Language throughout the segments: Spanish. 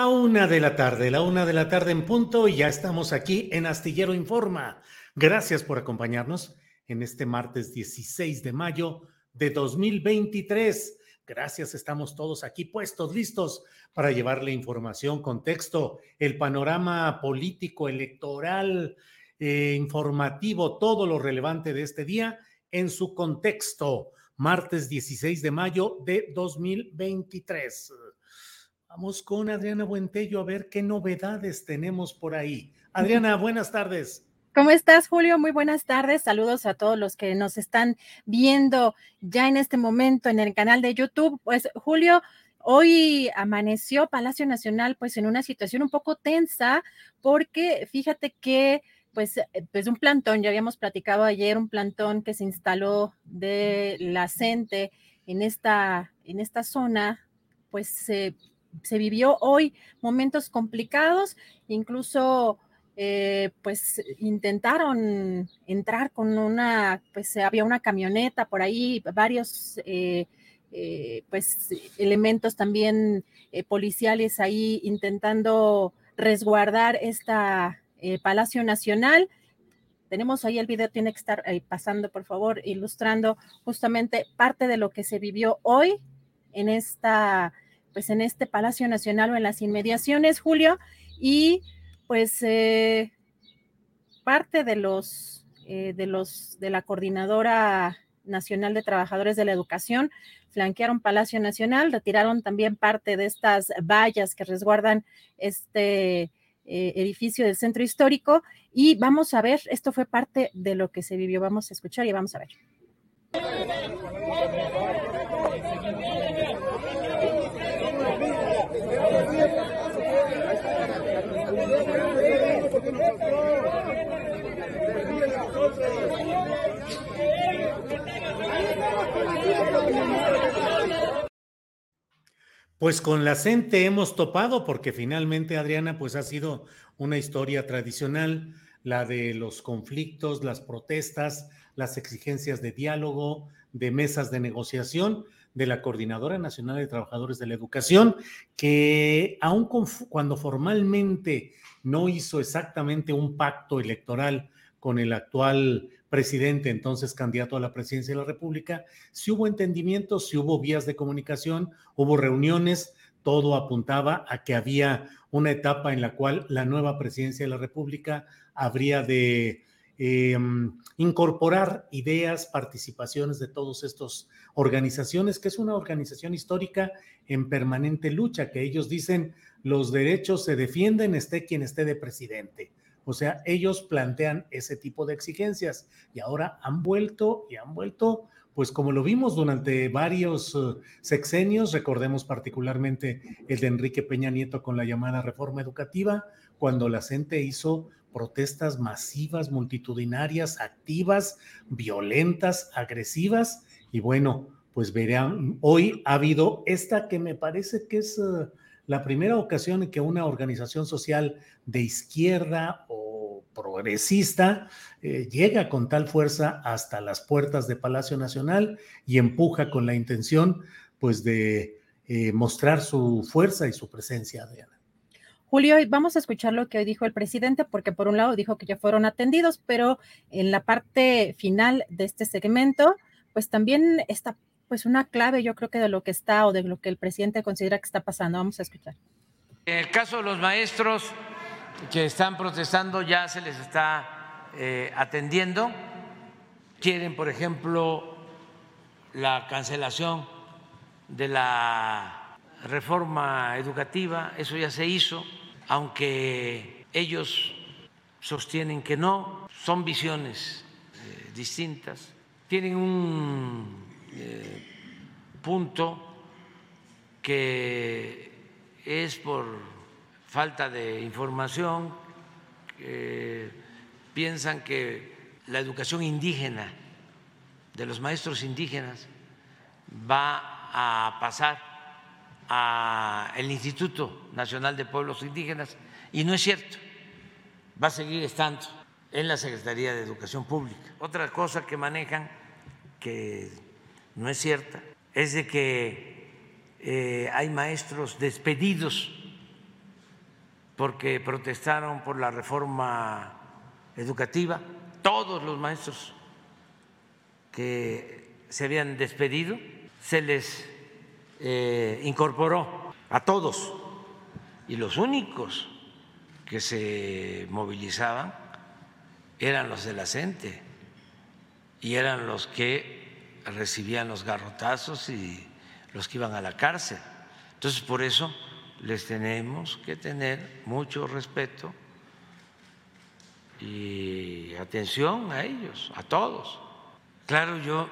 La una de la tarde, la una de la tarde en punto y ya estamos aquí en Astillero Informa. Gracias por acompañarnos en este martes 16 de mayo de 2023. Gracias, estamos todos aquí puestos, listos para llevarle información, contexto, el panorama político, electoral, eh, informativo, todo lo relevante de este día en su contexto. Martes 16 de mayo de 2023. Vamos con Adriana Buentello a ver qué novedades tenemos por ahí. Adriana, buenas tardes. ¿Cómo estás, Julio? Muy buenas tardes. Saludos a todos los que nos están viendo ya en este momento en el canal de YouTube. Pues, Julio, hoy amaneció Palacio Nacional pues en una situación un poco tensa porque fíjate que pues, pues un plantón, ya habíamos platicado ayer, un plantón que se instaló de la CENTE en esta, en esta zona, pues se se vivió hoy momentos complicados, incluso eh, pues intentaron entrar con una, pues había una camioneta por ahí, varios eh, eh, pues elementos también policiales ahí intentando resguardar esta Palacio Nacional. Tenemos ahí el video, tiene que estar pasando, por favor, ilustrando justamente parte de lo que se vivió hoy en esta pues en este Palacio Nacional o en las inmediaciones, Julio, y pues eh, parte de los, eh, de los, de la Coordinadora Nacional de Trabajadores de la Educación flanquearon Palacio Nacional, retiraron también parte de estas vallas que resguardan este eh, edificio del centro histórico y vamos a ver, esto fue parte de lo que se vivió, vamos a escuchar y vamos a ver. Pues con la CENTE hemos topado porque finalmente, Adriana, pues ha sido una historia tradicional, la de los conflictos, las protestas, las exigencias de diálogo, de mesas de negociación de la Coordinadora Nacional de Trabajadores de la Educación, que aun cuando formalmente no hizo exactamente un pacto electoral con el actual presidente, entonces candidato a la presidencia de la República, si hubo entendimiento, si hubo vías de comunicación, hubo reuniones, todo apuntaba a que había una etapa en la cual la nueva presidencia de la República habría de em, incorporar ideas, participaciones de todos estos organizaciones, que es una organización histórica en permanente lucha, que ellos dicen los derechos se defienden, esté quien esté de presidente. O sea, ellos plantean ese tipo de exigencias y ahora han vuelto y han vuelto, pues como lo vimos durante varios uh, sexenios, recordemos particularmente el de Enrique Peña Nieto con la llamada reforma educativa, cuando la CENTE hizo protestas masivas, multitudinarias, activas, violentas, agresivas. Y bueno, pues verán, hoy ha habido esta que me parece que es eh, la primera ocasión en que una organización social de izquierda o progresista eh, llega con tal fuerza hasta las puertas de Palacio Nacional y empuja con la intención pues de eh, mostrar su fuerza y su presencia, Adriana. Julio, vamos a escuchar lo que hoy dijo el presidente, porque por un lado dijo que ya fueron atendidos, pero en la parte final de este segmento, pues también está pues una clave, yo creo que de lo que está o de lo que el presidente considera que está pasando. Vamos a escuchar. En el caso de los maestros que están protestando, ya se les está eh, atendiendo. Quieren, por ejemplo, la cancelación de la reforma educativa, eso ya se hizo, aunque ellos sostienen que no, son visiones eh, distintas, tienen un eh, punto que es por falta de información, piensan que la educación indígena de los maestros indígenas va a pasar al Instituto Nacional de Pueblos Indígenas y no es cierto, va a seguir estando en la Secretaría de Educación Pública. Otra cosa que manejan, que no es cierta, es de que eh, hay maestros despedidos porque protestaron por la reforma educativa, todos los maestros que se habían despedido se les eh, incorporó a todos y los únicos que se movilizaban eran los de la CENTE y eran los que recibían los garrotazos y los que iban a la cárcel. Entonces, por eso les tenemos que tener mucho respeto y atención a ellos, a todos. Claro, yo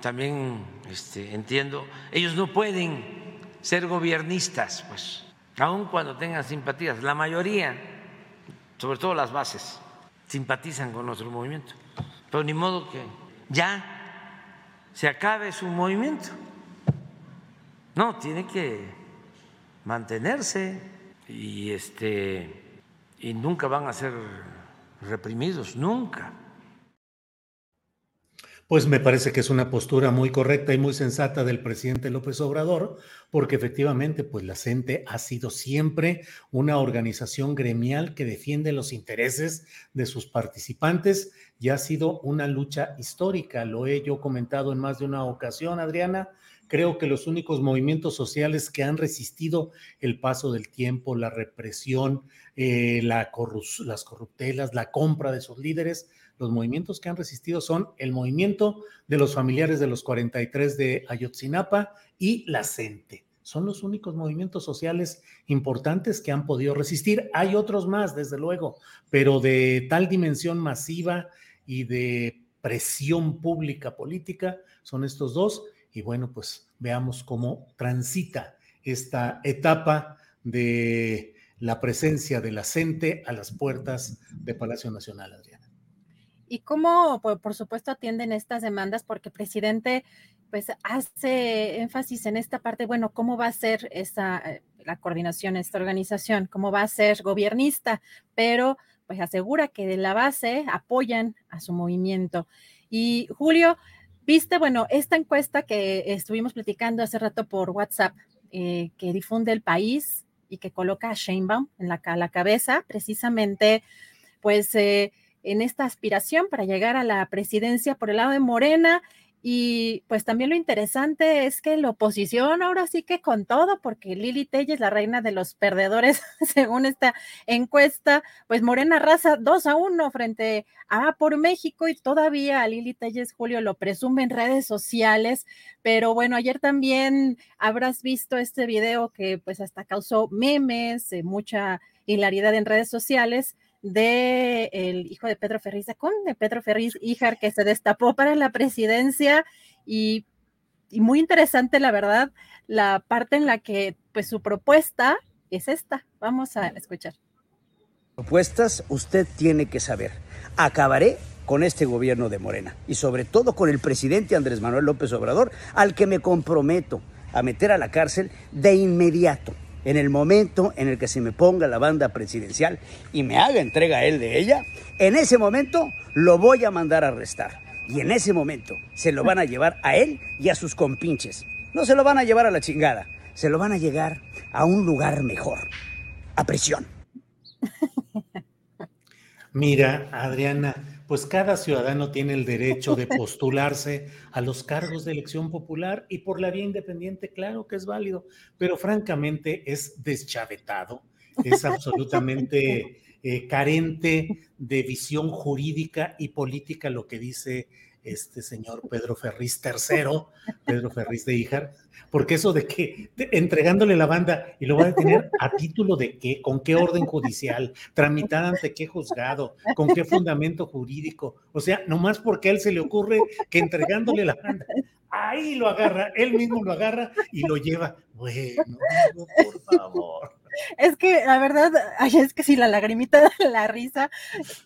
también este, entiendo, ellos no pueden ser gobiernistas, pues, aun cuando tengan simpatías. La mayoría, sobre todo las bases, simpatizan con nuestro movimiento. Pero ni modo que ya se acabe su movimiento. No, tiene que mantenerse y este y nunca van a ser reprimidos, nunca. Pues me parece que es una postura muy correcta y muy sensata del presidente López Obrador, porque efectivamente, pues la CENTE ha sido siempre una organización gremial que defiende los intereses de sus participantes y ha sido una lucha histórica. Lo he yo comentado en más de una ocasión, Adriana. Creo que los únicos movimientos sociales que han resistido el paso del tiempo, la represión, eh, la las corruptelas, la compra de sus líderes, los movimientos que han resistido son el movimiento de los familiares de los 43 de Ayotzinapa y la CENTE. Son los únicos movimientos sociales importantes que han podido resistir. Hay otros más, desde luego, pero de tal dimensión masiva y de presión pública política son estos dos. Y bueno, pues veamos cómo transita esta etapa de la presencia de la CENTE a las puertas de Palacio Nacional, Adriana y cómo, por, supuesto, atienden estas demandas, porque el presidente pues hace énfasis en esta parte, bueno, cómo va a ser esta, eh, la coordinación, esta organización, cómo va a ser gobernista, pero pues asegura que de la base apoyan a su movimiento. Y Julio, viste, bueno, esta encuesta que estuvimos platicando hace rato por WhatsApp, eh, que difunde el país y que coloca a Sheinbaum en la, la cabeza, precisamente, pues... Eh, en esta aspiración para llegar a la presidencia por el lado de Morena. Y pues también lo interesante es que la oposición ahora sí que con todo, porque Lili Telles, la reina de los perdedores, según esta encuesta, pues Morena raza 2 a 1 frente a por México y todavía Lili Telles, Julio, lo presume en redes sociales. Pero bueno, ayer también habrás visto este video que pues hasta causó memes, eh, mucha hilaridad en redes sociales de el hijo de Pedro Ferriz de de Pedro Ferriz Híjar, que se destapó para la presidencia y, muy interesante, la verdad, la parte en la que pues su propuesta es esta. Vamos a escuchar. Propuestas, usted tiene que saber. Acabaré con este gobierno de Morena y sobre todo con el presidente Andrés Manuel López Obrador, al que me comprometo a meter a la cárcel de inmediato, en el momento en el que se me ponga la banda presidencial y me haga entrega él de ella, en ese momento lo voy a mandar a arrestar. Y en ese momento se lo van a llevar a él y a sus compinches. No se lo van a llevar a la chingada, se lo van a llegar a un lugar mejor, a prisión. Mira, Adriana, pues cada ciudadano tiene el derecho de postularse a los cargos de elección popular y por la vía independiente, claro que es válido, pero francamente es deschavetado, es absolutamente eh, carente de visión jurídica y política lo que dice este señor Pedro Ferriz III, Pedro Ferriz de Híjar, porque eso de que entregándole la banda y lo va a detener a título de qué, con qué orden judicial, tramitada ante qué juzgado, con qué fundamento jurídico, o sea, nomás porque a él se le ocurre que entregándole la banda, ahí lo agarra, él mismo lo agarra y lo lleva. Bueno, por favor. Es que la verdad, es que si la lagrimita de la risa,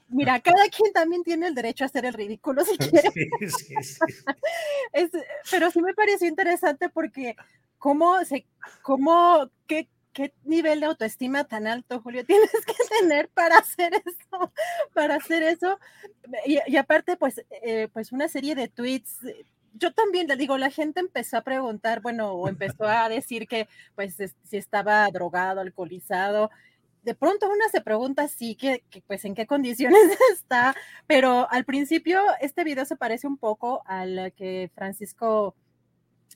mira, cada quien también tiene el derecho a hacer el ridículo si quiere. Sí, sí, sí. pero sí me pareció interesante porque cómo se, cómo, qué, qué nivel de autoestima tan alto, Julio, tienes que tener para hacer eso, para hacer eso. Y, aparte, pues, eh, pues una serie de tweets yo también le digo, la gente empezó a preguntar, bueno, o empezó a decir que pues si estaba drogado, alcoholizado. De pronto una se pregunta sí, que, pues en qué condiciones está, pero al principio este video se parece un poco al que Francisco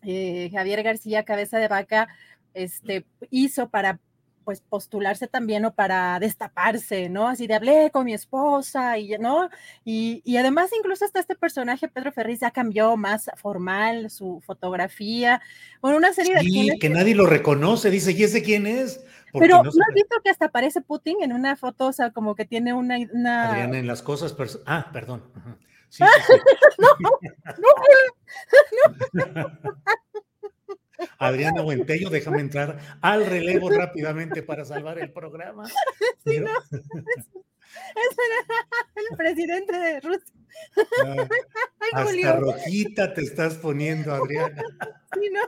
eh, Javier García Cabeza de Vaca este, hizo para pues postularse también o para destaparse, ¿no? Así de hablé con mi esposa y, ¿no? Y, y, además incluso hasta este personaje, Pedro Ferriz, ya cambió más formal su fotografía, con una serie sí, de... que nadie lo reconoce, dice, ¿y ese quién es? Pero no, has visto que hasta aparece Putin en una foto, o sea, como que tiene una... una... Adriana, en las cosas... Ah, perdón. Sí, sí, no, no, no. Adriana Buentello, déjame entrar al relevo rápidamente para salvar el programa. Sí, no. Es, el presidente de Rusia. Ah, hasta rojita te estás poniendo, Adriana. Sí, no.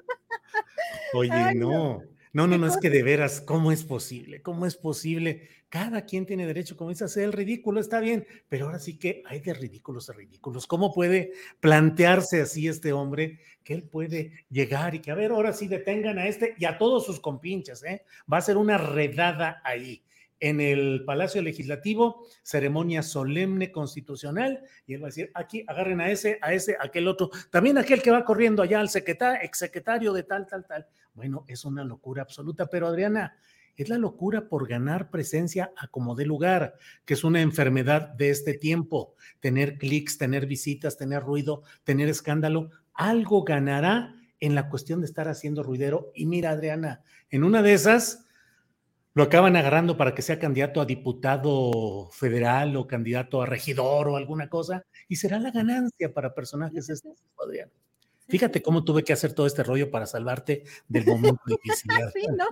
Oye, no. No, no, no, es que de veras, ¿cómo es posible? ¿Cómo es posible? Cada quien tiene derecho, como dice, a hacer el ridículo, está bien, pero ahora sí que hay de ridículos a ridículos. ¿Cómo puede plantearse así este hombre que él puede llegar y que, a ver, ahora sí detengan a este y a todos sus compinches, ¿eh? Va a ser una redada ahí en el Palacio Legislativo, ceremonia solemne constitucional, y él va a decir, aquí agarren a ese, a ese, aquel otro, también aquel que va corriendo allá al secretario, exsecretario de tal, tal, tal. Bueno, es una locura absoluta, pero Adriana, es la locura por ganar presencia a como de lugar, que es una enfermedad de este tiempo. Tener clics, tener visitas, tener ruido, tener escándalo, algo ganará en la cuestión de estar haciendo ruidero. Y mira, Adriana, en una de esas lo acaban agarrando para que sea candidato a diputado federal o candidato a regidor o alguna cosa, y será la ganancia para personajes estos, Adriana. Fíjate cómo tuve que hacer todo este rollo para salvarte del momento difícil. sí, no.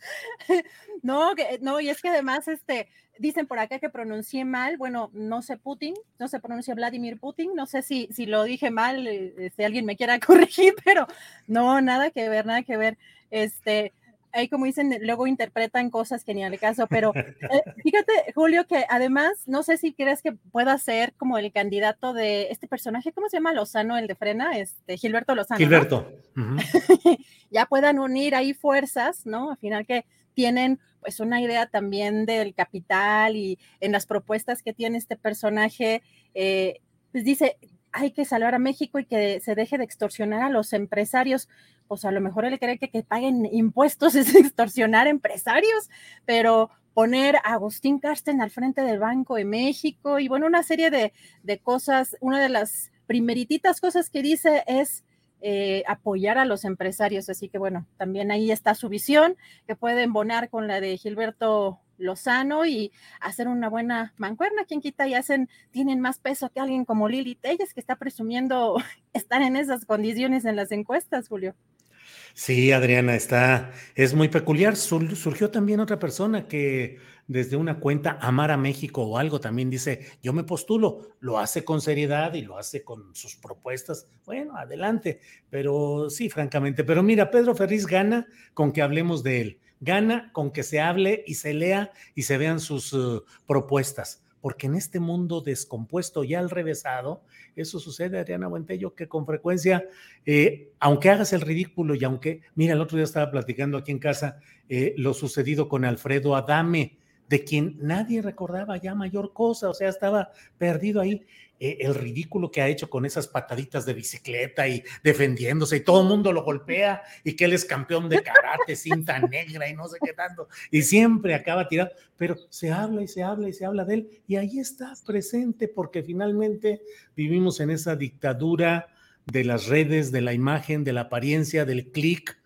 no, no, y es que además, este, dicen por acá que pronuncié mal, bueno, no sé Putin, no se pronuncia Vladimir Putin, no sé si, si lo dije mal, eh, si alguien me quiera corregir, pero no, nada que ver, nada que ver. Este, ahí como dicen, luego interpretan cosas que ni al caso, pero eh, fíjate, Julio, que además, no sé si crees que pueda ser como el candidato de este personaje, ¿cómo se llama? Lozano, el de Frena, este, Gilberto Lozano. Gilberto. ya puedan unir ahí fuerzas, ¿no? Al final que tienen pues una idea también del capital y en las propuestas que tiene este personaje, eh, pues dice, hay que salvar a México y que se deje de extorsionar a los empresarios pues a lo mejor él cree que que paguen impuestos es extorsionar empresarios, pero poner a Agustín Carsten al frente del Banco de México y bueno, una serie de, cosas, una de las primerititas cosas que dice es eh, apoyar a los empresarios, así que bueno, también ahí está su visión, que puede embonar con la de Gilberto Lozano y hacer una buena mancuerna. Quien quita y hacen, tienen más peso que alguien como Lili Telles, que está presumiendo estar en esas condiciones en las encuestas, Julio. Sí, Adriana, está, es muy peculiar. surgió también otra persona que desde una cuenta Amar a México o algo también dice, yo me postulo, lo hace con seriedad y lo hace con sus propuestas. Bueno, adelante, pero sí, francamente, pero mira, Pedro Ferriz gana con que hablemos de él, gana con que se hable y se lea y se vean sus uh, propuestas porque en este mundo descompuesto y al revésado, eso sucede, Adriana Buentello, que con frecuencia, eh, aunque hagas el ridículo y aunque, mira, el otro día estaba platicando aquí en casa eh, lo sucedido con Alfredo Adame, de quien nadie recordaba ya mayor cosa, o sea, estaba perdido ahí. Eh, el ridículo que ha hecho con esas pataditas de bicicleta y defendiéndose y todo el mundo lo golpea y que él es campeón de karate, cinta negra y no sé qué tanto, y siempre acaba tirado, pero se habla y se habla y se habla de él y ahí está presente porque finalmente vivimos en esa dictadura de las redes, de la imagen, de la apariencia, del clic,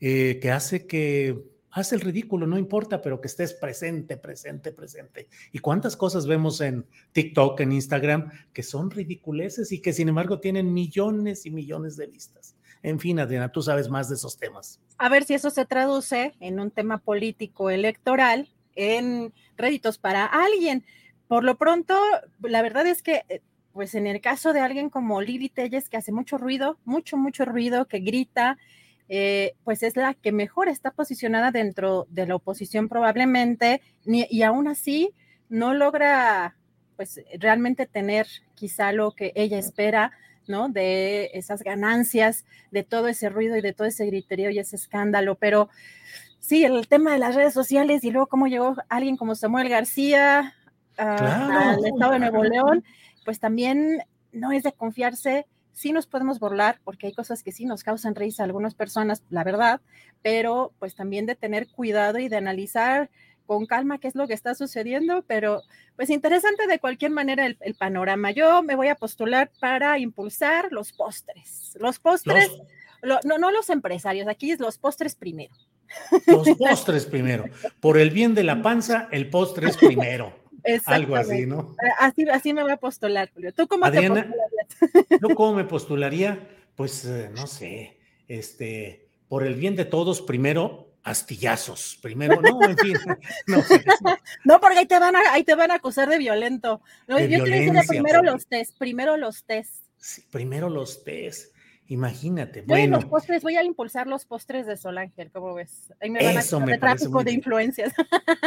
eh, que hace que haz el ridículo, no importa, pero que estés presente, presente, presente. ¿Y cuántas cosas vemos en TikTok, en Instagram, que son ridiculeces y que sin embargo tienen millones y millones de vistas? En fin, Adriana, tú sabes más de esos temas. A ver si eso se traduce en un tema político electoral, en réditos para alguien. Por lo pronto, la verdad es que, eh, pues en el caso de alguien como Lili Telles, que hace mucho ruido, mucho, mucho ruido, que grita, eh, pues es la que mejor está posicionada dentro de la oposición probablemente, y aún así no logra pues realmente tener quizá lo que ella espera, ¿no? De esas ganancias, de todo ese ruido y de todo ese griterío y ese escándalo, pero sí, el tema de las redes sociales y luego cómo llegó alguien como Samuel García al Estado de Nuevo León, pues también no es de confiarse sí nos podemos burlar porque hay cosas que sí nos causan risa a algunas personas, la verdad, pero pues también de tener cuidado y de analizar con calma qué es lo que está sucediendo, pero pues interesante de cualquier manera el, panorama. Yo me voy a postular para impulsar los postres. Los postres, no, no los empresarios, aquí es los postres primero. Los postres primero. Por el bien de la panza, el postre es primero. Algo así, ¿no? Así, así me voy a postular, Julio. ¿Tú cómo te? ¿Yo cómo me postularía? Pues eh, no sé, este, por el bien de todos, primero astillazos, primero, no, en fin, no, no, porque ahí te van a, ahí te van a acusar de violento. yo te primero los test, primero los test. Sí, primero los test. Imagínate. bueno, los postres, voy a impulsar los postres de Solángel, ¿cómo ves? Ahí me van a de tráfico de influencias.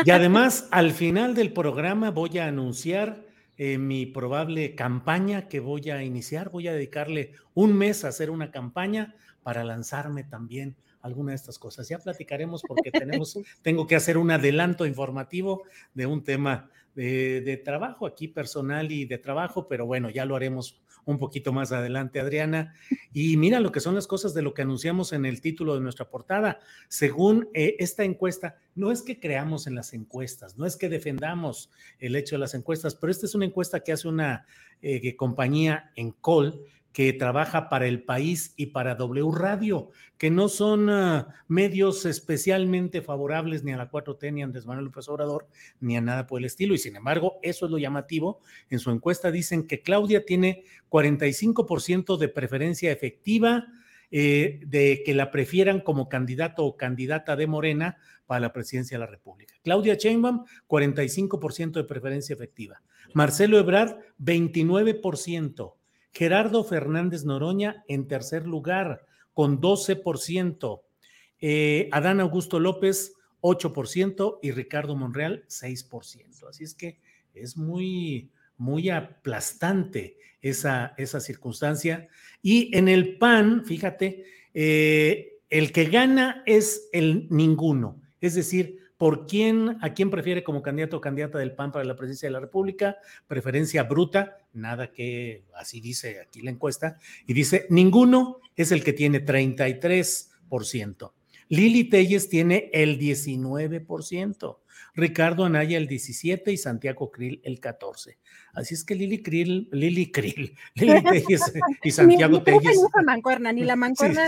Y además, al final del programa voy a anunciar eh, mi probable campaña que voy a iniciar. Voy a dedicarle un mes a hacer una campaña para lanzarme también alguna de estas cosas. Ya platicaremos porque tenemos, tengo que hacer un adelanto informativo de un tema de, de, trabajo aquí personal y de trabajo, pero bueno, ya lo haremos un poquito más adelante, Adriana. Y mira lo que son las cosas de lo que anunciamos en el título de nuestra portada. Según eh, esta encuesta, no es que creamos en las encuestas, no es que defendamos el hecho de las encuestas, pero esta es una encuesta que hace una eh, compañía en Col que trabaja para el país y para W Radio, que no son ah, medios especialmente favorables ni a la 4T, ni a Andrés Manuel López Obrador, ni a nada por el estilo. Y sin embargo, eso es lo llamativo. En su encuesta dicen que Claudia tiene 45% de preferencia efectiva, eh, de que la prefieran como candidato o candidata de Morena para la presidencia de la República. Claudia Sheinbaum, 45% de preferencia efectiva. Marcelo Ebrard, 29%. Gerardo Fernández Noroña en tercer lugar con 12%. Eh, Adán Augusto López 8% y Ricardo Monreal 6%. Así es que es muy, muy aplastante esa, esa circunstancia. Y en el PAN, fíjate, eh, el que gana es el ninguno. Es decir, por quién, a quién prefiere como candidato o candidata del PAN para la presidencia de la República, preferencia bruta, nada que así dice aquí la encuesta, y dice, ninguno es el que tiene 33%. Lili Telles tiene el 19%. Ricardo Anaya el 17 y Santiago Krill el 14. Así es que Lili Krill, Lili Krill, Lili Telles y Santiago ni, Telles. ni la mancuerna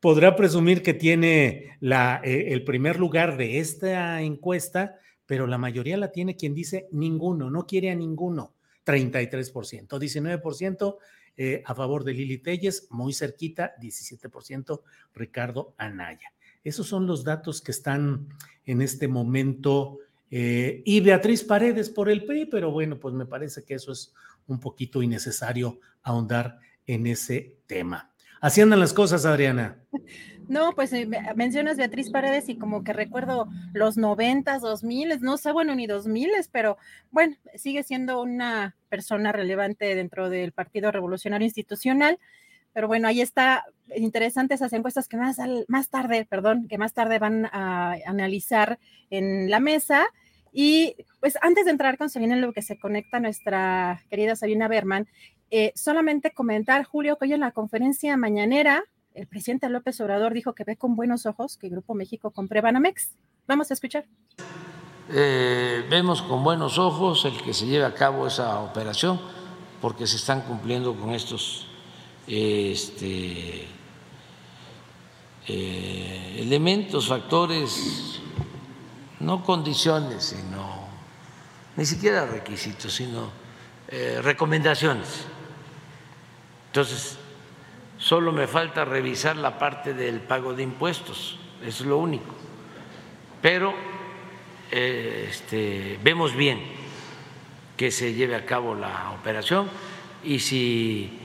Podrá presumir que tiene la, eh, el primer lugar de esta encuesta, pero la mayoría la tiene quien dice ninguno, no quiere a ninguno. 33%, 19% eh, a favor de Lili Telles, muy cerquita, 17% Ricardo Anaya. Esos son los datos que están en este momento. Eh, y Beatriz Paredes por el PRI, pero bueno, pues me parece que eso es un poquito innecesario ahondar en ese tema. Así andan las cosas, Adriana. No, pues eh, mencionas Beatriz Paredes y como que recuerdo los noventas, dos miles, no sé, bueno, ni dos miles, pero bueno, sigue siendo una persona relevante dentro del Partido Revolucionario Institucional. Pero bueno, ahí está interesante esas encuestas que más, más tarde, perdón, que más tarde van a analizar en la mesa. Y pues antes de entrar con Sabina, lo que se conecta nuestra querida Sabina Berman, eh, solamente comentar, Julio, que hoy en la conferencia mañanera, el presidente López Obrador dijo que ve con buenos ojos que Grupo México compre Banamex. Vamos a escuchar. Eh, vemos con buenos ojos el que se lleve a cabo esa operación porque se están cumpliendo con estos este, eh, elementos, factores, no condiciones, sino ni siquiera requisitos, sino recomendaciones entonces, solo me falta revisar la parte del pago de impuestos, es lo único. Pero eh, este, vemos bien que se lleve a cabo la operación y si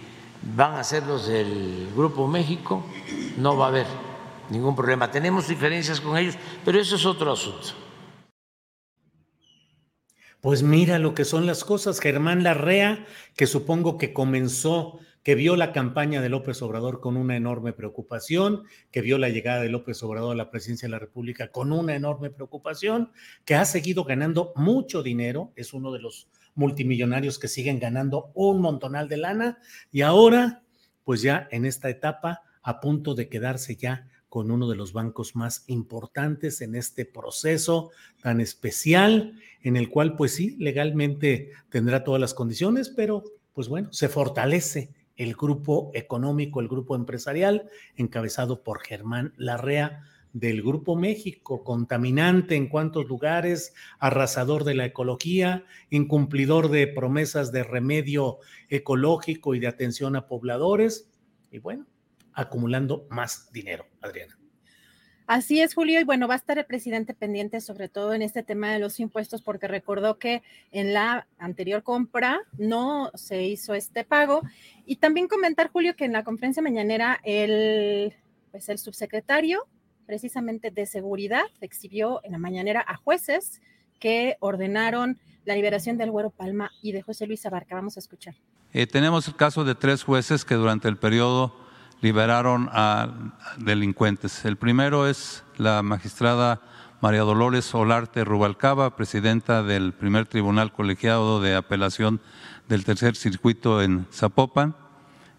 van a ser los del Grupo México, no va a haber ningún problema. Tenemos diferencias con ellos, pero eso es otro asunto. Pues mira lo que son las cosas. Germán Larrea, que supongo que comenzó que vio la campaña de López Obrador con una enorme preocupación, que vio la llegada de López Obrador a la presidencia de la República con una enorme preocupación, que ha seguido ganando mucho dinero, es uno de los multimillonarios que siguen ganando un montonal de lana y ahora, pues ya en esta etapa, a punto de quedarse ya con uno de los bancos más importantes en este proceso tan especial, en el cual pues sí, legalmente tendrá todas las condiciones, pero pues bueno, se fortalece el grupo económico, el grupo empresarial, encabezado por Germán Larrea del Grupo México, contaminante en cuantos lugares, arrasador de la ecología, incumplidor de promesas de remedio ecológico y de atención a pobladores, y bueno, acumulando más dinero, Adriana. Así es, Julio. Y bueno, va a estar el presidente pendiente sobre todo en este tema de los impuestos porque recordó que en la anterior compra no se hizo este pago. Y también comentar, Julio, que en la conferencia mañanera el, pues el subsecretario precisamente de seguridad exhibió en la mañanera a jueces que ordenaron la liberación del Güero Palma y de José Luis Abarca. Vamos a escuchar. Eh, tenemos el caso de tres jueces que durante el periodo liberaron a delincuentes. El primero es la magistrada María Dolores Olarte Rubalcaba, presidenta del primer tribunal colegiado de apelación del tercer circuito en Zapopan.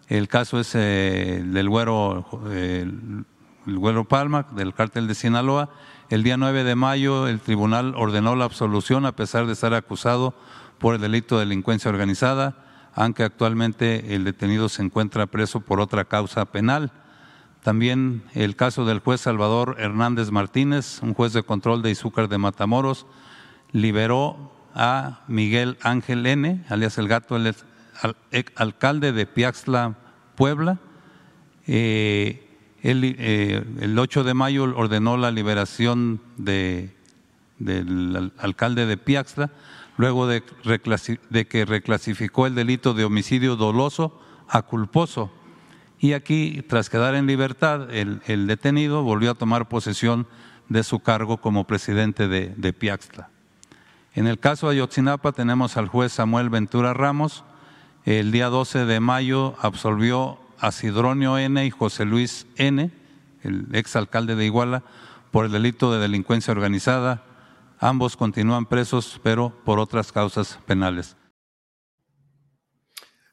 El caso es eh, del güero, el güero Palma, del cártel de Sinaloa. El día 9 de mayo el tribunal ordenó la absolución a pesar de estar acusado por el delito de delincuencia organizada aunque actualmente el detenido se encuentra preso por otra causa penal. También el caso del juez Salvador Hernández Martínez, un juez de control de Izúcar de Matamoros, liberó a Miguel Ángel N., alias el gato, el alcalde de Piaxla, Puebla. Eh, eh, el 8 de mayo ordenó la liberación del alcalde de Piaxla luego de, que reclasificó el delito de homicidio doloso a culposo. Y aquí, tras quedar en libertad, el, detenido volvió a tomar posesión de su cargo como presidente de, de Piaxtla. En el caso de Ayotzinapa tenemos al juez Samuel Ventura Ramos. El día 12 de mayo absolvió a Sidronio N. y José Luis N., el exalcalde de Iguala, por el delito de delincuencia organizada, Ambos continúan presos, pero por otras causas penales.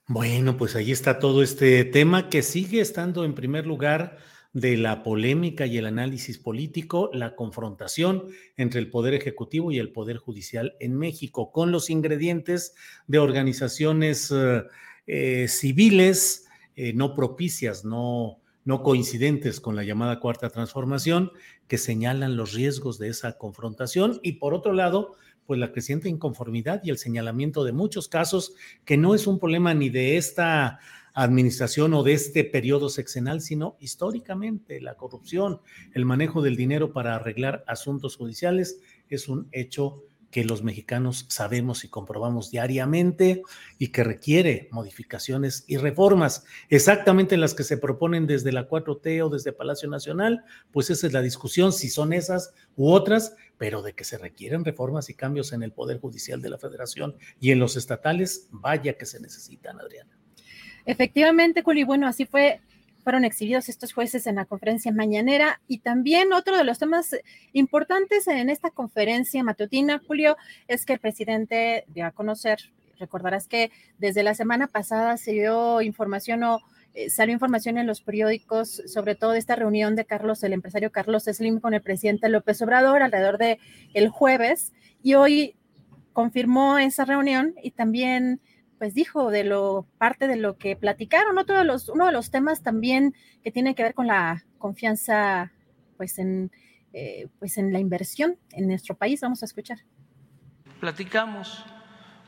Bueno, pues ahí está todo este tema que sigue estando en primer lugar de la polémica y el análisis político, la confrontación entre el Poder Ejecutivo y el Poder Judicial en México, con los ingredientes de organizaciones eh, eh, civiles eh, no propicias, no no coincidentes con la llamada cuarta transformación, que señalan los riesgos de esa confrontación y por otro lado, pues la creciente inconformidad y el señalamiento de muchos casos que no es un problema ni de esta administración o de este periodo sexenal, sino históricamente la corrupción, el manejo del dinero para arreglar asuntos judiciales es un hecho que los mexicanos sabemos y comprobamos diariamente y que requiere modificaciones y reformas, exactamente las que se proponen desde la 4T o desde Palacio Nacional, pues esa es la discusión, si son esas u otras, pero de que se requieren reformas y cambios en el Poder Judicial de la Federación y en los estatales, vaya que se necesitan, Adriana. Efectivamente, Culi, bueno, así fue fueron exhibidos estos jueces en la conferencia mañanera. Y también otro de los temas importantes en esta conferencia matutina, Julio, es que el presidente dio a conocer, recordarás que desde la semana pasada se dio información o eh, salió información en los periódicos sobre todo esta reunión de Carlos, el empresario Carlos Slim con el presidente López Obrador alrededor de el jueves. Y hoy confirmó esa reunión y también pues dijo de lo parte de lo que platicaron, otro de los, uno de los temas también que tiene que ver con la confianza pues en, eh, pues en la inversión en nuestro país. Vamos a escuchar. Platicamos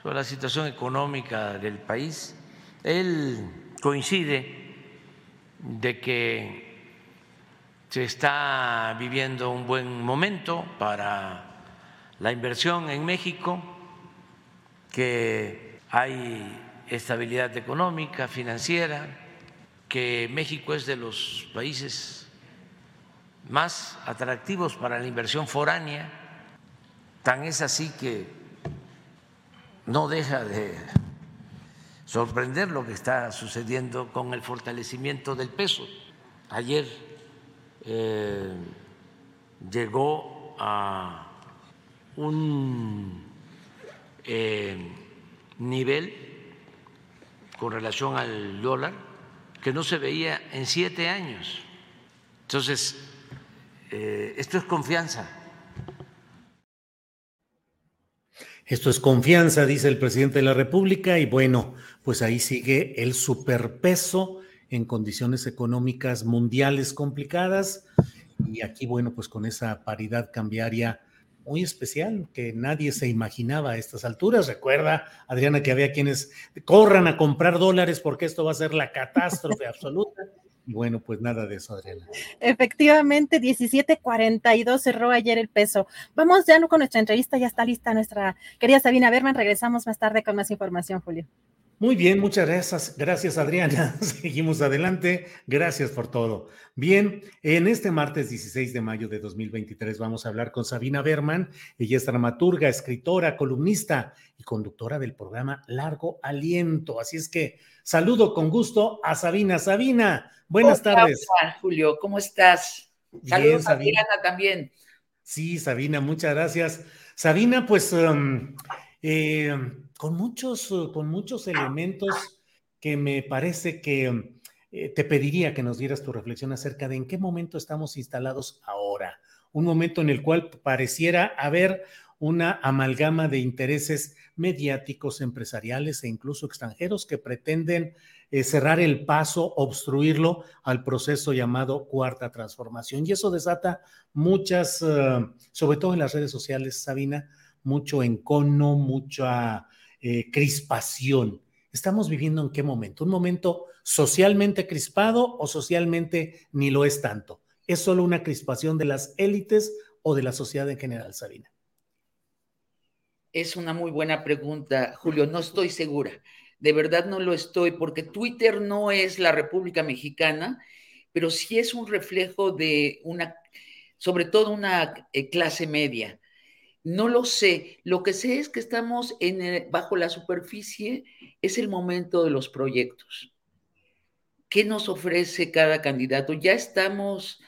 sobre la situación económica del país. Él coincide de que se está viviendo un buen momento para la inversión en México, que hay estabilidad económica, financiera, que México es de los países más atractivos para la inversión foránea, tan es así que no deja de sorprender lo que está sucediendo con el fortalecimiento del peso. Ayer eh, llegó a un eh, nivel con relación al dólar que no se veía en siete años. Entonces, eh, esto es confianza. Esto es confianza, dice el presidente de la República, y bueno, pues ahí sigue el superpeso en condiciones económicas mundiales complicadas. Y aquí, bueno, pues con esa paridad cambiaria muy especial que nadie se imaginaba a estas alturas. Recuerda, Adriana, que había quienes corran a comprar dólares porque esto va a ser la catástrofe absoluta. Y bueno, pues nada de eso, Adriana. Efectivamente, 17.42 cerró ayer el peso. Vamos ya con nuestra entrevista, ya está lista nuestra querida Sabina Berman. Regresamos más tarde con más información, Julio. Muy bien, muchas gracias. Gracias, Adriana. Seguimos adelante. Gracias por todo. Bien, en este martes 16 de mayo de 2023 vamos a hablar con Sabina Berman. Ella es dramaturga, escritora, columnista y conductora del programa Largo Aliento. Así es que saludo con gusto a Sabina. Sabina, buenas tardes. Julio, ¿cómo estás? Saludos a Adriana también. Sí, Sabina, muchas gracias. Sabina, pues... Um, eh, con, muchos, uh, con muchos elementos que me parece que eh, te pediría que nos dieras tu reflexión acerca de en qué momento estamos instalados ahora. Un momento en el cual pareciera haber una amalgama de intereses mediáticos, empresariales e incluso extranjeros que pretenden eh, cerrar el paso, obstruirlo al proceso llamado cuarta transformación. Y eso desata muchas, uh, sobre todo en las redes sociales, Sabina, mucho encono, mucha eh, crispación. ¿Estamos viviendo en qué momento? ¿Un momento socialmente crispado o socialmente ni lo es tanto? ¿Es solo una crispación de las élites o de la sociedad en general, Sabina? Es una muy buena pregunta, Julio. No estoy segura. De verdad no lo estoy, porque Twitter no es la República Mexicana, pero sí es un reflejo de una, sobre todo una eh, clase media no lo sé. Lo que sé es que estamos en bajo la superficie, es el momento de los proyectos. ¿Qué nos ofrece cada candidato? Ya estamos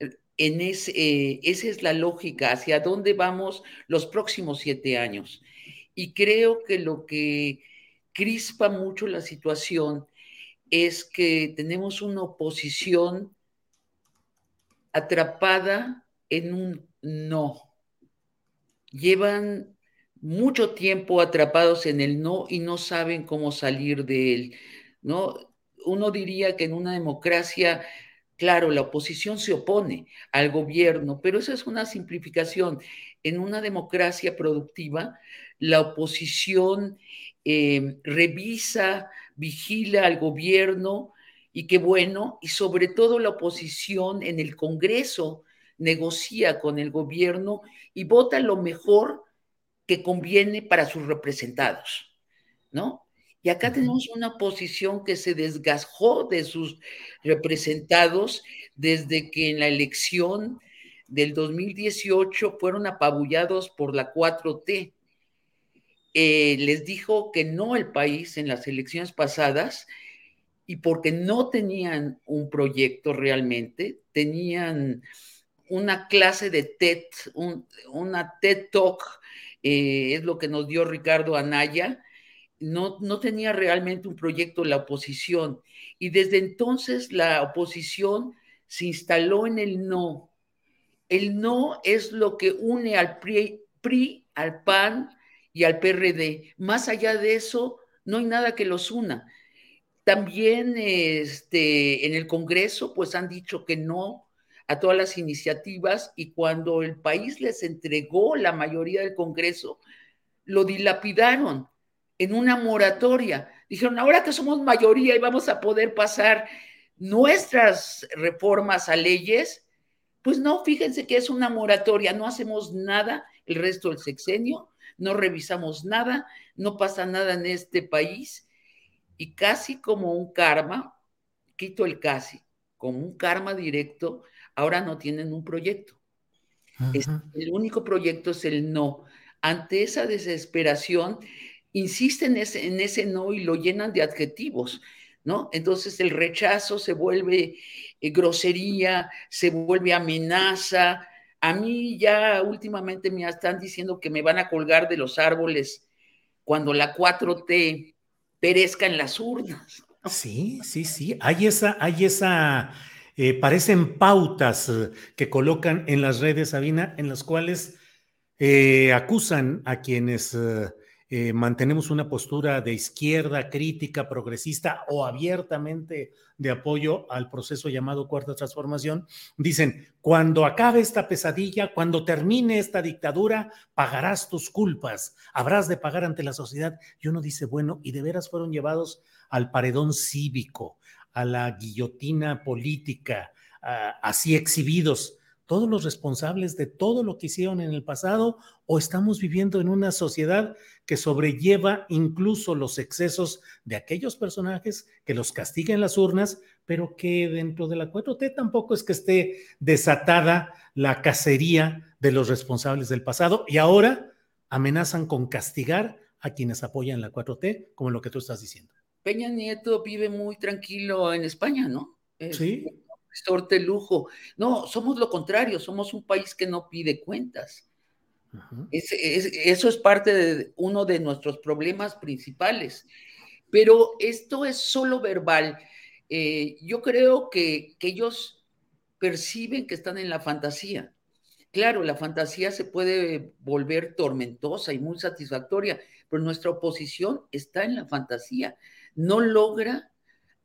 eh, en ese, eh, esa es la lógica, hacia dónde vamos los próximos siete años. Y creo que lo que crispa mucho la situación es que tenemos una oposición atrapada en un no llevan mucho tiempo atrapados en el no y no saben cómo salir de él, ¿no? Uno diría que en una democracia Claro, la oposición se opone al gobierno, pero esa es una simplificación. En una democracia productiva, la oposición eh, revisa, vigila al gobierno y qué bueno, y sobre todo la oposición en el Congreso negocia con el gobierno y vota lo mejor que conviene para sus representados, ¿no? Y acá tenemos una oposición que se desgajó de sus representados desde que en la elección del 2018 fueron apabullados por la 4T. Eh, les dijo que no el país en las elecciones pasadas y porque no tenían un proyecto realmente, tenían una clase de TED, una TED Talk, eh, es lo que nos dio Ricardo Anaya, no, no tenía realmente un proyecto la oposición. Y desde entonces la oposición se instaló en el no. El no es lo que une al PRI, PRI, al PAN y al PRD. Más allá de eso, no hay nada que los una. También este, en el Congreso, pues han dicho que no a todas las iniciativas y cuando el país les entregó la mayoría del Congreso, lo dilapidaron en una moratoria. Dijeron, ahora que somos mayoría y vamos a poder pasar nuestras reformas a leyes, pues no, fíjense que es una moratoria, no hacemos nada el resto del sexenio, no revisamos nada, no pasa nada en este país y casi como un karma, quito el casi, como un karma directo, ahora no tienen un proyecto. el único proyecto es el no. Ante esa desesperación, insisten en ese, no y lo llenan de adjetivos, ¿no? Entonces el rechazo se vuelve eh, grosería, se vuelve amenaza. A mí ya últimamente me están diciendo que me van a colgar de los árboles cuando la 4T perezca en las urnas. Sí, sí, sí. Hay esa, hay esa, eh, parecen pautas eh, que colocan en las redes, Sabina, en las cuales acusan a quienes eh, mantenemos una postura de izquierda, crítica, progresista o abiertamente de apoyo al proceso llamado Cuarta Transformación, dicen, cuando acabe esta pesadilla, cuando termine esta dictadura, pagarás tus culpas, habrás de pagar ante la sociedad. Y uno dice, bueno, y de veras fueron llevados al paredón cívico, a la guillotina política, así exhibidos todos los responsables de todo lo que hicieron en el pasado o estamos viviendo en una sociedad que sobrelleva incluso los excesos de aquellos personajes que los castigan en las urnas, pero que dentro de la 4T tampoco es que esté desatada la cacería de los responsables del pasado y ahora amenazan con castigar a quienes apoyan la 4T, como lo que tú estás diciendo. Peña Nieto vive muy tranquilo en España, ¿no? Sí sorte lujo. No, somos lo contrario, somos un país que no pide cuentas. eso es parte de uno de nuestros problemas principales. Pero esto es solo verbal. Eh, yo creo que, que ellos perciben que están en la fantasía. Claro, la fantasía se puede volver tormentosa y muy satisfactoria, pero nuestra oposición está en la fantasía. No logra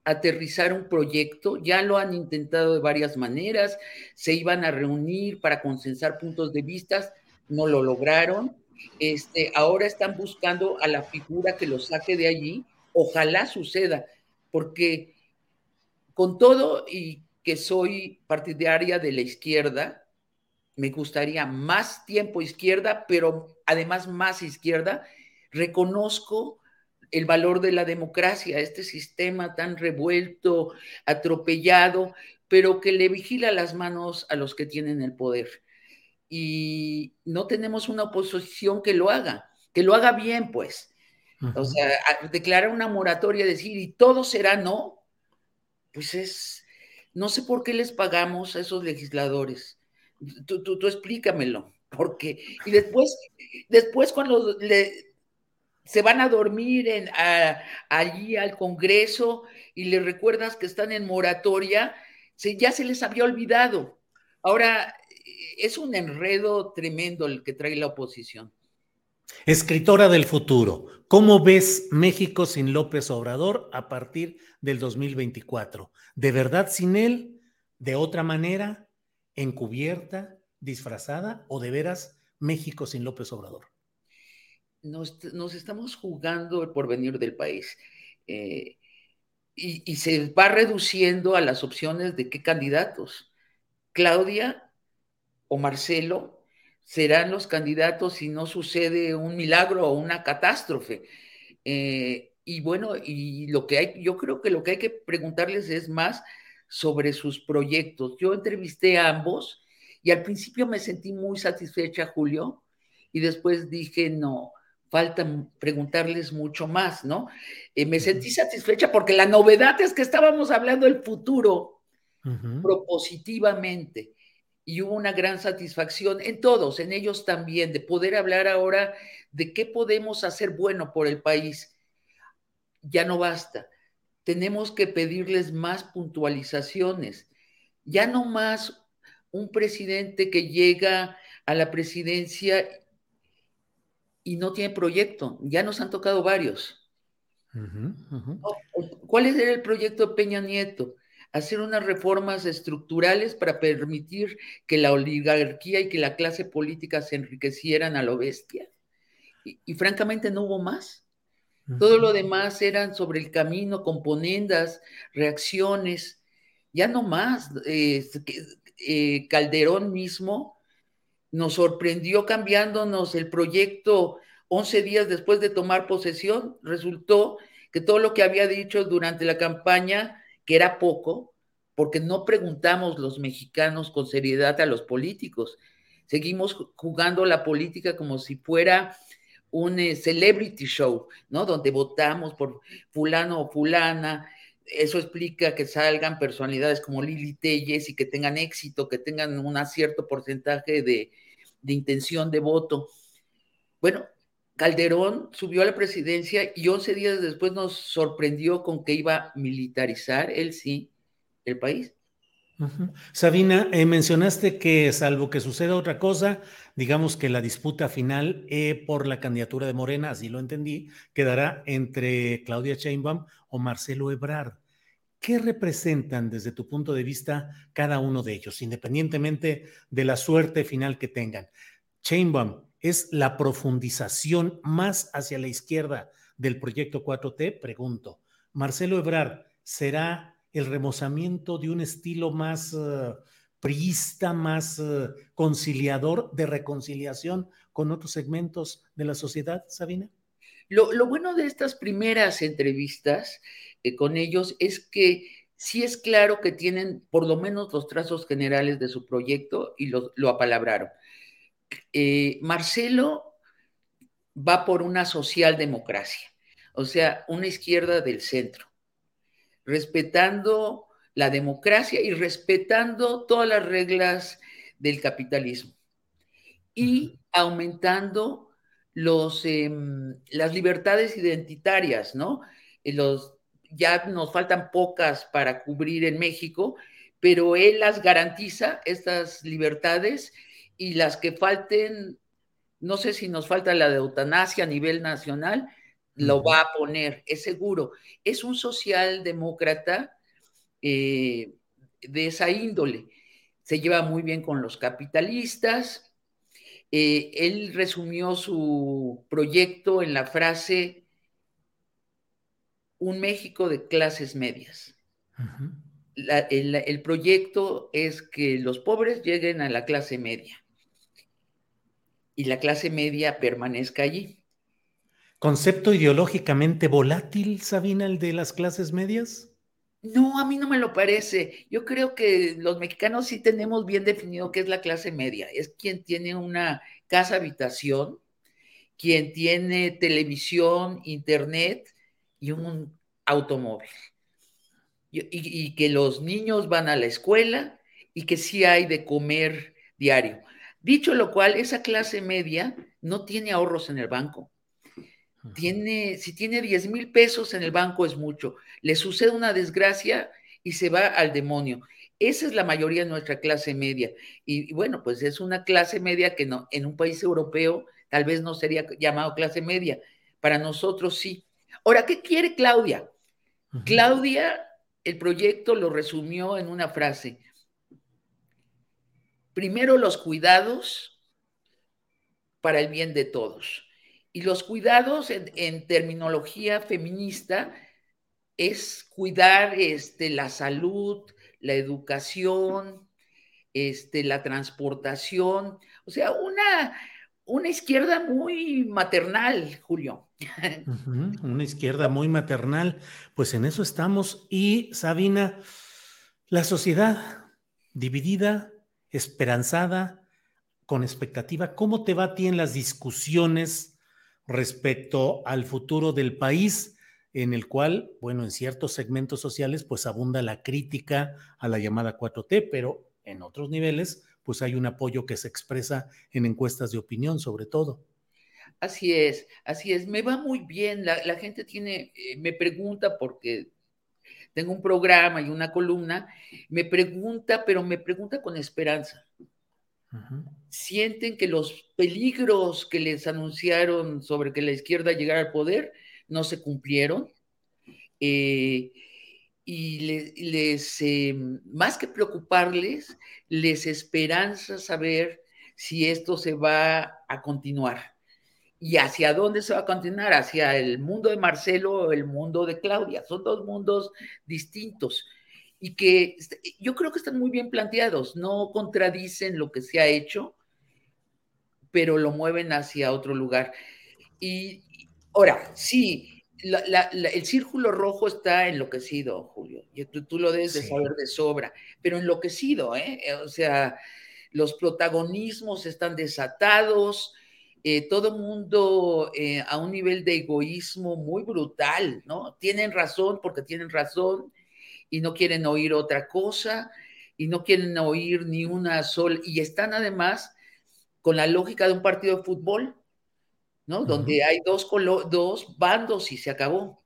aterrizar un proyecto, ya lo han intentado de varias maneras, se iban a reunir para consensar puntos de vista, no lo lograron, este, ahora están buscando a la figura que lo saque de allí, ojalá suceda, porque con todo y que soy partidaria de la izquierda, me gustaría más tiempo izquierda, pero además más izquierda, reconozco el valor de la democracia, este sistema tan revuelto, atropellado, pero que le vigila las manos a los que tienen el poder. Y no tenemos una oposición que lo haga, que lo haga bien, pues. O sea, declarar una moratoria, decir, y todo será no, pues es, no sé por qué les pagamos a esos legisladores. Tú, tú, tú explícamelo, porque, y después, después cuando le, se van a dormir en, allí al Congreso y les recuerdas que están en moratoria, ya se les había olvidado. Ahora, es un enredo tremendo el que trae la oposición. Escritora del futuro, ¿cómo ves México sin López Obrador a partir del 2024? ¿De verdad sin él? de otra manera, encubierta, disfrazada o de veras México sin López Obrador? Nos, estamos jugando el porvenir del país. Eh, y, se va reduciendo a las opciones de qué candidatos. Claudia o Marcelo serán los candidatos si no sucede un milagro o una catástrofe. Eh, y bueno, y lo que hay, yo creo que lo que hay que preguntarles es más sobre sus proyectos. Yo entrevisté a ambos y al principio me sentí muy satisfecha, Julio, y después dije, no, falta preguntarles mucho más, ¿no? Eh, me sentí satisfecha porque la novedad es que estábamos hablando del futuro propositivamente y hubo una gran satisfacción en todos, en ellos también, de poder hablar ahora de qué podemos hacer bueno por el país. Ya no basta. Tenemos que pedirles más puntualizaciones. Ya no más un presidente que llega a la presidencia y no tiene proyecto. Ya nos han tocado varios. ¿Cuál era el proyecto de Peña Nieto? Hacer unas reformas estructurales para permitir que la oligarquía y que la clase política se enriquecieran a lo bestia. Y, francamente no hubo más. Todo lo demás eran sobre el camino, componendas, reacciones, ya no más. Eh, eh, Calderón mismo nos sorprendió cambiándonos el proyecto 11 días después de tomar posesión. Resultó que todo lo que había dicho durante la campaña, que era poco, porque no preguntamos los mexicanos con seriedad a los políticos. Seguimos jugando la política como si fuera un eh, celebrity show, ¿no? Donde votamos por fulano o fulana. Eso explica que salgan personalidades como Lili Telles y que tengan éxito, que tengan un cierto porcentaje de, de intención de voto. Bueno, Calderón subió a la presidencia y 11 días después nos sorprendió con que iba a militarizar, él sí, el país. Sabina, eh, mencionaste que salvo que suceda otra cosa, digamos que la disputa final eh, por la candidatura de Morena, así lo entendí, quedará entre Claudia Sheinbaum o Marcelo Ebrard. ¿Qué representan desde tu punto de vista cada uno de ellos, independientemente de la suerte final que tengan? Chainbaum es la profundización más hacia la izquierda del proyecto 4T, pregunto. Marcelo Ebrard, ¿será el remozamiento de un estilo más uh, priista, más uh, conciliador de reconciliación con otros segmentos de la sociedad, Sabina? Lo, bueno de estas primeras entrevistas eh, con ellos es que sí es claro que tienen por lo menos los trazos generales de su proyecto y lo, apalabraron. Eh, Marcelo va por una socialdemocracia, o sea, una izquierda del centro, respetando la democracia y respetando todas las reglas del capitalismo y aumentando los, em, las libertades identitarias, ¿no? Eh, los, ya nos faltan pocas para cubrir en México, pero él las garantiza, estas libertades, y las que falten, no sé si nos falta la de eutanasia a nivel nacional, lo va a poner, es seguro. Es un socialdemócrata eh, de esa índole. Se lleva muy bien con los capitalistas, eh, él resumió su proyecto en la frase un México de clases medias. el, proyecto es que los pobres lleguen a la clase media y la clase media permanezca allí. ¿Concepto ideológicamente volátil, Sabina, el de las clases medias? No, a mí no me lo parece. Yo creo que los mexicanos sí tenemos bien definido qué es la clase media. Es quien tiene una casa habitación, quien tiene televisión, internet y un automóvil. Y, que los niños van a la escuela y que sí hay de comer diario. Dicho lo cual, esa clase media no tiene ahorros en el banco tiene, si tiene 10 mil pesos en el banco es mucho. Le sucede una desgracia y se va al demonio. Esa es la mayoría de nuestra clase media. Y, bueno, pues es una clase media que no, en un país europeo tal vez no sería llamado clase media. Para nosotros sí. Ahora, ¿qué quiere Claudia? Claudia, el proyecto lo resumió en una frase. primero los cuidados para el bien de todos. Y los cuidados en, terminología feminista es cuidar este, la salud, la educación, este, la transportación, o sea, una, una izquierda muy maternal, Julio. una izquierda muy maternal, pues en eso estamos. Y Sabina, la sociedad dividida, esperanzada, con expectativa, ¿cómo te va a ti en las discusiones respecto al futuro del país? en el cual, bueno, en ciertos segmentos sociales, pues abunda la crítica a la llamada 4T, pero en otros niveles, pues hay un apoyo que se expresa en encuestas de opinión, sobre todo. Así es, así es. Me va muy bien. La, gente tiene, eh, me pregunta porque tengo un programa y una columna, me pregunta, pero me pregunta con esperanza. Sienten que los peligros que les anunciaron sobre que la izquierda llegara al poder no se cumplieron. Eh, y les, em, más que preocuparles, les esperanza saber si esto se va a continuar. ¿Y hacia dónde se va a continuar? ¿Hacia el mundo de Marcelo o el mundo de Claudia? Son dos mundos distintos y que yo creo que están muy bien planteados, no contradicen lo que se ha hecho, pero lo mueven hacia otro lugar. Y ahora, sí, el círculo rojo está enloquecido, Julio. Y tú, lo debes de saber de sobra, pero enloquecido. ¿eh? O sea, los protagonismos están desatados, eh, todo mundo eh, a un nivel de egoísmo muy brutal, ¿no? Tienen razón porque tienen razón y no quieren oír otra cosa y no quieren oír ni una sola, y están además con la lógica de un partido de fútbol ¿no? Donde hay dos, dos bandos y se acabó.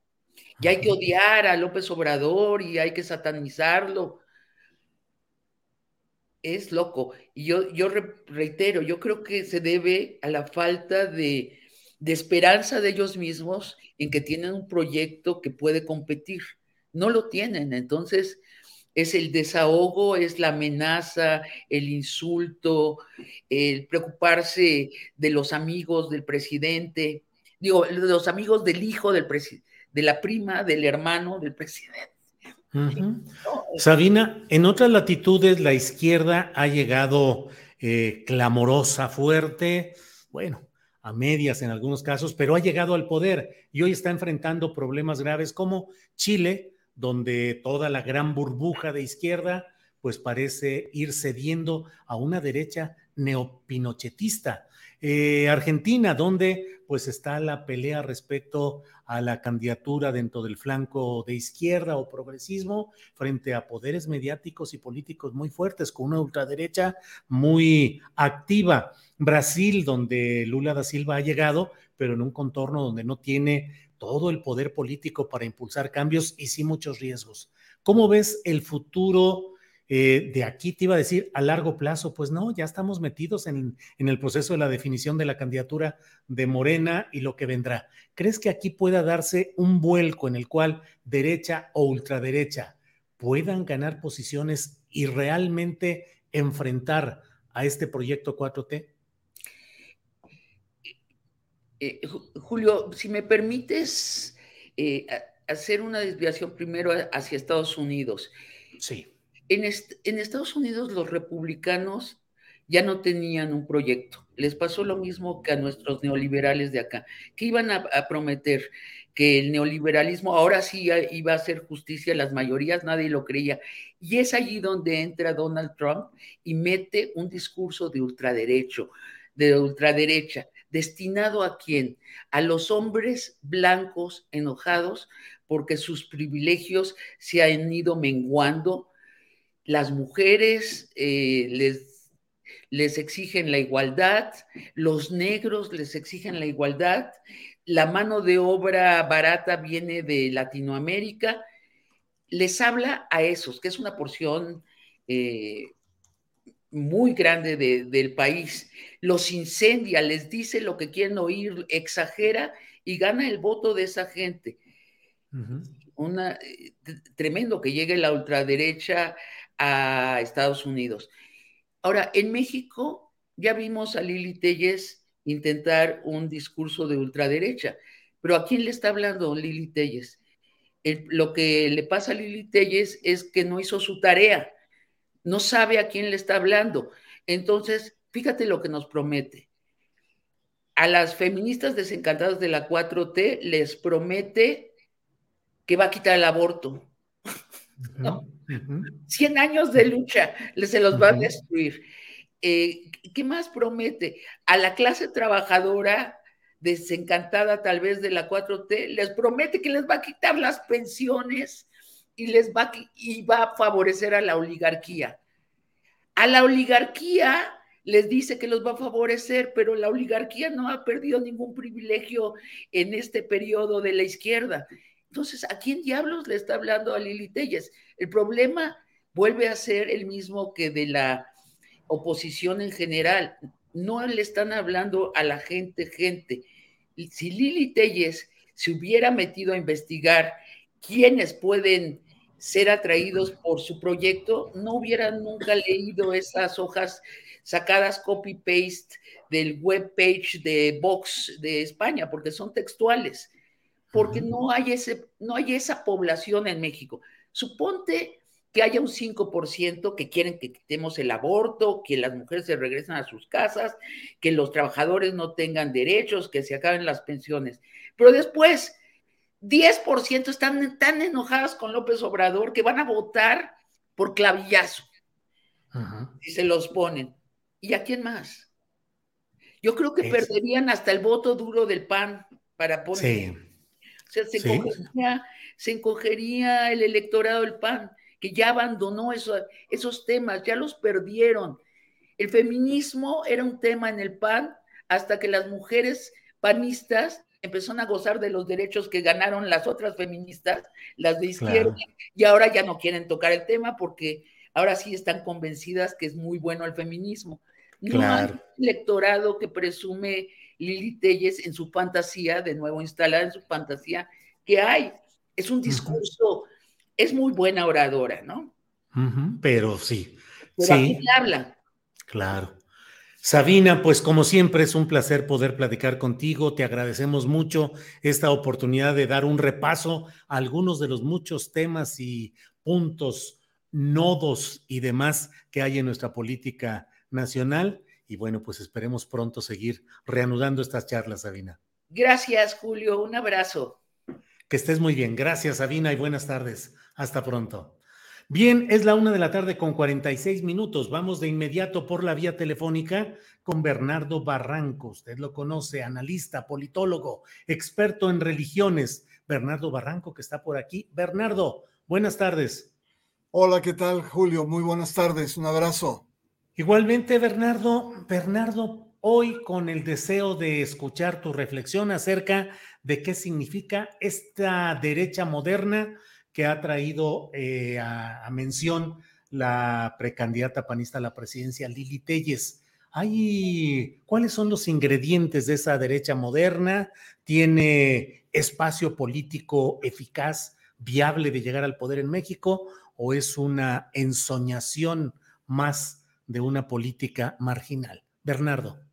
Y hay que odiar a López Obrador y hay que satanizarlo. Es loco. Y yo, yo reitero, yo creo que se debe a la falta de, de esperanza de ellos mismos en que tienen un proyecto que puede competir. No lo tienen. Entonces, es el desahogo, es la amenaza, el insulto, el preocuparse de los amigos del presidente, digo, de los amigos del hijo del presidente, de la prima, del hermano del presidente. Sabina, en otras latitudes la izquierda ha llegado eh, clamorosa, fuerte, bueno, a medias en algunos casos, pero ha llegado al poder y hoy está enfrentando problemas graves como Chile, donde toda la gran burbuja de izquierda pues parece ir cediendo a una derecha neopinochetista. Eh, Argentina, donde pues está la pelea respecto a la candidatura dentro del flanco de izquierda o progresismo frente a poderes mediáticos y políticos muy fuertes, con una ultraderecha muy activa. Brasil, donde Lula da Silva ha llegado, pero en un contorno donde no tiene todo el poder político para impulsar cambios y sí muchos riesgos. ¿Cómo ves el futuro eh, de aquí? Te iba a decir a largo plazo, pues no, ya estamos metidos en, en, el proceso de la definición de la candidatura de Morena y lo que vendrá. ¿Crees que aquí pueda darse un vuelco en el cual derecha o ultraderecha puedan ganar posiciones y realmente enfrentar a este proyecto 4T? Eh, Julio, si me permites eh, hacer una desviación primero hacia Estados Unidos. Sí. En, Estados Unidos los republicanos ya no tenían un proyecto. Les pasó lo mismo que a nuestros neoliberales de acá, que iban a, prometer que el neoliberalismo ahora sí iba a hacer justicia a las mayorías, nadie lo creía. Y es allí donde entra Donald Trump y mete un discurso de ultraderecho, de ultraderecha destinado a quién? A los hombres blancos enojados porque sus privilegios se han ido menguando. Las mujeres eh, les, les exigen la igualdad, los negros les exigen la igualdad, la mano de obra barata viene de Latinoamérica. Les habla a esos, que es una porción eh, muy grande del país, los incendia, les dice lo que quieren oír, exagera y gana el voto de esa gente. Una, eh, tremendo que llegue la ultraderecha a Estados Unidos. Ahora, en México ya vimos a Lili Telles intentar un discurso de ultraderecha, pero ¿a quién le está hablando Lili Telles? lo que le pasa a Lili Telles es que no hizo su tarea, no sabe a quién le está hablando. Entonces, fíjate lo que nos promete. A las feministas desencantadas de la 4T les promete que va a quitar el aborto. no. 100 años de lucha se los va a destruir. Eh, ¿Qué más promete? A la clase trabajadora desencantada tal vez de la 4T, les promete que les va a quitar las pensiones y les va, y va a favorecer a la oligarquía. A la oligarquía les dice que los va a favorecer, pero la oligarquía no ha perdido ningún privilegio en este periodo de la izquierda. Entonces, ¿a quién diablos le está hablando a Lili Telles? El problema vuelve a ser el mismo que de la oposición en general. No le están hablando a la gente, gente. Si Lili Telles se hubiera metido a investigar quiénes pueden ser atraídos por su proyecto, no hubieran nunca leído esas hojas sacadas copy-paste del web page de Vox de España, porque son textuales porque no hay, ese, no hay esa población en México. Suponte que haya un 5% que quieren que quitemos el aborto, que las mujeres se regresen a sus casas, que los trabajadores no tengan derechos, que se acaben las pensiones. Pero después, 10% están tan enojadas con López Obrador que van a votar por clavillazo. Y se los ponen. ¿Y a quién más? Yo creo que perderían hasta el voto duro del PAN para poner. O sea, se, encogería, el electorado del PAN, que ya abandonó esos temas, ya los perdieron. El feminismo era un tema en el PAN hasta que las mujeres panistas empezaron a gozar de los derechos que ganaron las otras feministas, las de izquierda, y ahora ya no quieren tocar el tema porque ahora sí están convencidas que es muy bueno el feminismo. No hay electorado que presume Lili Telles en su fantasía, de nuevo instalada en su fantasía, que hay. Es un discurso, es muy buena oradora, ¿no? pero sí. Pero sí. habla. Claro. Sabina, pues como siempre es un placer poder platicar contigo. Te agradecemos mucho esta oportunidad de dar un repaso a algunos de los muchos temas y puntos, nodos y demás que hay en nuestra política nacional y bueno, pues esperemos pronto seguir reanudando estas charlas, Sabina. Gracias, Julio. Un abrazo. Que estés muy bien. Gracias, Sabina, y buenas tardes. Hasta pronto. Bien, es la una de la tarde con 46 minutos. Vamos de inmediato por la vía telefónica con Bernardo Barranco. Usted lo conoce, analista, politólogo, experto en religiones. Bernardo Barranco, que está por aquí. Bernardo, buenas tardes. Hola, ¿qué tal, Julio? Muy buenas tardes. Un abrazo. Igualmente, Bernardo, Bernardo, hoy con el deseo de escuchar tu reflexión acerca de qué significa esta derecha moderna que ha traído eh, a, mención la precandidata panista a la presidencia, Lili Telles. ¿Cuáles son los ingredientes de esa derecha moderna? ¿Tiene espacio político eficaz, viable de llegar al poder en México? ¿O es una ensoñación más de una política marginal. Bernardo.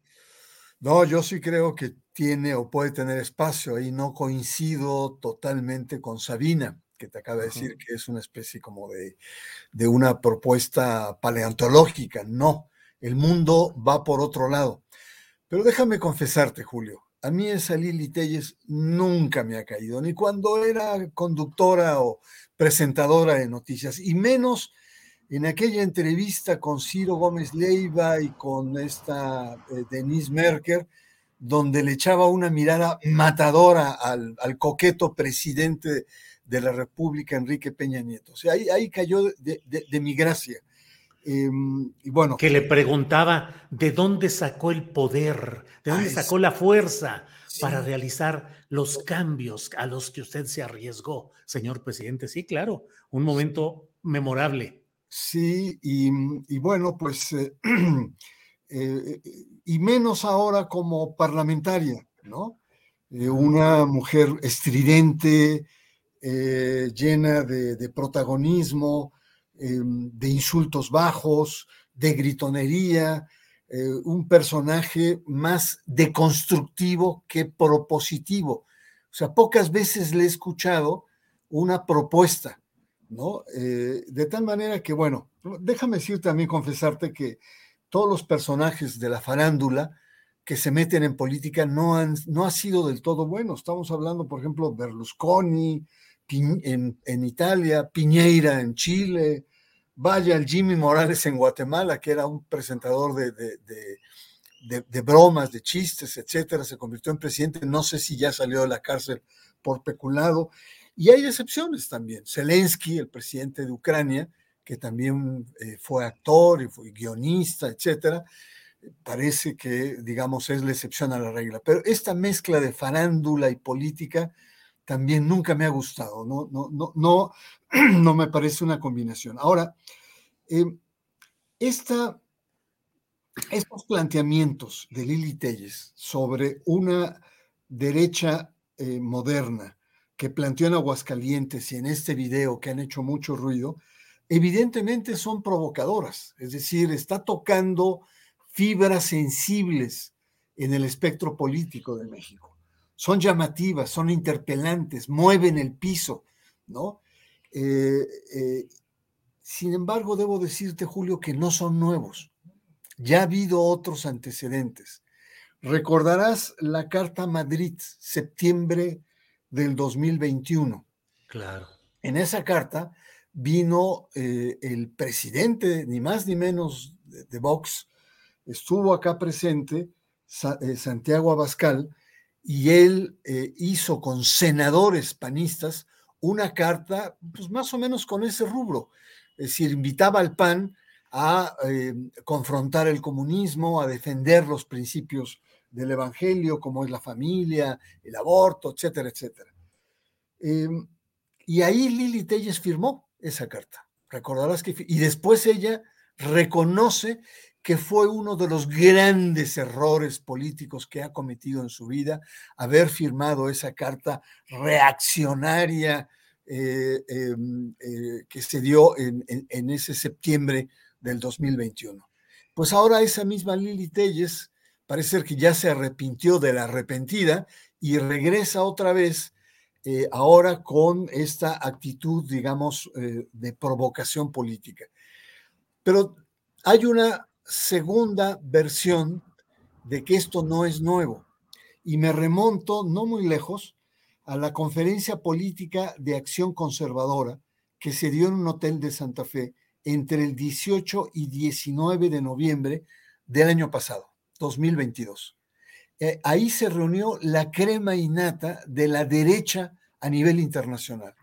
No, yo sí creo que tiene o puede tener espacio y no coincido totalmente con Sabina, que te acaba de decir que es una especie como de, de una propuesta paleontológica. No, el mundo va por otro lado. Pero déjame confesarte, Julio, a mí esa Lili Telles nunca me ha caído, ni cuando era conductora o presentadora de noticias, y menos en aquella entrevista con Ciro Gómez Leiva y con esta eh, Denise Merker, donde le echaba una mirada matadora al, coqueto presidente de la República, Enrique Peña Nieto. O sea, ahí, cayó de, mi gracia. Em, y bueno. Que le preguntaba de dónde sacó el poder, de dónde ah, sacó la fuerza para realizar los cambios a los que usted se arriesgó, señor presidente. Sí, claro, un momento memorable. Sí, y, mm, bueno, pues, eh, eh, y menos ahora como parlamentaria, ¿no? Eh, una mujer estridente, llena de, protagonismo, de insultos bajos, de gritonería, un personaje más deconstructivo que propositivo. O sea, pocas veces le he escuchado una propuesta, ¿no? Eh, de tal manera que, bueno, déjame decir también, confesarte que todos los personajes de la farándula que se meten en política no han, no ha sido del todo bueno. Estamos hablando, por ejemplo, Berlusconi en, en Italia, Piñeira en Chile, vaya el Jimmy Morales en Guatemala, que era un presentador de, de, bromas, de chistes, etcétera, se convirtió en presidente. No sé si ya salió de la cárcel por peculado. Y hay excepciones también. Zelensky, el presidente de Ucrania, que también eh, fue actor y fue guionista, etcétera, parece que, digamos, es la excepción a la regla. Pero esta mezcla de farándula y política también nunca me ha gustado, no, no, no, no, no me parece una combinación. Ahora, eh, estos planteamientos de Lili Telles sobre una derecha eh, moderna que planteó en Aguascalientes y en este video que han hecho mucho ruido, evidentemente son provocadoras, es decir, está tocando fibras sensibles en el espectro político de México son llamativas, son interpelantes, mueven el piso, ¿no? Eh, eh, sin embargo, debo decirte, Julio, que no son nuevos. Ya ha habido otros antecedentes. Recordarás la Carta Madrid, septiembre del 2021. Claro. En esa carta vino eh, el presidente, ni más ni menos de, Vox, estuvo acá presente, Santiago Abascal, y él eh, hizo con senadores panistas una carta, pues más o menos con ese rubro, es decir, invitaba al PAN a eh, confrontar el comunismo, a defender los principios del Evangelio, como es la familia, el aborto, etcétera, etcétera. Em, y ahí Lili Telles firmó esa carta. Recordarás que... Y después ella reconoce que fue uno de los grandes errores políticos que ha cometido en su vida, haber firmado esa carta reaccionaria eh, em, eh, que se dio en, ese septiembre del 2021. Pues ahora esa misma Lili Telles parece ser que ya se arrepintió de la arrepentida y regresa otra vez eh, ahora con esta actitud, digamos, de provocación política. Pero hay una segunda versión de que esto no es nuevo. Y me remonto no muy lejos a la conferencia política de acción conservadora que se dio en un hotel de Santa Fe entre el 18 y 19 de noviembre del año pasado, 2022. Eh, ahí se reunió la crema innata de la derecha a nivel internacional.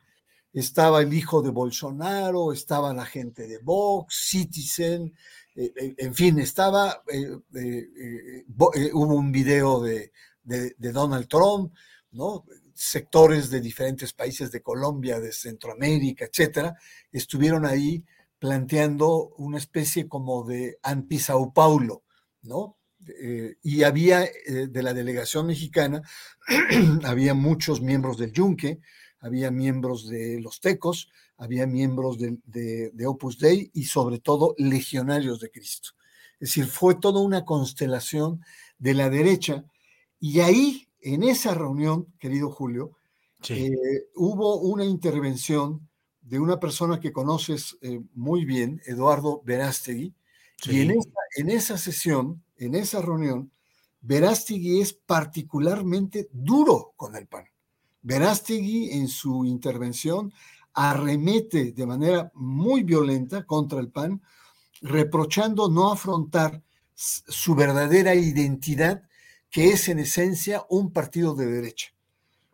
Estaba el hijo de Bolsonaro, estaba la gente de Vox, Citizen, eh, eh, en fin, estaba, hubo un video de, Donald Trump, ¿no? Sectores de diferentes países de Colombia, de Centroamérica, etcétera, estuvieron ahí planteando una especie como de anti-Sao Paulo, ¿no? Y había de la delegación mexicana, había muchos miembros del Yunque, había miembros de los Tecos, había miembros de, Opus Dei y sobre todo legionarios de Cristo. Es decir, fue toda una constelación de la derecha. Y ahí, en esa reunión, querido Julio, eh, hubo una intervención de una persona que conoces eh, muy bien, Eduardo Verástegui, y en esa, en esa sesión, en esa reunión, Verástegui es particularmente duro con el PAN. Verástegui en su intervención arremete de manera muy violenta contra el PAN, reprochando no afrontar su verdadera identidad, que es en esencia un partido de derecha.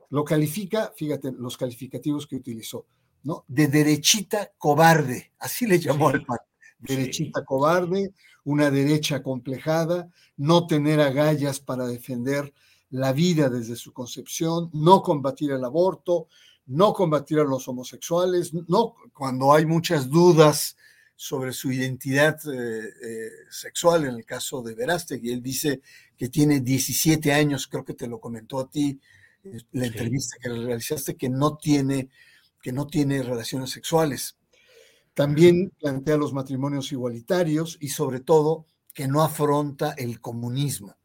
Lo califica, fíjate los calificativos que utilizó, ¿no? De derechita cobarde, así le llamó al PAN. Derechita cobarde, una derecha complejada, no tener agallas para defender la vida desde su concepción, no combatir el aborto, no combatir a los homosexuales, no cuando hay muchas dudas sobre su identidad eh, eh, sexual, en el caso de Verástegui, él dice que tiene 17 años, creo que te lo comentó a ti, eh, la entrevista que realizaste, que no tiene, que no tiene relaciones sexuales. También plantea los matrimonios igualitarios y sobre todo que no afronta el comunismo.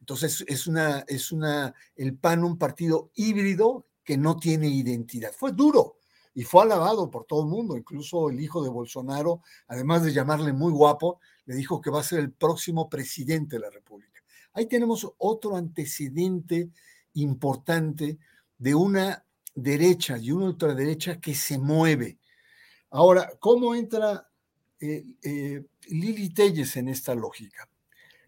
Entonces es una, es una, el PAN un partido híbrido que no tiene identidad. Fue duro y fue alabado por todo el mundo, incluso el hijo de Bolsonaro, además de llamarle muy guapo, le dijo que va a ser el próximo presidente de la República. Ahí tenemos otro antecedente importante de una derecha y una ultraderecha que se mueve. Ahora, ¿cómo entra eh, eh, Lili Telles en esta lógica?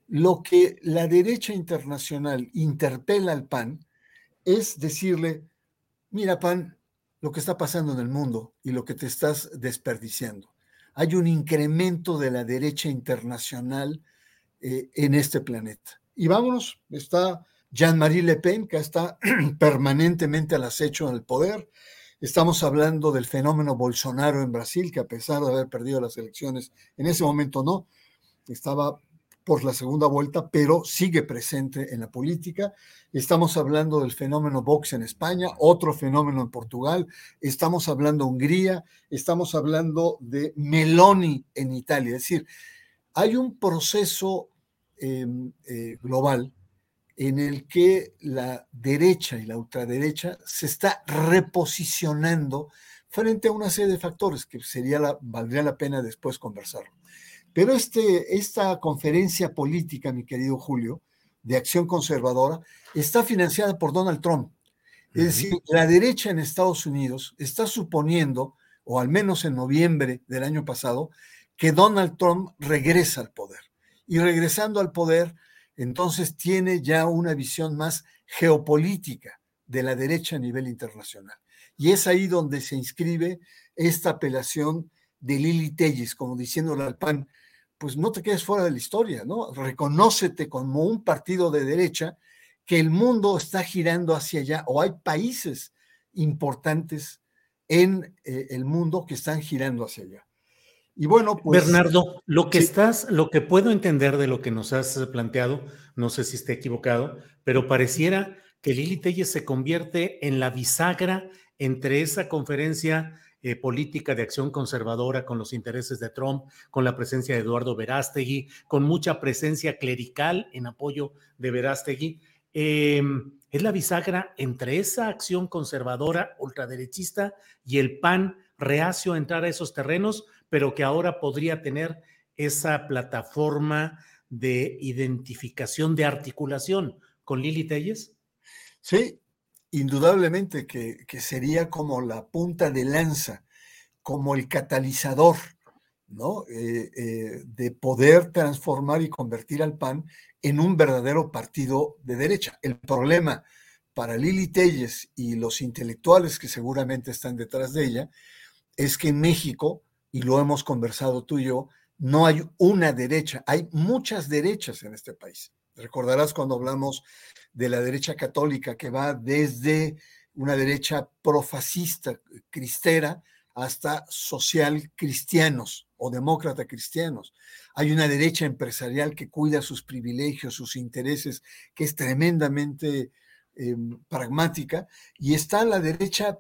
Lo que la derecha internacional interpela al PAN es decirle, mira PAN, lo que está pasando en el mundo y lo que te estás desperdiciando. Hay un incremento de la derecha internacional eh, en este planeta. Y vámonos, está Jean-Marie Le Pen, que está permanentemente al acecho en el poder. Estamos hablando del fenómeno Bolsonaro en Brasil, que a pesar de haber perdido las elecciones, en ese momento no, estaba por la segunda vuelta, pero sigue presente en la política. Estamos hablando del fenómeno Vox en España, otro fenómeno en Portugal. Estamos hablando de Hungría, estamos hablando de Meloni en Italia. Es decir, hay un proceso em, eh, global en el que la derecha y la ultraderecha se está reposicionando frente a una serie de factores que sería la, valdría la pena después conversar. Pero este, esta conferencia política, mi querido Julio, de acción conservadora, está financiada por Donald Trump. Es decir, la derecha en Estados Unidos está suponiendo, o al menos en noviembre del año pasado, que Donald Trump regresa al poder. Y regresando al poder, entonces tiene ya una visión más geopolítica de la derecha a nivel internacional. Y es ahí donde se inscribe esta apelación de Lili Telles, como diciéndole al PAN, pues no te quedes fuera de la historia, ¿no? Reconócete como un partido de derecha que el mundo está girando hacia allá, o hay países importantes en eh, el mundo que están girando hacia allá. Y bueno, pues. Bernardo, lo que estás, lo que puedo entender de lo que nos has planteado, no sé si esté equivocado, pero pareciera que Lili Telles se convierte en la bisagra entre esa conferencia eh, política de acción conservadora con los intereses de Trump, con la presencia de Eduardo Verástegui, con mucha presencia clerical en apoyo de Verástegui. Em, es la bisagra entre esa acción conservadora ultraderechista y el PAN reacio a entrar a esos terrenos, pero que ahora podría tener esa plataforma de identificación, de articulación con Lili Telles? Sí, indudablemente que, sería como la punta de lanza, como el catalizador, ¿no? Eh, eh, de poder transformar y convertir al PAN en un verdadero partido de derecha. El problema para Lili Telles y los intelectuales que seguramente están detrás de ella es que en México y lo hemos conversado tú y yo, no hay una derecha, hay muchas derechas en este país. Recordarás cuando hablamos de la derecha católica que va desde una derecha profascista, cristera, hasta social cristianos o demócrata cristianos. Hay una derecha empresarial que cuida sus privilegios, sus intereses, que es tremendamente em, pragmática, y está la derecha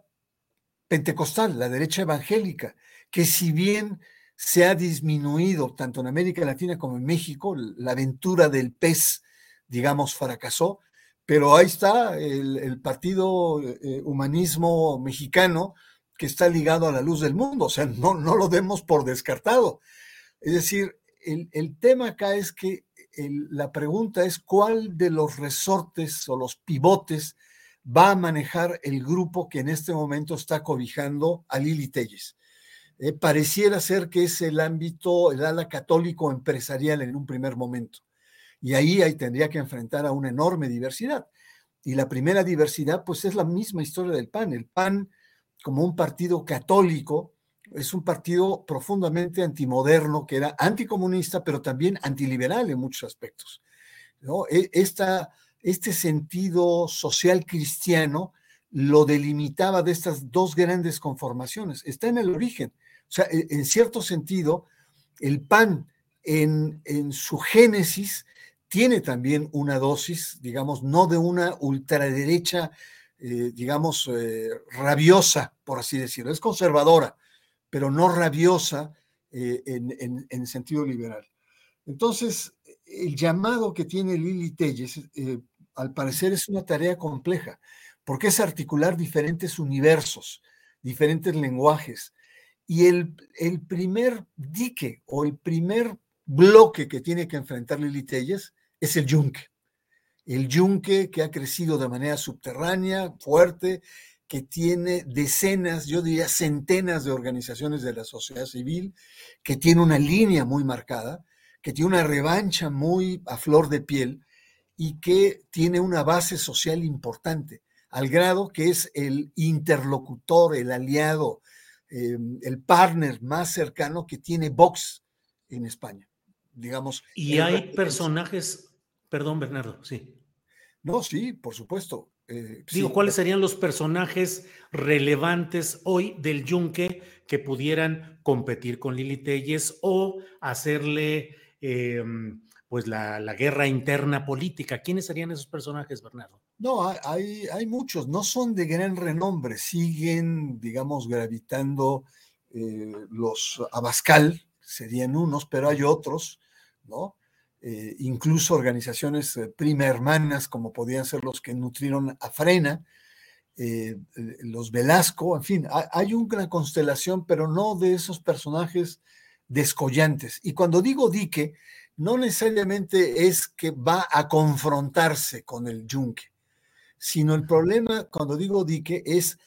pentecostal, la derecha evangélica, que si bien se ha disminuido tanto en América Latina como en México, la aventura del pez, digamos, fracasó, pero ahí está el, Partido eh, Humanismo Mexicano que está ligado a la luz del mundo, o sea, no, no lo demos por descartado. Es decir, el, tema acá es que la pregunta es cuál de los resortes o los pivotes va a manejar el grupo que en este momento está cobijando a Lili Telles. Eh, pareciera ser que es el ámbito, el ala católico empresarial en un primer momento. Y ahí, ahí tendría que enfrentar a una enorme diversidad. Y la primera diversidad, pues es la misma historia del PAN. El PAN, como un partido católico, es un partido profundamente antimoderno, que era anticomunista, pero también antiliberal en muchos aspectos. ¿no? E, esta, este sentido social cristiano lo delimitaba de estas dos grandes conformaciones. Está en el origen. O sea, e, en cierto sentido, el pan en, su génesis tiene también una dosis, digamos, no de una ultraderecha, eh, digamos, eh, rabiosa, por así decirlo, es conservadora, pero no rabiosa eh, en, en, sentido liberal. Entonces, el llamado que tiene Lili Telles, al parecer, es una tarea compleja, porque es articular diferentes universos, diferentes lenguajes. Y el, el primer dique o el primer bloque que tiene que enfrentar Lili Telles es el yunque. El yunque que ha crecido de manera subterránea, fuerte, que tiene decenas, yo diría centenas de organizaciones de la sociedad civil, que tiene una línea muy marcada, que tiene una revancha muy a flor de piel y que tiene una base social importante, al grado que es el interlocutor, el aliado, em, el partner más cercano que tiene Vox en España, digamos. Y hay personajes, perdón Bernardo, sí. No, sí, por supuesto. Eh, Digo, ¿cuáles serían los personajes relevantes hoy del Yunque que pudieran competir con Lili Telles o hacerle em, pues la, guerra interna política? ¿Quiénes serían esos personajes, Bernardo? No, hay, hay muchos, no son de gran renombre, siguen, digamos, gravitando eh, los Abascal, serían unos, pero hay otros, ¿no? Eh, incluso organizaciones eh, prima hermanas, como podían ser los que nutrieron a Frena, los Velasco, en fin, hay una constelación, pero no de esos personajes descollantes. Y cuando digo dique, no necesariamente es que va a confrontarse con el yunque, sino el problema, cuando digo dique, es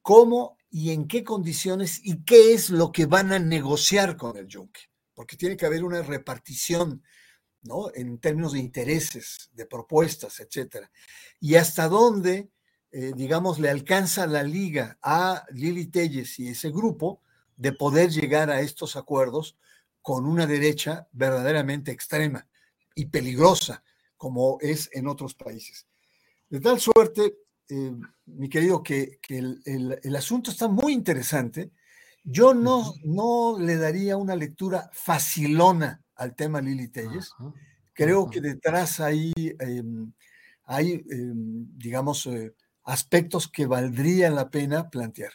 cómo y en qué condiciones y qué es lo que van a negociar con el yunque, porque tiene que haber una repartición ¿no? En términos de intereses, de propuestas, etcétera. Y hasta dónde, eh, digamos, le alcanza la liga a Lili Telles y ese grupo de poder llegar a estos acuerdos con una derecha verdaderamente extrema y peligrosa, como es en otros países. De tal suerte, eh, mi querido, que, el, asunto está muy interesante. Yo no, no le daría una lectura facilona al tema Lili Telles. Creo que detrás hay, em, hay em, digamos, eh, aspectos que valdría la pena plantear.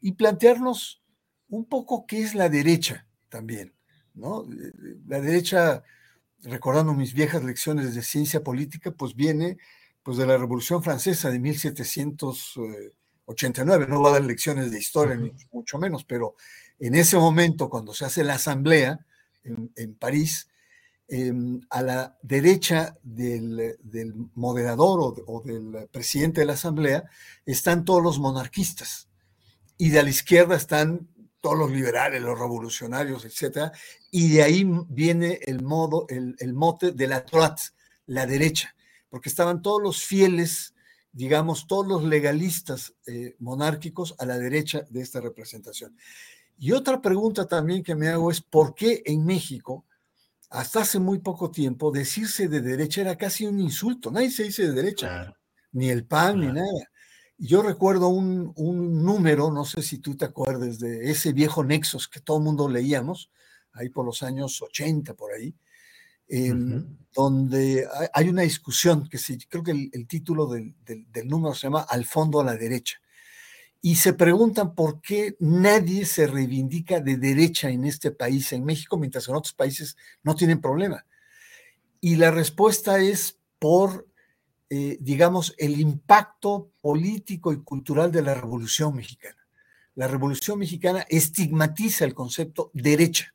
Y plantearnos un poco qué es la derecha también, ¿no? Eh, la derecha, recordando mis viejas lecciones de ciencia política, pues viene pues de la Revolución Francesa de 1789. No va a dar lecciones de historia, ni mucho menos, pero en ese momento, cuando se hace la asamblea, en, París, em, a la derecha del, moderador o, del presidente de la Asamblea están todos los monarquistas y de la izquierda están todos los liberales, los revolucionarios, etc. Y de ahí viene el, modo, el, mote de la droite, la derecha, porque estaban todos los fieles, digamos, todos los legalistas eh, monárquicos a la derecha de esta representación. Y otra pregunta también que me hago es, ¿por qué en México, hasta hace muy poco tiempo, decirse de derecha era casi un insulto? Nadie se dice de derecha, ni el PAN, ni nada. Yo recuerdo un, número, no sé si tú te acuerdas de ese viejo Nexos que todo el mundo leíamos, ahí por los años 80, por ahí, donde hay una discusión que sí, creo que el, título del, del, número se llama Al fondo a la derecha y se preguntan por qué nadie se reivindica de derecha en este país, en México, mientras en otros países no tienen problema. Y la respuesta es por, eh, digamos, el impacto político y cultural de la Revolución Mexicana. La Revolución Mexicana estigmatiza el concepto derecha,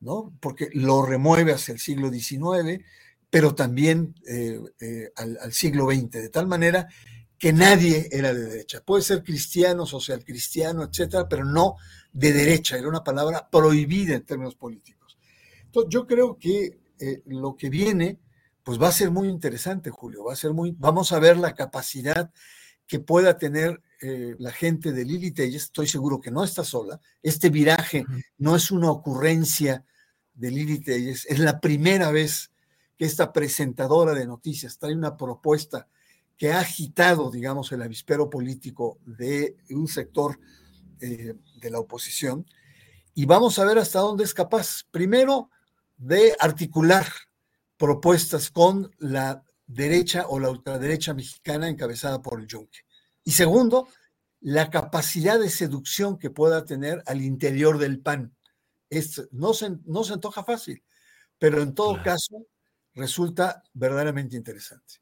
¿no? Porque lo remueve hacia el siglo XIX, pero también eh, eh, al, siglo XX, de tal manera que nadie era de derecha. Puede ser cristiano, social cristiano, etcétera, pero no de derecha. Era una palabra prohibida en términos políticos. Entonces, yo creo que lo que viene, pues va a ser muy interesante, Julio. Va a ser muy, vamos a ver la capacidad que pueda tener eh, la gente de Lili Telles. Estoy seguro que no está sola. Este viraje no es una ocurrencia de Lili Telles. Es la primera vez que esta presentadora de noticias trae una propuesta que ha agitado, digamos, el avispero político de un sector eh, de la oposición. Y vamos a ver hasta dónde es capaz, primero, de articular propuestas con la derecha o la ultraderecha mexicana encabezada por el Yunque. Y segundo, la capacidad de seducción que pueda tener al interior del PAN. Es, no, se, no se antoja fácil, pero en todo caso resulta verdaderamente interesante.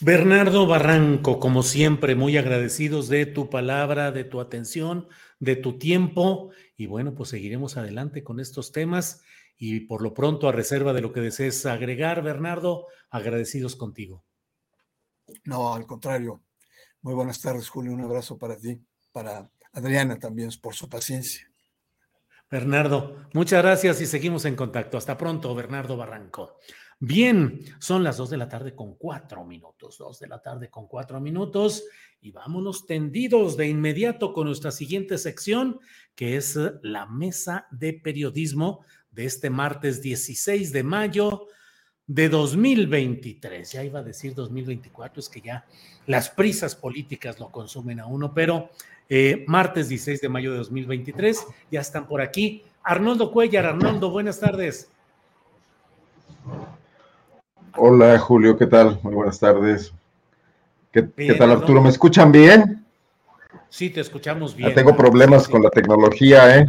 Bernardo Barranco, como siempre, muy agradecidos de tu palabra, de tu atención, de tu tiempo. Y bueno, pues seguiremos adelante con estos temas. Y por lo pronto, a reserva de lo que desees agregar, Bernardo, agradecidos contigo. No, al contrario. Muy buenas tardes, Julio. Un abrazo para ti, para Adriana también, por su paciencia. Bernardo, muchas gracias y seguimos en contacto. Hasta pronto, Bernardo Barranco. Bien, son las dos de la tarde con cuatro minutos, dos de la tarde con cuatro minutos y vámonos tendidos de inmediato con nuestra siguiente sección, que es la mesa de periodismo de este martes 16 de mayo de 2023. Ya iba a decir 2024, es que ya las prisas políticas lo consumen a uno, pero eh, martes 16 de mayo de 2023, ya están por aquí. Arnoldo Cuellar, Arnoldo, buenas tardes. Hola Julio, ¿qué tal? Muy buenas tardes. ¿Qué, tal Arturo? ¿Me escuchan bien? Sí, te escuchamos bien. tengo problemas con la tecnología, ¿eh?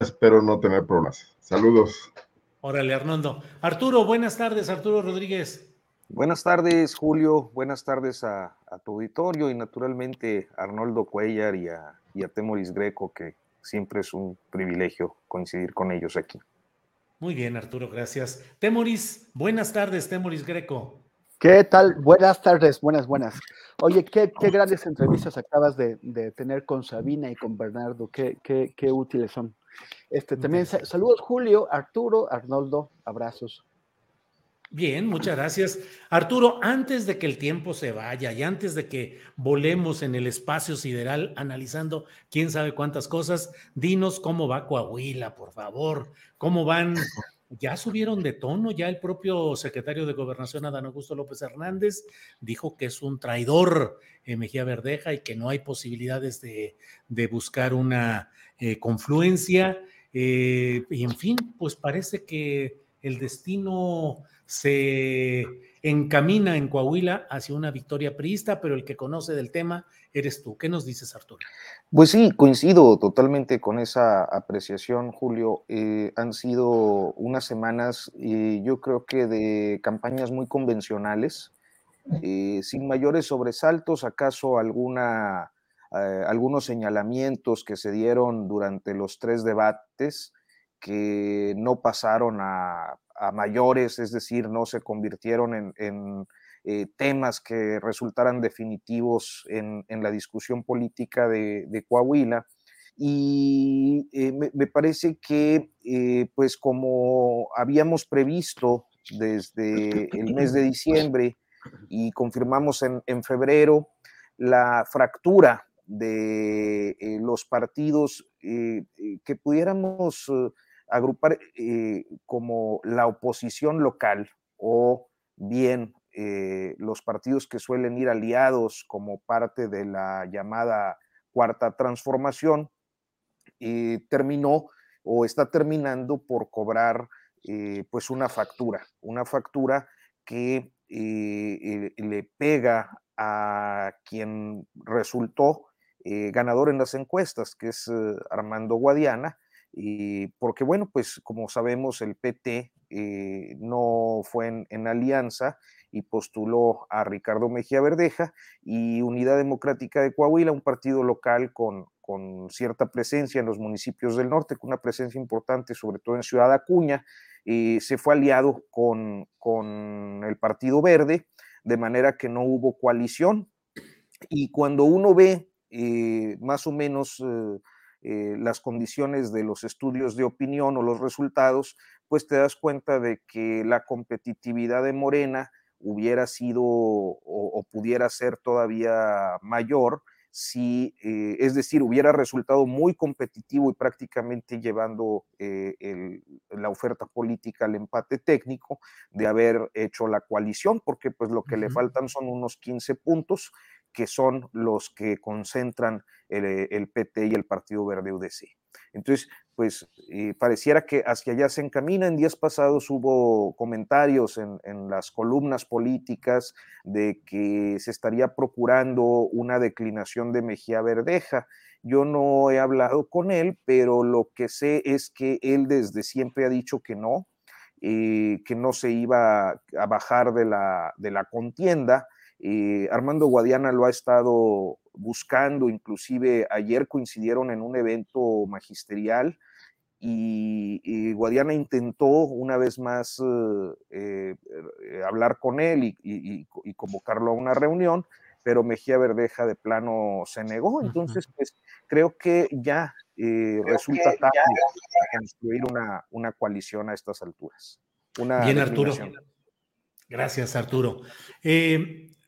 espero no tener problemas. Saludos. Órale, Arnoldo. Arturo, buenas tardes, Arturo Rodríguez. Buenas tardes, Julio. Buenas tardes a, tu auditorio y naturalmente a Arnoldo Cuellar y a, y a Temoris Greco, que siempre es un privilegio coincidir con ellos aquí. Muy bien, Arturo, gracias. Temoris, buenas tardes, Temoris Greco. ¿Qué tal? Buenas tardes, buenas, buenas. Oye, qué, grandes entrevistas acabas de, tener con Sabina y con Bernardo, qué, qué, qué útiles son. Este, también saludos Julio, Arturo, Arnoldo, abrazos. Bien, muchas gracias. Arturo, antes de que el tiempo se vaya y antes de que volemos en el espacio sideral analizando quién sabe cuántas cosas, dinos cómo va Coahuila, por favor. ¿Cómo van? Ya subieron de tono, ya el propio secretario de Gobernación, Adán Augusto López Hernández, dijo que es un traidor eh, Mejía Verdeja y que no hay posibilidades de, de buscar una eh, confluencia. Eh, y en fin, pues parece que el destino se encamina en Coahuila hacia una victoria priista, pero el que conoce del tema eres tú. ¿Qué nos dices, Arturo? Pues sí, coincido totalmente con esa apreciación, Julio. Eh, han sido unas semanas, yo creo que de campañas muy convencionales, sin mayores sobresaltos, acaso alguna eh, algunos señalamientos que se dieron durante los tres debates que no pasaron a, mayores, es decir, no se convirtieron en, eh, temas que resultaran definitivos en, la discusión política de, Coahuila. Y eh, me, parece que, pues como habíamos previsto desde el mes de diciembre y confirmamos en, en febrero, la fractura de eh, los partidos eh, eh, que pudiéramos agrupar como la oposición local o bien los partidos que suelen ir aliados como parte de la llamada cuarta transformación, terminó o está terminando por cobrar pues una factura, una factura que le pega a quien resultó eh, ganador en las encuestas, que es eh, Armando Guadiana, y porque bueno, pues como sabemos el PT eh, no fue en, alianza y postuló a Ricardo Mejía Verdeja y Unidad Democrática de Coahuila, un partido local con, con cierta presencia en los municipios del norte, con una presencia importante, sobre todo en Ciudad Acuña, y se fue aliado con, con el Partido Verde, de manera que no hubo coalición. Y cuando uno ve eh, más o menos eh, eh, las condiciones de los estudios de opinión o los resultados, pues te das cuenta de que la competitividad de Morena hubiera sido o, pudiera ser todavía mayor si, eh, es decir, hubiera resultado muy competitivo y prácticamente llevando eh, la oferta política al empate técnico de haber hecho la coalición, porque pues lo que le faltan son unos 15 puntos que son los que concentran el, PT y el Partido Verde UDC. Entonces, pues eh, pareciera que hacia allá se encamina. En días pasados hubo comentarios en, las columnas políticas de que se estaría procurando una declinación de Mejía Verdeja. Yo no he hablado con él, pero lo que sé es que él desde siempre ha dicho que no, eh, que no se iba a bajar de la contienda eh, Armando Guadiana lo ha estado buscando, inclusive ayer coincidieron en un evento magisterial y, Guadiana intentó una vez más eh, eh, hablar con él y, convocarlo a una reunión, pero Mejía Verdeja de plano se negó. Entonces, pues creo que ya resulta tarde construir una, una, coalición a estas alturas. Bien, Arturo. Gracias, Arturo.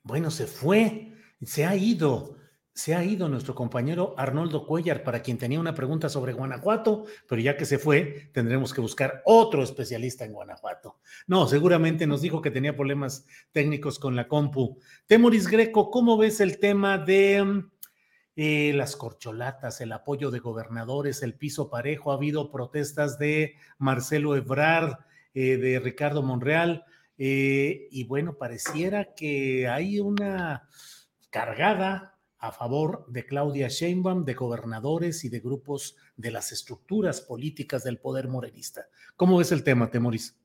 Bueno, se fue, se ha ido, se ha ido nuestro compañero Arnoldo Cuellar, para quien tenía una pregunta sobre Guanajuato, pero ya que se fue, tendremos que buscar otro especialista en Guanajuato. No, seguramente nos dijo que tenía problemas técnicos con la compu. Temoris Greco, ¿cómo ves el tema de eh, las corcholatas, el apoyo de gobernadores, el piso parejo? Ha habido protestas de Marcelo Ebrard, eh, de Ricardo Monreal. Eh, y bueno, pareciera que hay una cargada a favor de Claudia Sheinbaum, de gobernadores y de grupos de las estructuras políticas del poder morenista. ¿Cómo ves el tema, Temoris?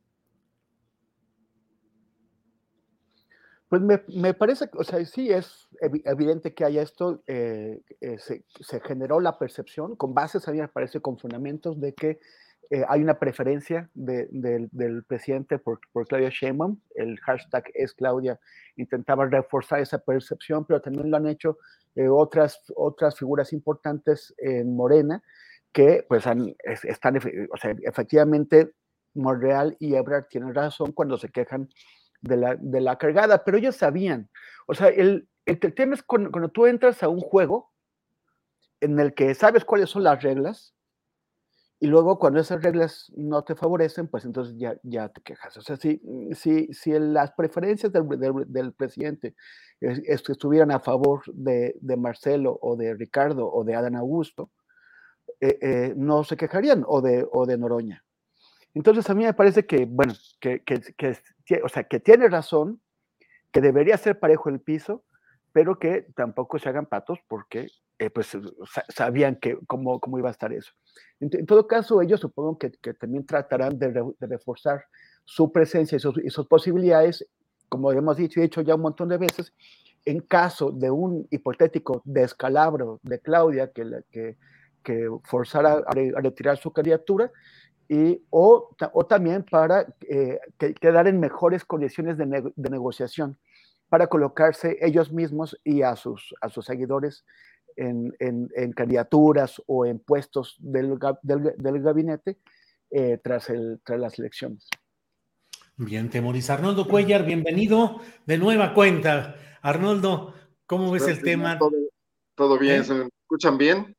Pues me, parece, o sea, sí es evidente que haya esto, eh, eh, se, se, generó la percepción, con bases, a mí me parece, con fundamentos de que eh, hay una preferencia del presidente por, Claudia Sheinbaum. El hashtag es Claudia intentaba reforzar esa percepción, pero también lo han hecho eh, otras, otras figuras importantes en Morena que pues están, o sea, efectivamente Monreal y Ebrard tienen razón cuando se quejan de la, de la cargada, pero ellos sabían, o sea, el, el tema es cuando, cuando tú entras a un juego en el que sabes cuáles son las reglas, y luego cuando esas reglas no te favorecen, pues entonces ya, ya te quejas. O sea, si, si, si las preferencias del, del, presidente estuvieran a favor de, de, Marcelo o de Ricardo o de Adán Augusto, eh, eh, no se quejarían, o de, o de Noroña. Entonces a mí me parece que, bueno, que, que, que, o sea, que tiene razón, que debería ser parejo el piso, pero que tampoco se hagan patos porque eh, pues sabían que, cómo, cómo iba a estar eso. En, todo caso, ellos supongo que, que también tratarán de, reforzar su presencia y sus, y sus, posibilidades, como hemos dicho y dicho ya un montón de veces, en caso de un hipotético descalabro de Claudia que, que, que forzara a, retirar su candidatura, y, o, o también para eh, quedar en mejores condiciones de, de, negociación, para colocarse ellos mismos y a sus, a sus seguidores en, candidaturas o en puestos del, del, gabinete eh, tras, el, tras las elecciones. Bien, Temoris. Arnoldo Cuellar, bienvenido de nueva cuenta. Arnoldo, ¿cómo ves el tema? Todo, bien, ¿Eh? ¿se me escuchan bien?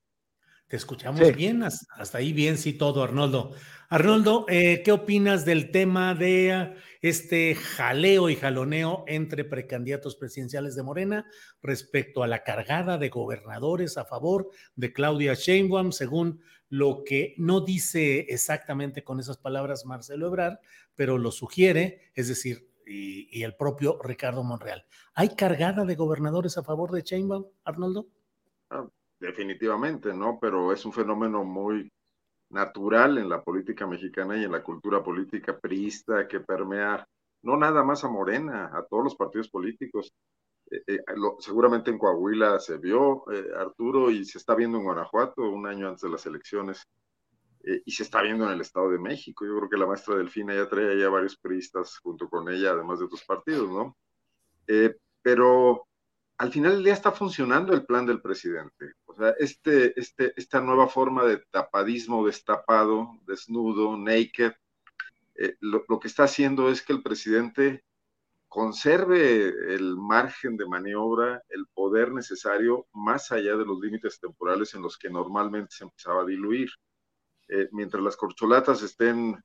Te escuchamos bien, hasta ahí bien, sí, todo, Arnoldo. Arnoldo, eh, ¿qué opinas del tema de este jaleo y jaloneo entre precandidatos presidenciales de Morena respecto a la cargada de gobernadores a favor de Claudia Sheinbaum, según lo que no dice exactamente con esas palabras Marcelo Ebrard, pero lo sugiere, es decir, y, el propio Ricardo Monreal. ¿Hay cargada de gobernadores a favor de Sheinbaum, Arnoldo? Definitivamente, ¿no? Pero es un fenómeno muy natural en la política mexicana y en la cultura política priista que permea no nada más a Morena, a todos los partidos políticos. Eh, eh, seguramente en Coahuila se vio, Arturo, y se está viendo en Guanajuato un año antes de las elecciones, y se está viendo en el Estado de México. Yo creo que la maestra Delfina ya trae ya varios periodistas junto con ella, además de otros partidos, ¿no? pero al final del día está funcionando el plan del presidente. O sea, este, este, esta nueva forma de tapadismo, destapado, desnudo, naked, eh, lo, que está haciendo es que el presidente conserve el margen de maniobra, el poder necesario más allá de los límites temporales en los que normalmente se empezaba a diluir. Eh, mientras las corcholatas estén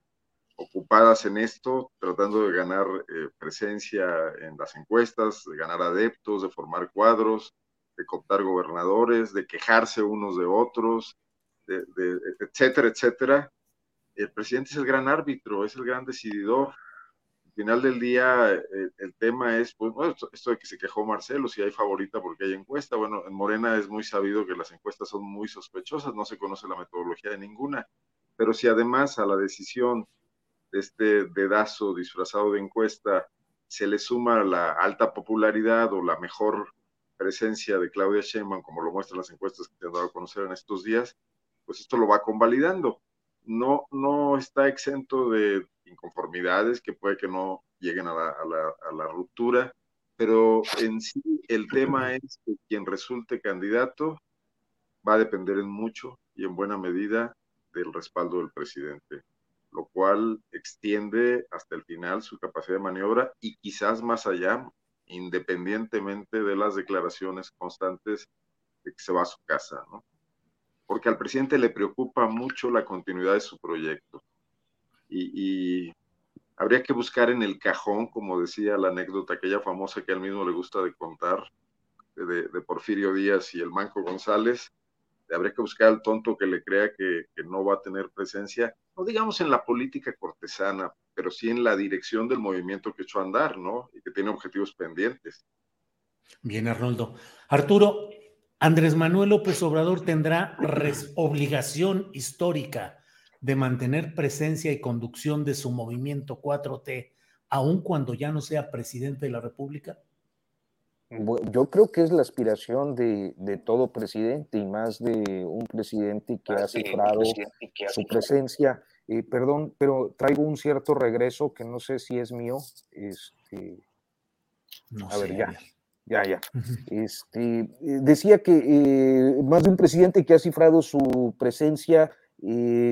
ocupadas en esto, tratando de ganar eh, presencia en las encuestas, de ganar adeptos, de formar cuadros, de cooptar gobernadores, de quejarse unos de otros, etcétera, etcétera. El presidente es el gran árbitro, es el gran decididor. Al final del día, eh, el tema es, pues, esto, de que se quejó Marcelo, si hay favorita porque hay encuesta. Bueno, en Morena es muy sabido que las encuestas son muy sospechosas, no se conoce la metodología de ninguna. Pero si además a la decisión este dedazo disfrazado de encuesta se le suma la alta popularidad o la mejor presencia de Claudia Sheinbaum, como lo muestran las encuestas que te han dado a conocer en estos días, pues esto lo va convalidando. No, no está exento de inconformidades que puede que no lleguen a la, a la, a la ruptura, pero en sí el tema es que quien resulte candidato va a depender en mucho y en buena medida del respaldo del presidente lo cual extiende hasta el final su capacidad de maniobra y quizás más allá, independientemente de las declaraciones constantes de que se va a su casa, ¿no? Porque al presidente le preocupa mucho la continuidad de su proyecto. Y, habría que buscar en el cajón, como decía la anécdota aquella famosa que a él mismo le gusta de contar, de, de Porfirio Díaz y el Manco González, habría que buscar al tonto que le crea que, no va a tener presencia, no digamos en la política cortesana, pero sí en la dirección del movimiento que echó a andar, ¿no? Y que tiene objetivos pendientes. Bien, Arnoldo. Arturo, Andrés Manuel López Obrador tendrá obligación histórica de mantener presencia y conducción de su movimiento 4T, aun cuando ya no sea presidente de la República yo creo que es la aspiración de, todo presidente y más de un presidente que ha cifrado su presencia. Eh, perdón, pero traigo un cierto regreso que no sé si es mío. Este, a ver, ya, ya, ya. Este, eh, decía que eh, más de un presidente que ha cifrado su presencia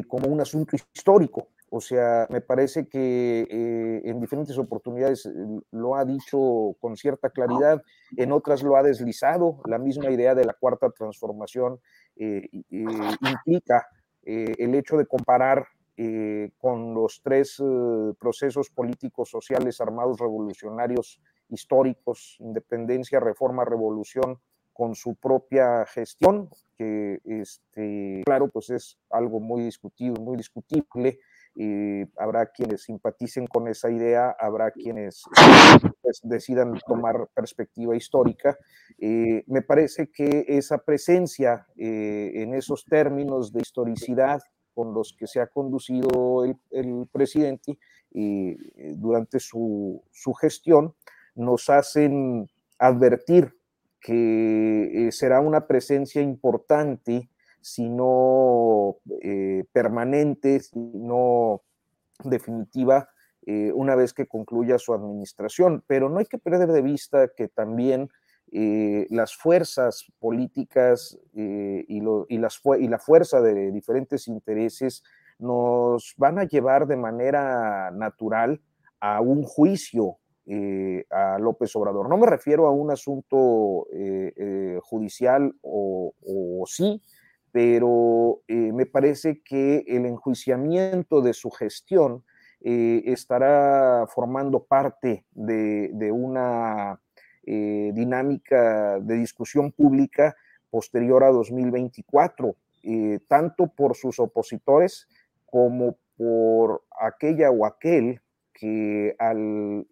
como un asunto histórico. O sea, me parece que eh, en diferentes oportunidades eh, lo ha dicho con cierta claridad, en otras lo ha deslizado. La misma idea de la cuarta transformación eh, implica el hecho de comparar con los tres procesos políticos, sociales, armados, revolucionarios históricos, independencia, reforma, revolución, con su propia gestión, que este, claro, pues es algo muy discutido, muy discutible habrá quienes simpaticen con esa idea, habrá quienes pues, decidan tomar perspectiva histórica. Eh, me parece que esa presencia eh, en esos términos de historicidad con los que se ha conducido el, presidente eh, durante su, su, gestión nos hacen advertir que será una presencia importante sino eh, permanente, sino definitiva, eh, una vez que concluya su administración. Pero no hay que perder de vista que también eh, las fuerzas políticas y, las, y la fuerza de diferentes intereses nos van a llevar de manera natural a un juicio a López Obrador. No me refiero a un asunto judicial o, sí, pero eh, me parece que el enjuiciamiento de su gestión eh, estará formando parte de, una eh, dinámica de discusión pública posterior a 2024, tanto por sus opositores como por aquella o aquel que al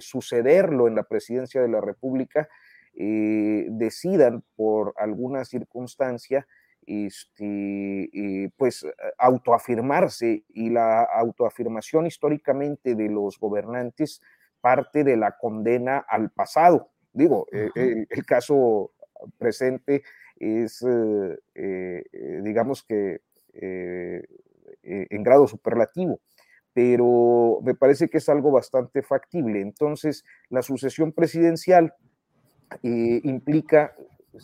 sucederlo en la presidencia de la República decidan por alguna circunstancia este, pues autoafirmarse y la autoafirmación históricamente de los gobernantes parte de la condena al pasado. Digo, el, caso presente es, digamos que, en grado superlativo pero me parece que es algo bastante factible. Entonces, la sucesión presidencial eh, implica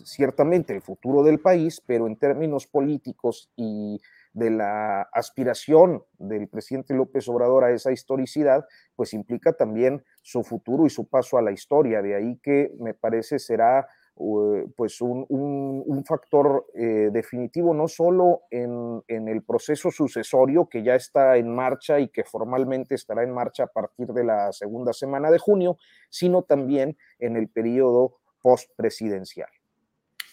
ciertamente el futuro del país, pero en términos políticos y de la aspiración del presidente López Obrador a esa historicidad, pues implica también su futuro y su paso a la historia. De ahí que me parece será pues un, factor eh, definitivo no solo en, el proceso sucesorio que ya está en marcha y que formalmente estará en marcha a partir de la segunda semana de junio, sino también en el periodo postpresidencial.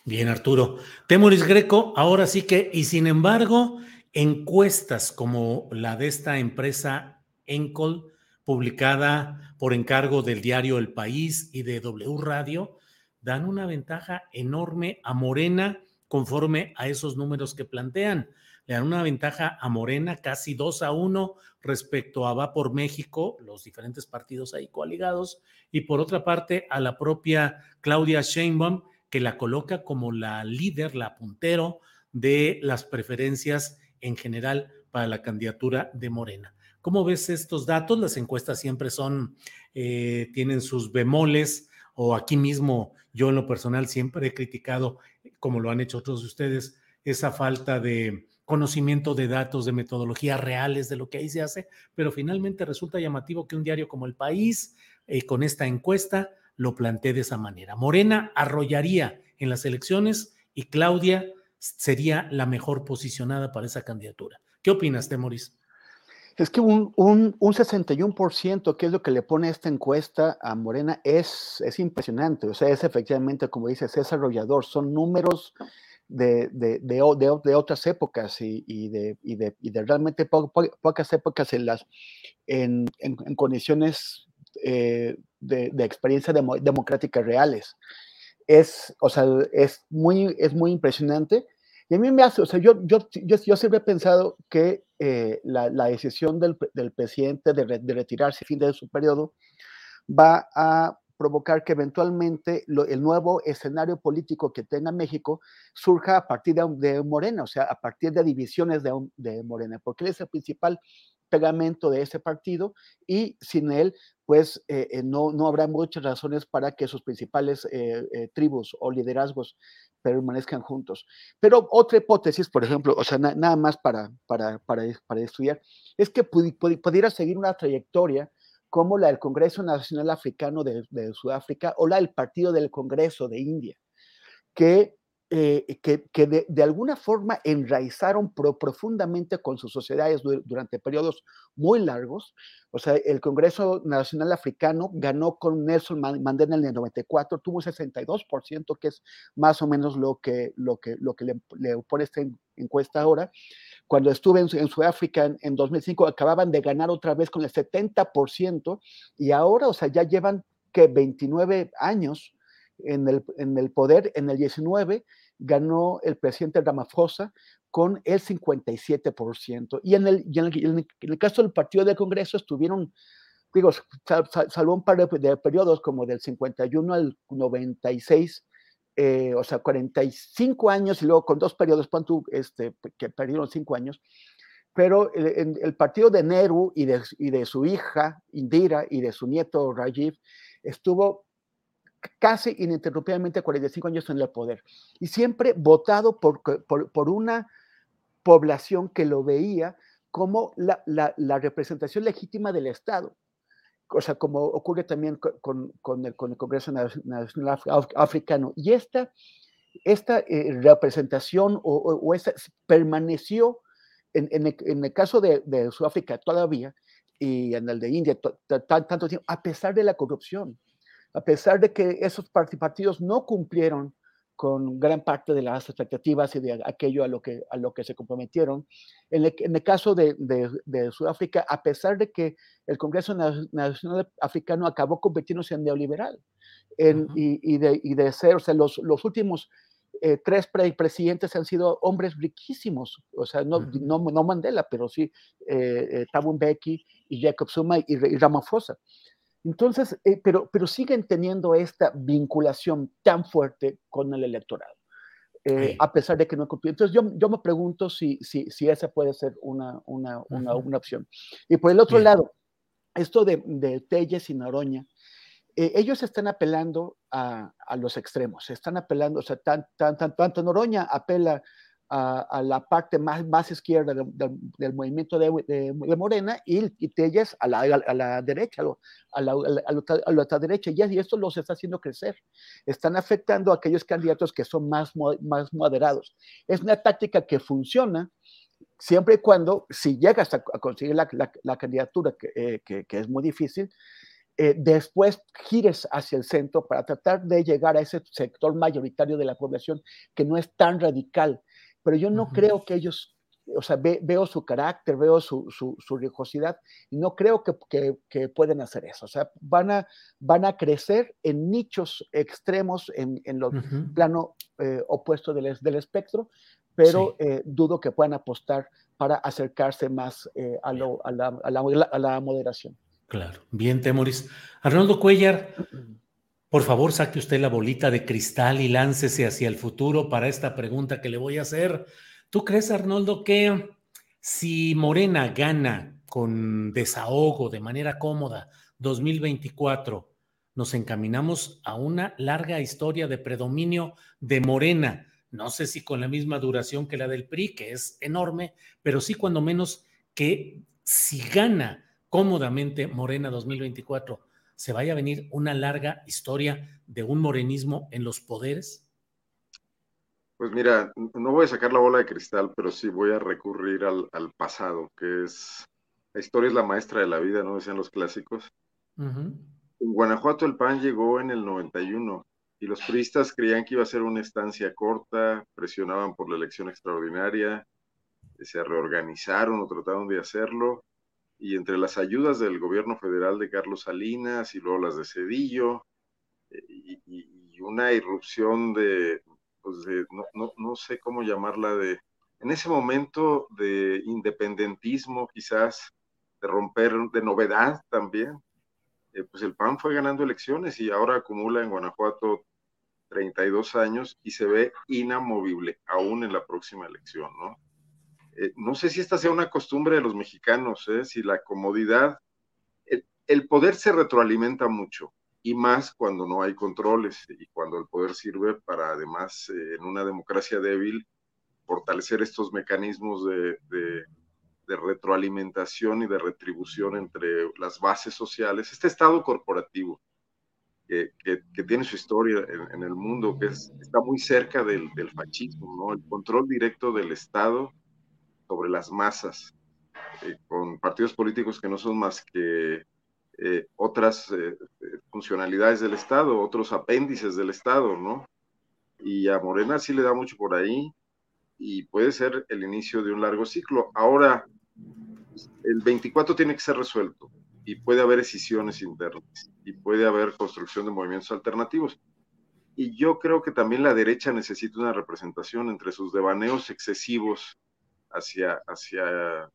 Bien, Arturo. Temoris Greco, ahora sí que, y sin embargo, encuestas como la de esta empresa Encol, publicada por encargo del diario El País y de W Radio, dan una ventaja enorme a Morena conforme a esos números que plantean. Le dan una ventaja a Morena casi 2 a 1 respecto a Va por México, los diferentes partidos ahí coaligados, y por otra parte a la propia Claudia Sheinbaum, que la coloca como la líder, la puntero de las preferencias en general para la candidatura de Morena. ¿Cómo ves estos datos? Las encuestas siempre son, eh, tienen sus bemoles, o aquí mismo yo en lo personal siempre he criticado, como lo han hecho otros de ustedes, esa falta de conocimiento de datos, de metodologías reales de lo que ahí se hace, pero finalmente resulta llamativo que un diario como El País, eh, con esta encuesta, lo plantee de esa manera. Morena arrollaría en las elecciones y Claudia sería la mejor posicionada para esa candidatura. ¿Qué opinas, Temoris? Es que un, un, un 61%, que es lo que le pone esta encuesta a Morena, es, es impresionante. O sea, es efectivamente, como dices, es arrollador. Son números de, de, de, de otras épocas y, y, de, y, y de realmente pocas épocas en, las, en, en, condiciones eh, de, experiencia democrática reales. Es, o sea, es muy, es muy impresionante. Y a mí me hace, o sea, yo, yo, yo, yo siempre he pensado que eh, la, la, decisión del, del presidente de, de, retirarse a fin de su periodo va a provocar que eventualmente lo, el nuevo escenario político que tenga México surja a partir de, de Morena, o sea, a partir de divisiones de, de Morena, porque él es el principal pegamento de ese partido y sin él, pues eh, eh, no, no habrá muchas razones para que sus principales eh, tribus o liderazgos permanezcan juntos. Pero otra hipótesis, por ejemplo, o sea, nada más para, para, para, para, estudiar, es que pudiera seguir una trayectoria como la del Congreso Nacional Africano de, de, Sudáfrica o la del Partido del Congreso de India, que, eh, que, que de, de, alguna forma enraizaron pro, profundamente con sus sociedades durante periodos muy largos, o sea, el Congreso Nacional Africano ganó con Nelson Mandela en el 94, tuvo 62%, que es más o menos lo que, lo que, lo que le, le pone esta encuesta ahora. Cuando estuve en, en Sudáfrica en, en, 2005, acababan de ganar otra vez con el 70%, y ahora, o sea, ya llevan que 29 años en el, en el poder, en el 19 ganó el presidente Ramaphosa con el 57%. Y en el, y en el, en el caso del Partido del Congreso estuvieron, digo, sal, sal, salvo un par de, periodos como del 51 al 96, eh, o sea, 45 años y luego con dos periodos, tú, este, que perdieron cinco años, pero el, el, partido de Nehru y de, y de su hija Indira y de su nieto Rajiv estuvo casi ininterrumpidamente 45 años en el poder y siempre votado por, por, una población que lo veía como la, la, representación legítima del Estado. O sea, como ocurre también con, con, el, con el, Congreso Nacional Africano. Y esta, esta eh, representación o, o, permaneció en, en el caso de, de, Sudáfrica todavía y en el de India tanto tiempo, a pesar de la corrupción, a pesar de que esos partidos no cumplieron con gran parte de las expectativas y de aquello a lo que, a lo que se comprometieron. En el, en el caso de, de, de, Sudáfrica, a pesar de que el Congreso Nacional Africano acabó convirtiéndose en neoliberal en, uh -huh. y, y, de, y, de, ser, o sea, los, los últimos eh, tres pre presidentes han sido hombres riquísimos, o sea, no, uh -huh. no, no, Mandela, pero sí eh, eh, Thabo Mbeki y Jacob Zuma y, y Ramaphosa. Entonces, eh, pero, pero siguen teniendo esta vinculación tan fuerte con el electorado, eh, a pesar de que no cumplió. Entonces, yo, yo me pregunto si, si, si, esa puede ser una, una, una, una opción. Y por el otro lado, esto de, de Telles y Noroña, eh, ellos están apelando a, a, los extremos, están apelando, o sea, tan, tan, tan, tanto Noroña apela a, la parte más, más izquierda del movimiento de, de, Morena y, y Telles a la, a la derecha, a la, a la, derecha, y, esto los está haciendo crecer. Están afectando a aquellos candidatos que son más, más moderados. Es una táctica que funciona siempre y cuando, si llegas a, conseguir la, la, candidatura, que, eh, que, que, es muy difícil, eh, después gires hacia el centro para tratar de llegar a ese sector mayoritario de la población que no es tan radical pero yo no creo que ellos, o sea, veo su carácter, veo su, su, su rijosidad y no creo que, que, que, pueden hacer eso. O sea, van a, van a crecer en nichos extremos en, en lo plano eh, opuesto del, del, espectro, pero eh, dudo que puedan apostar para acercarse más eh, a, lo, a, la, a, la, a, la, moderación. Claro, bien, Temoris. Arnoldo Cuellar, por favor, saque usted la bolita de cristal y láncese hacia el futuro para esta pregunta que le voy a hacer. ¿Tú crees, Arnoldo, que si Morena gana con desahogo, de manera cómoda, 2024, nos encaminamos a una larga historia de predominio de Morena? No sé si con la misma duración que la del PRI, que es enorme, pero sí cuando menos que si gana cómodamente Morena 2024, se vaya a venir una larga historia de un morenismo en los poderes? Pues mira, no voy a sacar la bola de cristal, pero sí voy a recurrir al, pasado, que es, la historia es la maestra de la vida, ¿no? Decían los clásicos. En Guanajuato el PAN llegó en el 91 y los turistas creían que iba a ser una estancia corta, presionaban por la elección extraordinaria, se reorganizaron o trataron de hacerlo y entre las ayudas del gobierno federal de Carlos Salinas y luego las de Cedillo eh, y, una irrupción de, pues no, no, no, sé cómo llamarla, de, en ese momento de independentismo quizás, de romper, de novedad también, eh, pues el PAN fue ganando elecciones y ahora acumula en Guanajuato 32 años y se ve inamovible aún en la próxima elección, ¿no? Eh, no sé si esta sea una costumbre de los mexicanos, ¿eh? si la comodidad, el, poder se retroalimenta mucho y más cuando no hay controles y cuando el poder sirve para además eh, en una democracia débil fortalecer estos mecanismos de, retroalimentación y de retribución entre las bases sociales, este estado corporativo que, tiene su historia en, el mundo, que está muy cerca del, fascismo, el control directo del Estado sobre las masas, eh, con partidos políticos que no son más que eh, otras eh, funcionalidades del Estado, otros apéndices del Estado, ¿no? Y a Morena sí le da mucho por ahí y puede ser el inicio de un largo ciclo. Ahora, el 24 tiene que ser resuelto y puede haber decisiones internas y puede haber construcción de movimientos alternativos. Y yo creo que también la derecha necesita una representación entre sus devaneos excesivos hacia, hacia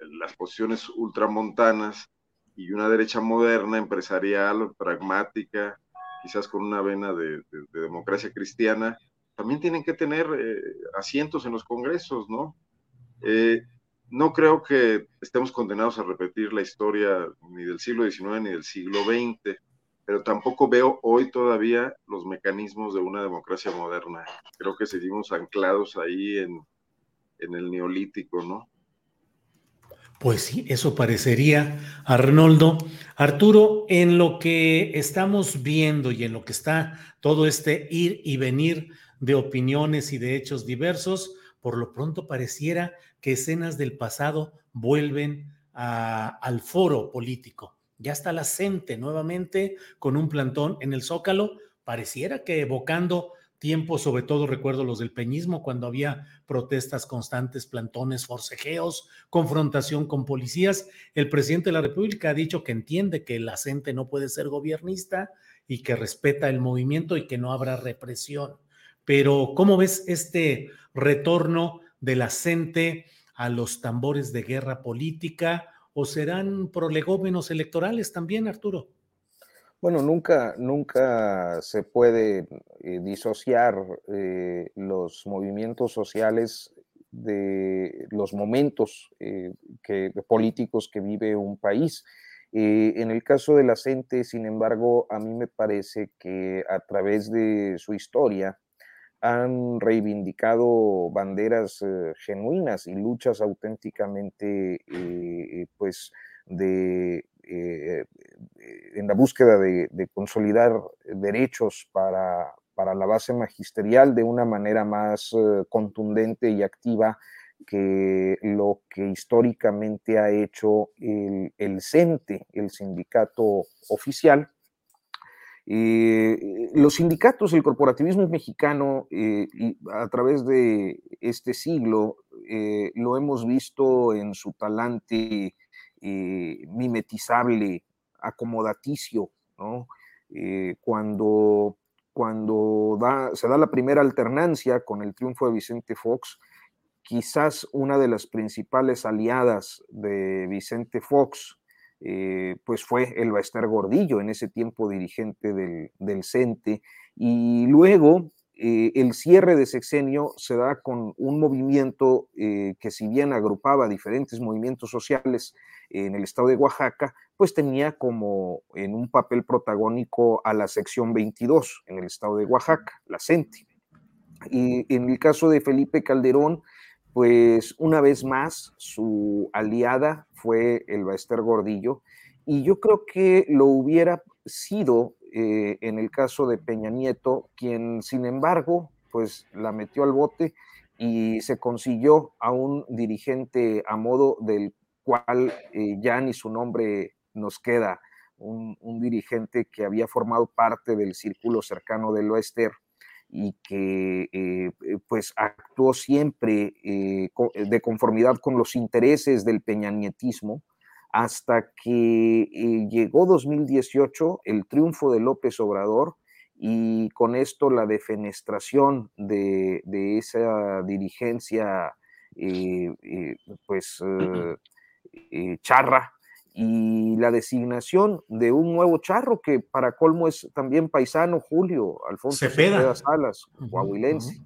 las posiciones ultramontanas y una derecha moderna, empresarial, pragmática, quizás con una vena de, democracia cristiana, también tienen que tener eh, asientos en los congresos, ¿no? Eh, no creo que estemos condenados a repetir la historia ni del siglo XIX ni del siglo XX, pero tampoco veo hoy todavía los mecanismos de una democracia moderna. Creo que seguimos anclados ahí en, en el neolítico, ¿no? Pues sí, eso parecería, Arnoldo. Arturo, en lo que estamos viendo y en lo que está todo este ir y venir de opiniones y de hechos diversos, por lo pronto pareciera que escenas del pasado vuelven al foro político. Ya está la CENTE nuevamente con un plantón en el Zócalo, pareciera que evocando tiempos, sobre todo recuerdo los del peñismo, cuando había protestas constantes, plantones, forcejeos, confrontación con policías. El presidente de la República ha dicho que entiende que la gente no puede ser gobernista y que respeta el movimiento y que no habrá represión. Pero, ¿cómo ves este retorno de la gente a los tambores de guerra política o serán prolegómenos electorales también, Arturo? Bueno, nunca, nunca se puede eh, disociar eh, los movimientos sociales de los momentos eh, políticos que vive un país. en el caso de la CENTE, sin embargo, a mí me parece que a través de su historia han reivindicado banderas genuinas y luchas auténticamente, pues, de eh, en la búsqueda de, consolidar derechos para, para, la base magisterial de una manera más eh, contundente y activa que lo que históricamente ha hecho el, el CENTE, el sindicato oficial. Eh, los sindicatos, el corporativismo mexicano, a través de este siglo, lo hemos visto en su talante eh, mimetizable, acomodaticio, ¿no? Eh, cuando cuando se da la primera alternancia con el triunfo de Vicente Fox, quizás una de las principales aliadas de Vicente Fox, eh, pues fue el Baester Gordillo, en ese tiempo dirigente del, del CENTE, y luego eh, el cierre de sexenio se da con un movimiento eh, que si bien agrupaba diferentes movimientos sociales en el estado de Oaxaca, pues tenía como en un papel protagónico a la sección 22 en el estado de Oaxaca, la CENTE. Y en el caso de Felipe Calderón, pues una vez más su aliada fue el Baester Gordillo, y yo creo que lo hubiera sido eh, en el caso de Peña Nieto, quien sin embargo, pues la metió al bote y se consiguió a un dirigente a modo del cual eh, ya ni su nombre nos queda, un, dirigente que había formado parte del círculo cercano del Oester y que eh, pues actuó siempre de conformidad con los intereses del peñanietismo, hasta que eh, llegó 2018, el triunfo de López Obrador y con esto la defenestración de, esa dirigencia, eh, eh, pues, charra y la designación de un nuevo charro que para colmo es también paisano, Julio Alfonso Cepeda, Salas, coahuilense,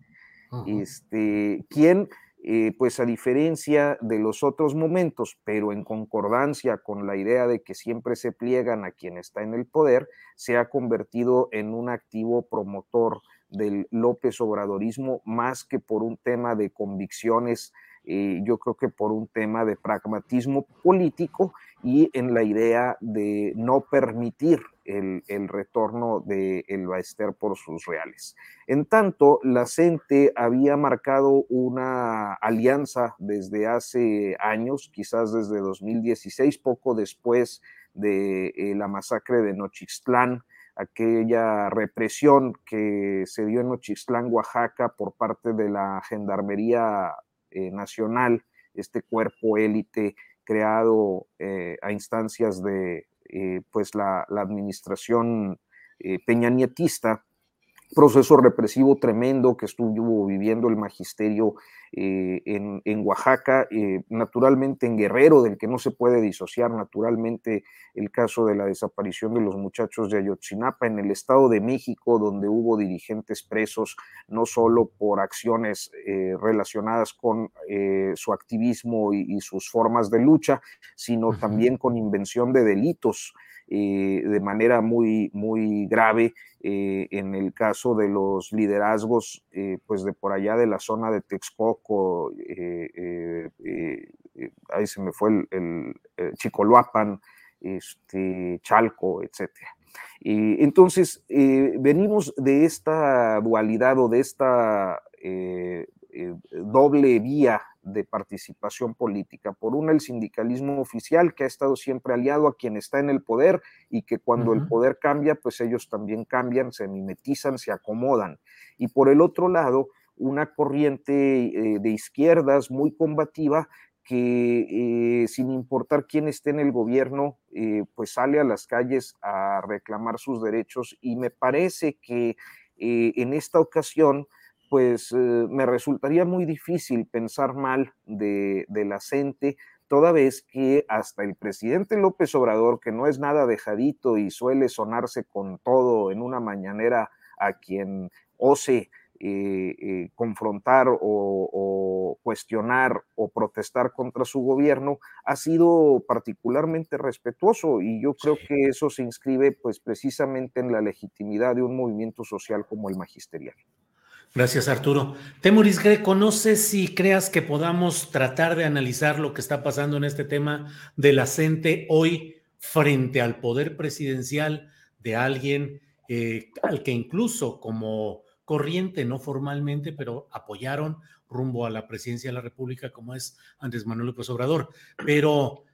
este, quien eh, pues a diferencia de los otros momentos, pero en concordancia con la idea de que siempre se pliegan a quien está en el poder, se ha convertido en un activo promotor del López Obradorismo más que por un tema de convicciones eh, yo creo que por un tema de pragmatismo político y en la idea de no permitir el, retorno de el Baester por sus reales. En tanto, la CENTE había marcado una alianza desde hace años, quizás desde 2016, poco después de eh, la masacre de Nochixtlán, aquella represión que se dio en Nochixtlán, Oaxaca, por parte de la Gendarmería eh, nacional, este cuerpo élite creado eh, a instancias de eh, pues la, la administración peñanietista proceso represivo tremendo que estuvo viviendo el magisterio eh, en, Oaxaca, eh, naturalmente en Guerrero, del que no se puede disociar, naturalmente el caso de la desaparición de los muchachos de Ayotzinapa, en el Estado de México, donde hubo dirigentes presos, no solo por acciones eh, relacionadas con su activismo y, y, sus formas de lucha, sino también con invención de delitos. Eh, de manera muy, muy grave eh, en el caso de los liderazgos eh, pues de por allá de la zona de Texcoco, ahí se me fue el, el, este, Chalco, etc. entonces, venimos de esta dualidad o de esta doble vía de participación política. Por una, el sindicalismo oficial, que ha estado siempre aliado a quien está en el poder y que cuando el poder cambia, pues ellos también cambian, se mimetizan, se acomodan. Y por el otro lado, una corriente eh, de izquierdas muy combativa que eh, sin importar quién esté en el gobierno, eh, pues sale a las calles a reclamar sus derechos y me parece que en esta ocasión pues eh, me resultaría muy difícil pensar mal de, la CENTE, toda vez que hasta el presidente López Obrador, que no es nada dejadito y suele sonarse con todo en una mañanera a quien ose eh, eh, confrontar o, cuestionar o protestar contra su gobierno, ha sido particularmente respetuoso y yo creo que eso se inscribe pues precisamente en la legitimidad de un movimiento social como el magisterial. Gracias, Arturo. Temoris Greco, no sé si creas que podamos tratar de analizar lo que está pasando en este tema de la CENTE hoy frente al poder presidencial de alguien eh, al que incluso como corriente, no formalmente, pero apoyaron rumbo a la presidencia de la República, como es Andrés Manuel López Obrador. Pero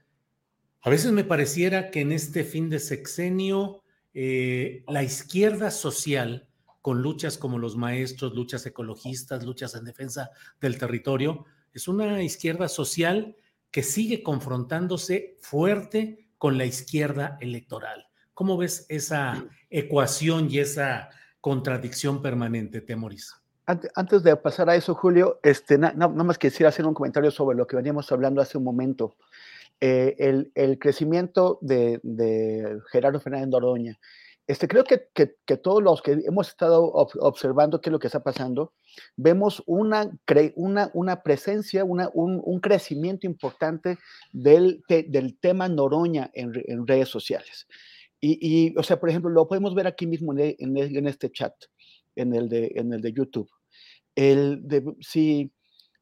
a veces me pareciera que en este fin de sexenio, eh, la izquierda social, con luchas como los maestros, luchas ecologistas, luchas en defensa del territorio, es una izquierda social que sigue confrontándose fuerte con la izquierda electoral. ¿Cómo ves esa ecuación y esa contradicción permanente, Temoris. Antes de pasar a eso, Julio, este, nada más quisiera hacer un comentario sobre lo que veníamos hablando hace un momento. Eh, el, crecimiento de, Gerardo Fernández Doroña. Este, creo que, que, todos los que hemos estado observando qué es lo que está pasando, vemos una, una, una presencia, una, un, crecimiento importante del, del tema Noroña en, en redes sociales. Y, o sea, por ejemplo, lo podemos ver aquí mismo en, en, este chat, en el de, en el de YouTube. El de, si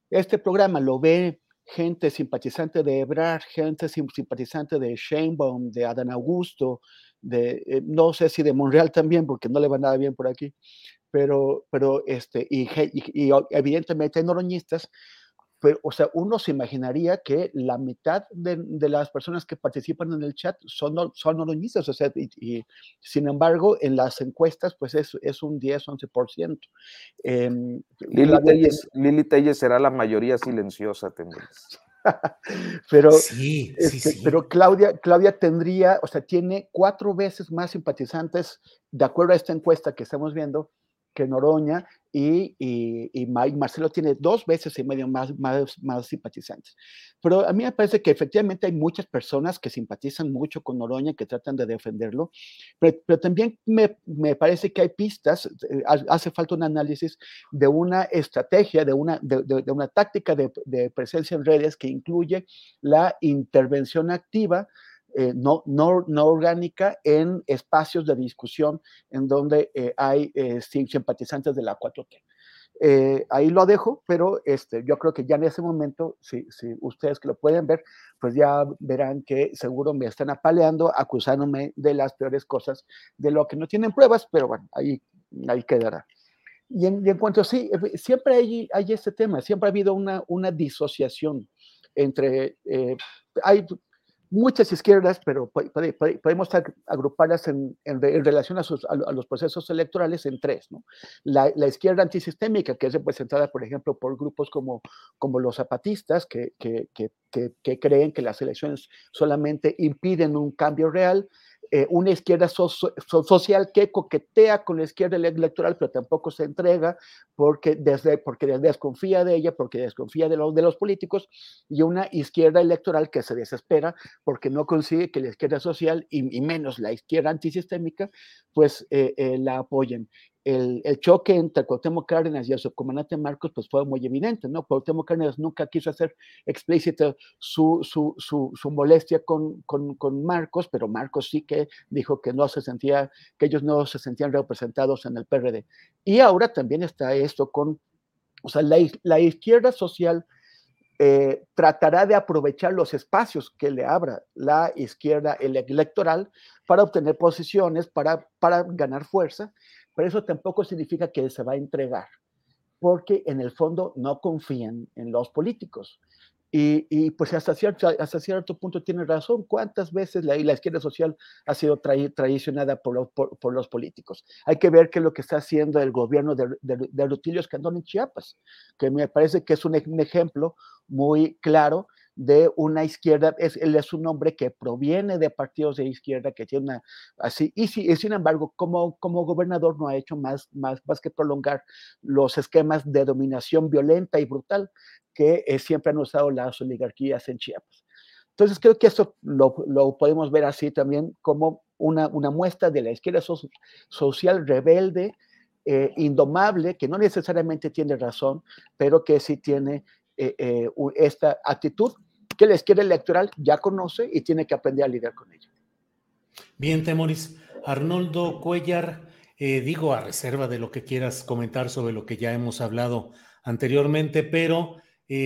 este programa lo ve gente simpatizante de Ebrard, gente simpatizante de Sheinbaum, de Adán Augusto, de, eh, no sé si de Monreal también, porque no le va nada bien por aquí, pero, pero este, y, y, y evidentemente noroñistas, o sea, uno se imaginaría que la mitad de, las personas que participan en el chat son, son oroñistas, o sea, y, sin embargo, en las encuestas, pues es, es un 10, 11%. Eh, Lili, Telles, será la mayoría silenciosa, tendrías. pero, sí, sí, este, sí. pero Claudia, Claudia tendría, o sea, tiene cuatro veces más simpatizantes, de acuerdo a esta encuesta que estamos viendo, que Noroña y, y, Marcelo tiene dos veces y medio más, más, más, simpatizantes. Pero a mí me parece que efectivamente hay muchas personas que simpatizan mucho con Noroña, que tratan de defenderlo, pero, pero también me, me, parece que hay pistas, eh, hace falta un análisis de una estrategia, de una, de, de, una táctica de, de presencia en redes que incluye la intervención activa eh, no, no, no, orgánica en espacios de discusión en donde eh, hay eh, simpatizantes de la 4T. ahí lo dejo, pero este, yo creo que ya en ese momento, si, si, ustedes que lo pueden ver, pues ya verán que seguro me están apaleando, acusándome de las peores cosas, de lo que no tienen pruebas, pero bueno, ahí, ahí quedará. Y en, cuanto a sí, siempre hay, hay este tema, siempre ha habido una, una disociación entre, hay muchas izquierdas, pero podemos agruparlas en, en, relación a, los procesos electorales en tres. La, izquierda antisistémica, que es representada, por ejemplo, por grupos como, los zapatistas, que creen que las elecciones solamente impiden un cambio real. Eh, una izquierda social que coquetea con la izquierda electoral, pero tampoco se entrega porque, desde, porque desconfía de ella, porque desconfía de los, de los políticos, y una izquierda electoral que se desespera porque no consigue que la izquierda social y, menos la izquierda antisistémica, pues eh, eh, la apoyen el, choque entre Cuauhtémoc Cárdenas y el subcomandante Marcos pues fue muy evidente, ¿no? Cuauhtémoc Cárdenas nunca quiso hacer explícita su, su, su, molestia con, con, con, Marcos, pero Marcos sí que dijo que no se sentía, que ellos no se sentían representados en el PRD. Y ahora también está esto con, o sea, la, la izquierda social eh, tratará de aprovechar los espacios que le abra la izquierda electoral para obtener posiciones, para, para ganar fuerza, pero eso tampoco significa que se va a entregar, porque en el fondo no confían en los políticos. Y, pues hasta cierto, hasta cierto punto tiene razón. ¿Cuántas veces la, la izquierda social ha sido traicionada por, por, los políticos? Hay que ver qué es lo que está haciendo el gobierno de, de, de Rutilio Escandón en Chiapas, que me parece que es un, un ejemplo muy claro de una izquierda, es, él es un hombre que proviene de partidos de izquierda, que tiene una, así, y, y sin embargo, como, como gobernador no ha hecho más, más, más que prolongar los esquemas de dominación violenta y brutal que eh, siempre han usado las oligarquías en Chiapas. Entonces creo que eso lo, lo podemos ver así también como una, una muestra de la izquierda social rebelde, eh, indomable, que no necesariamente tiene razón, pero que sí tiene eh, esta actitud que la izquierda electoral ya conoce y tiene que aprender a lidiar con ella. Bien, Temoris. Arnoldo Cuellar, digo a reserva de lo que quieras comentar sobre lo que ya hemos hablado anteriormente, pero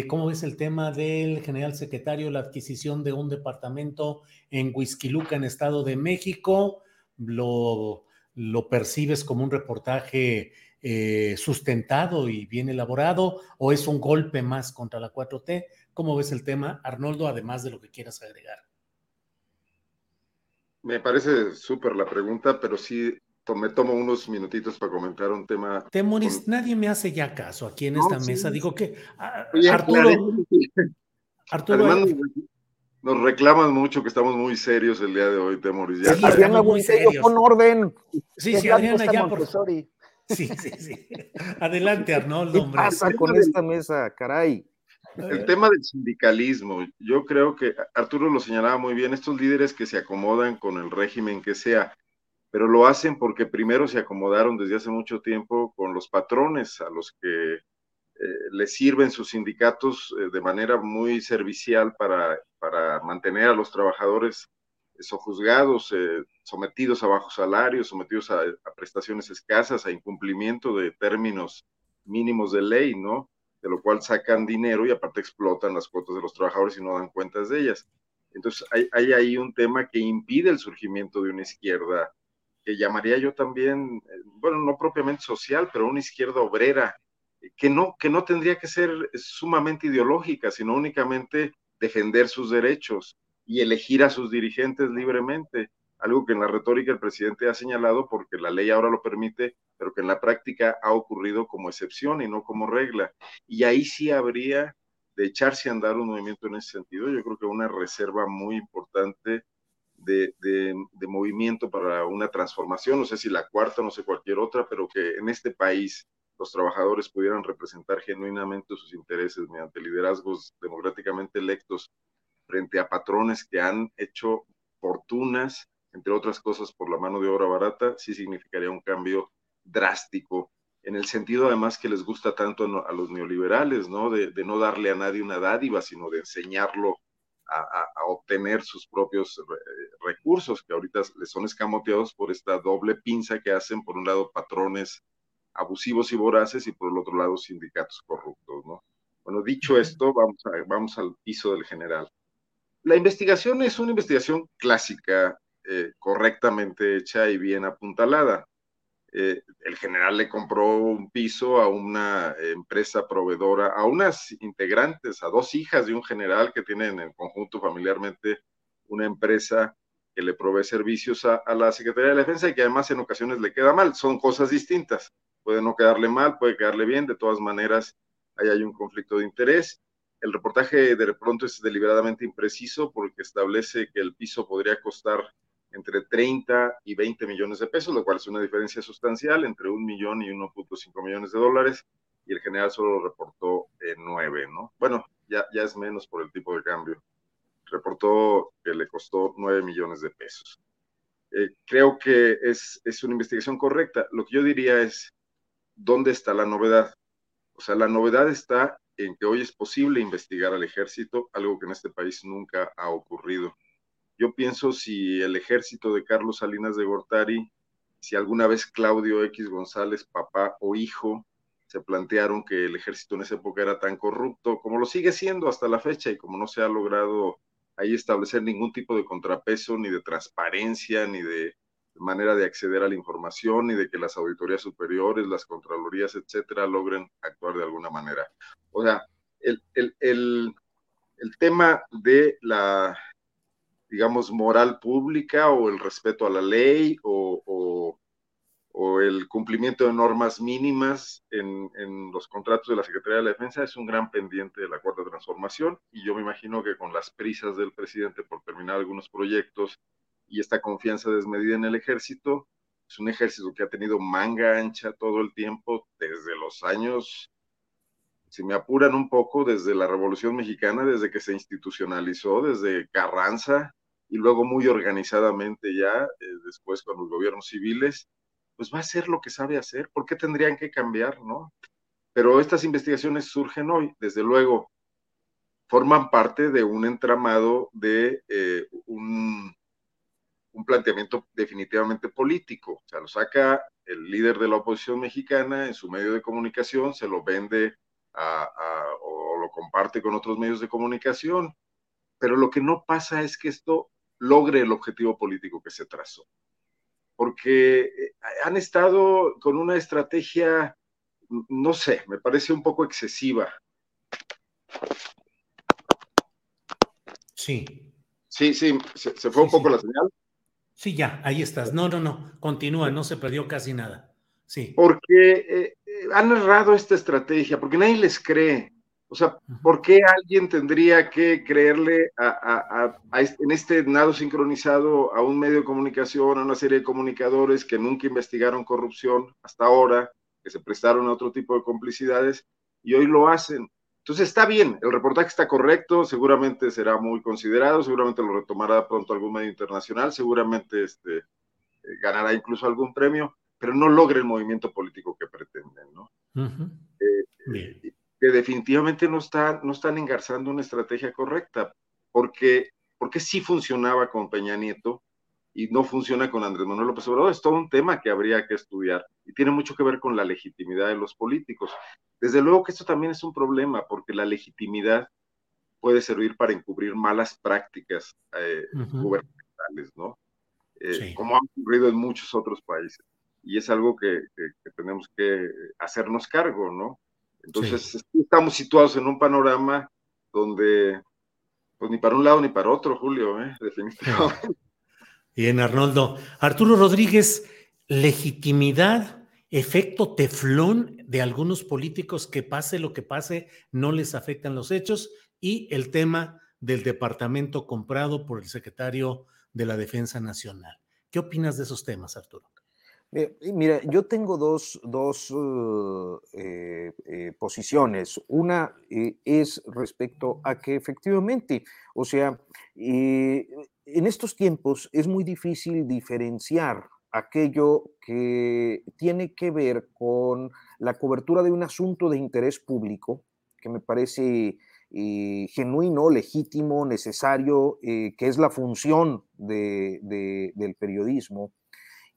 ¿cómo ves el tema del general secretario, la adquisición de un departamento en Huizquiluca, en Estado de México? ¿Lo, lo percibes como un reportaje eh, sustentado y bien elaborado o es un golpe más contra la 4T? ¿Cómo ves el tema, Arnoldo, además de lo que quieras agregar? Me parece súper la pregunta, pero sí me tomo unos minutitos para comentar un tema. Temoris, nadie me hace ya caso aquí en esta mesa. Digo que ah, Arturo, Arturo nos reclaman mucho que estamos muy serios el día de hoy, Temoris. Ya. Sí, Adriana, muy serio, con orden. Sí, sí, Adriana, ya por Sí, sí, sí. Adelante, Arnoldo. ¿Qué pasa con esta mesa? Caray. El tema del sindicalismo, yo creo que Arturo lo señalaba muy bien, estos líderes que se acomodan con el régimen que sea, pero lo hacen porque primero se acomodaron desde hace mucho tiempo con los patrones a los que eh, les sirven sus sindicatos eh, de manera muy servicial para, para mantener a los trabajadores sojuzgados, eh, sometidos a bajos salarios, sometidos a, prestaciones escasas, a incumplimiento de términos mínimos de ley, ¿no? De lo cual sacan dinero y aparte explotan las cuotas de los trabajadores y no dan cuentas de ellas. Entonces hay, hay ahí un tema que impide el surgimiento de una izquierda que llamaría yo también, eh, bueno, no propiamente social, pero una izquierda obrera, que no, que no tendría que ser sumamente ideológica, sino únicamente defender sus derechos y elegir a sus dirigentes libremente, algo que en la retórica el presidente ha señalado porque la ley ahora lo permite, pero que en la práctica ha ocurrido como excepción y no como regla. Y ahí sí habría de echarse a andar un movimiento en ese sentido. Yo creo que una reserva muy importante de, de, movimiento para una transformación, no sé si la cuarta, no sé cualquier otra, pero que en este país los trabajadores pudieran representar genuinamente sus intereses mediante liderazgos democráticamente electos frente a patrones que han hecho fortunas, entre otras cosas por la mano de obra barata, sí significaría un cambio drástico, en el sentido además que les gusta tanto a los neoliberales, ¿no? De, no darle a nadie una dádiva, sino de enseñarlo a, obtener sus propios recursos, que ahorita les son escamoteados por esta doble pinza que hacen, por un lado patrones abusivos y voraces y por el otro lado sindicatos corruptos, ¿no? Bueno, dicho esto, vamos, a, vamos al piso del general. La investigación es una investigación clásica, eh, correctamente hecha y bien apuntalada. Eh, el general le compró un piso a una empresa proveedora, a unas integrantes, a dos hijas de un general que tienen en conjunto familiarmente una empresa que le provee servicios a, a, la Secretaría de Defensa y que además en ocasiones le queda mal. Son cosas distintas. Puede no quedarle mal, puede quedarle bien. De todas maneras, ahí hay un conflicto de interés. El reportaje de pronto es deliberadamente impreciso porque establece que el piso podría costar entre 30 y 20 millones de pesos, lo cual es una diferencia sustancial entre un millón y 1.5 millones de dólares, y el general solo reportó eh, 9, ¿no? Bueno, ya, ya es menos por el tipo de cambio. Reportó que le costó 9 millones de pesos. Eh, creo que es, es una investigación correcta. Lo que yo diría es, ¿dónde está la novedad? O sea, la novedad está en que hoy es posible investigar al ejército, algo que en este país nunca ha ocurrido. Yo pienso si el ejército de Carlos Salinas de Gortari, si alguna vez Claudio X González, papá o hijo, se plantearon que el ejército en esa época era tan corrupto como lo sigue siendo hasta la fecha y como no se ha logrado ahí establecer ningún tipo de contrapeso, ni de transparencia, ni de manera de acceder a la información, ni de que las auditorías superiores, las contralorías, etcétera, logren actuar de alguna manera. O sea, el, el, el, el tema de la, digamos, moral pública o el respeto a la ley o, o, el cumplimiento de normas mínimas en, en, los contratos de la Secretaría de la Defensa es un gran pendiente de la Cuarta Transformación. Y yo me imagino que con las prisas del presidente por terminar algunos proyectos y esta confianza desmedida en el ejército, es un ejército que ha tenido manga ancha todo el tiempo, desde los años si me apuran un poco, desde la Revolución Mexicana, desde que se institucionalizó, desde Carranza y luego muy organizadamente ya, eh, después con los gobiernos civiles, pues va a hacer lo que sabe hacer. ¿Por qué tendrían que cambiar, no? Pero estas investigaciones surgen hoy, desde luego, forman parte de un entramado de eh, un, un planteamiento definitivamente político. O sea, lo saca el líder de la oposición mexicana en su medio de comunicación, se lo vende o lo comparte con otros medios de comunicación, pero lo que no pasa es que esto logre el objetivo político que se trazó. Porque eh, han estado con una estrategia, no sé, me parece un poco excesiva. Sí. Sí, sí, se, fue un poco la señal. Sí, ya, ahí estás. No, no, no, continúa, no se perdió casi nada. Sí. Porque eh, eh, han errado esta estrategia, porque nadie les cree. O sea, ¿por qué alguien tendría que creerle a, en este nado sincronizado a un medio de comunicación, a una serie de comunicadores que nunca investigaron corrupción hasta ahora, que se prestaron a otro tipo de complicidades y hoy lo hacen? Entonces está bien, el reportaje está correcto, seguramente será muy considerado, seguramente lo retomará pronto algún medio internacional, seguramente este, eh, ganará incluso algún premio, pero no logra el movimiento político que pretenden, ¿no? Eh, que definitivamente no, está, no están engarzando una estrategia correcta, porque, porque sí funcionaba con Peña Nieto, y no funciona con Andrés Manuel López Obrador. Es todo un tema que habría que estudiar y tiene mucho que ver con la legitimidad de los políticos. Desde luego que esto también es un problema porque la legitimidad puede servir para encubrir malas prácticas eh, gubernamentales, ¿no? Eh, como ha ocurrido en muchos otros países. Y es algo que, tenemos que hacernos cargo, ¿no? Entonces, estamos situados en un panorama donde, pues ni para un lado ni para otro, Julio, ¿eh? definitivamente. Bien, Arnoldo. Arturo Rodríguez, legitimidad, efecto teflón de algunos políticos que pase lo que pase, no les afectan los hechos y el tema del departamento comprado por el secretario de la Defensa Nacional. ¿Qué opinas de esos temas, Arturo? Mira, yo tengo dos, dos uh, eh, eh, posiciones. Una eh, es respecto a que efectivamente, o sea, en estos tiempos es muy difícil diferenciar aquello que tiene que ver con la cobertura de un asunto de interés público, que me parece genuino, legítimo, necesario, que es la función del periodismo,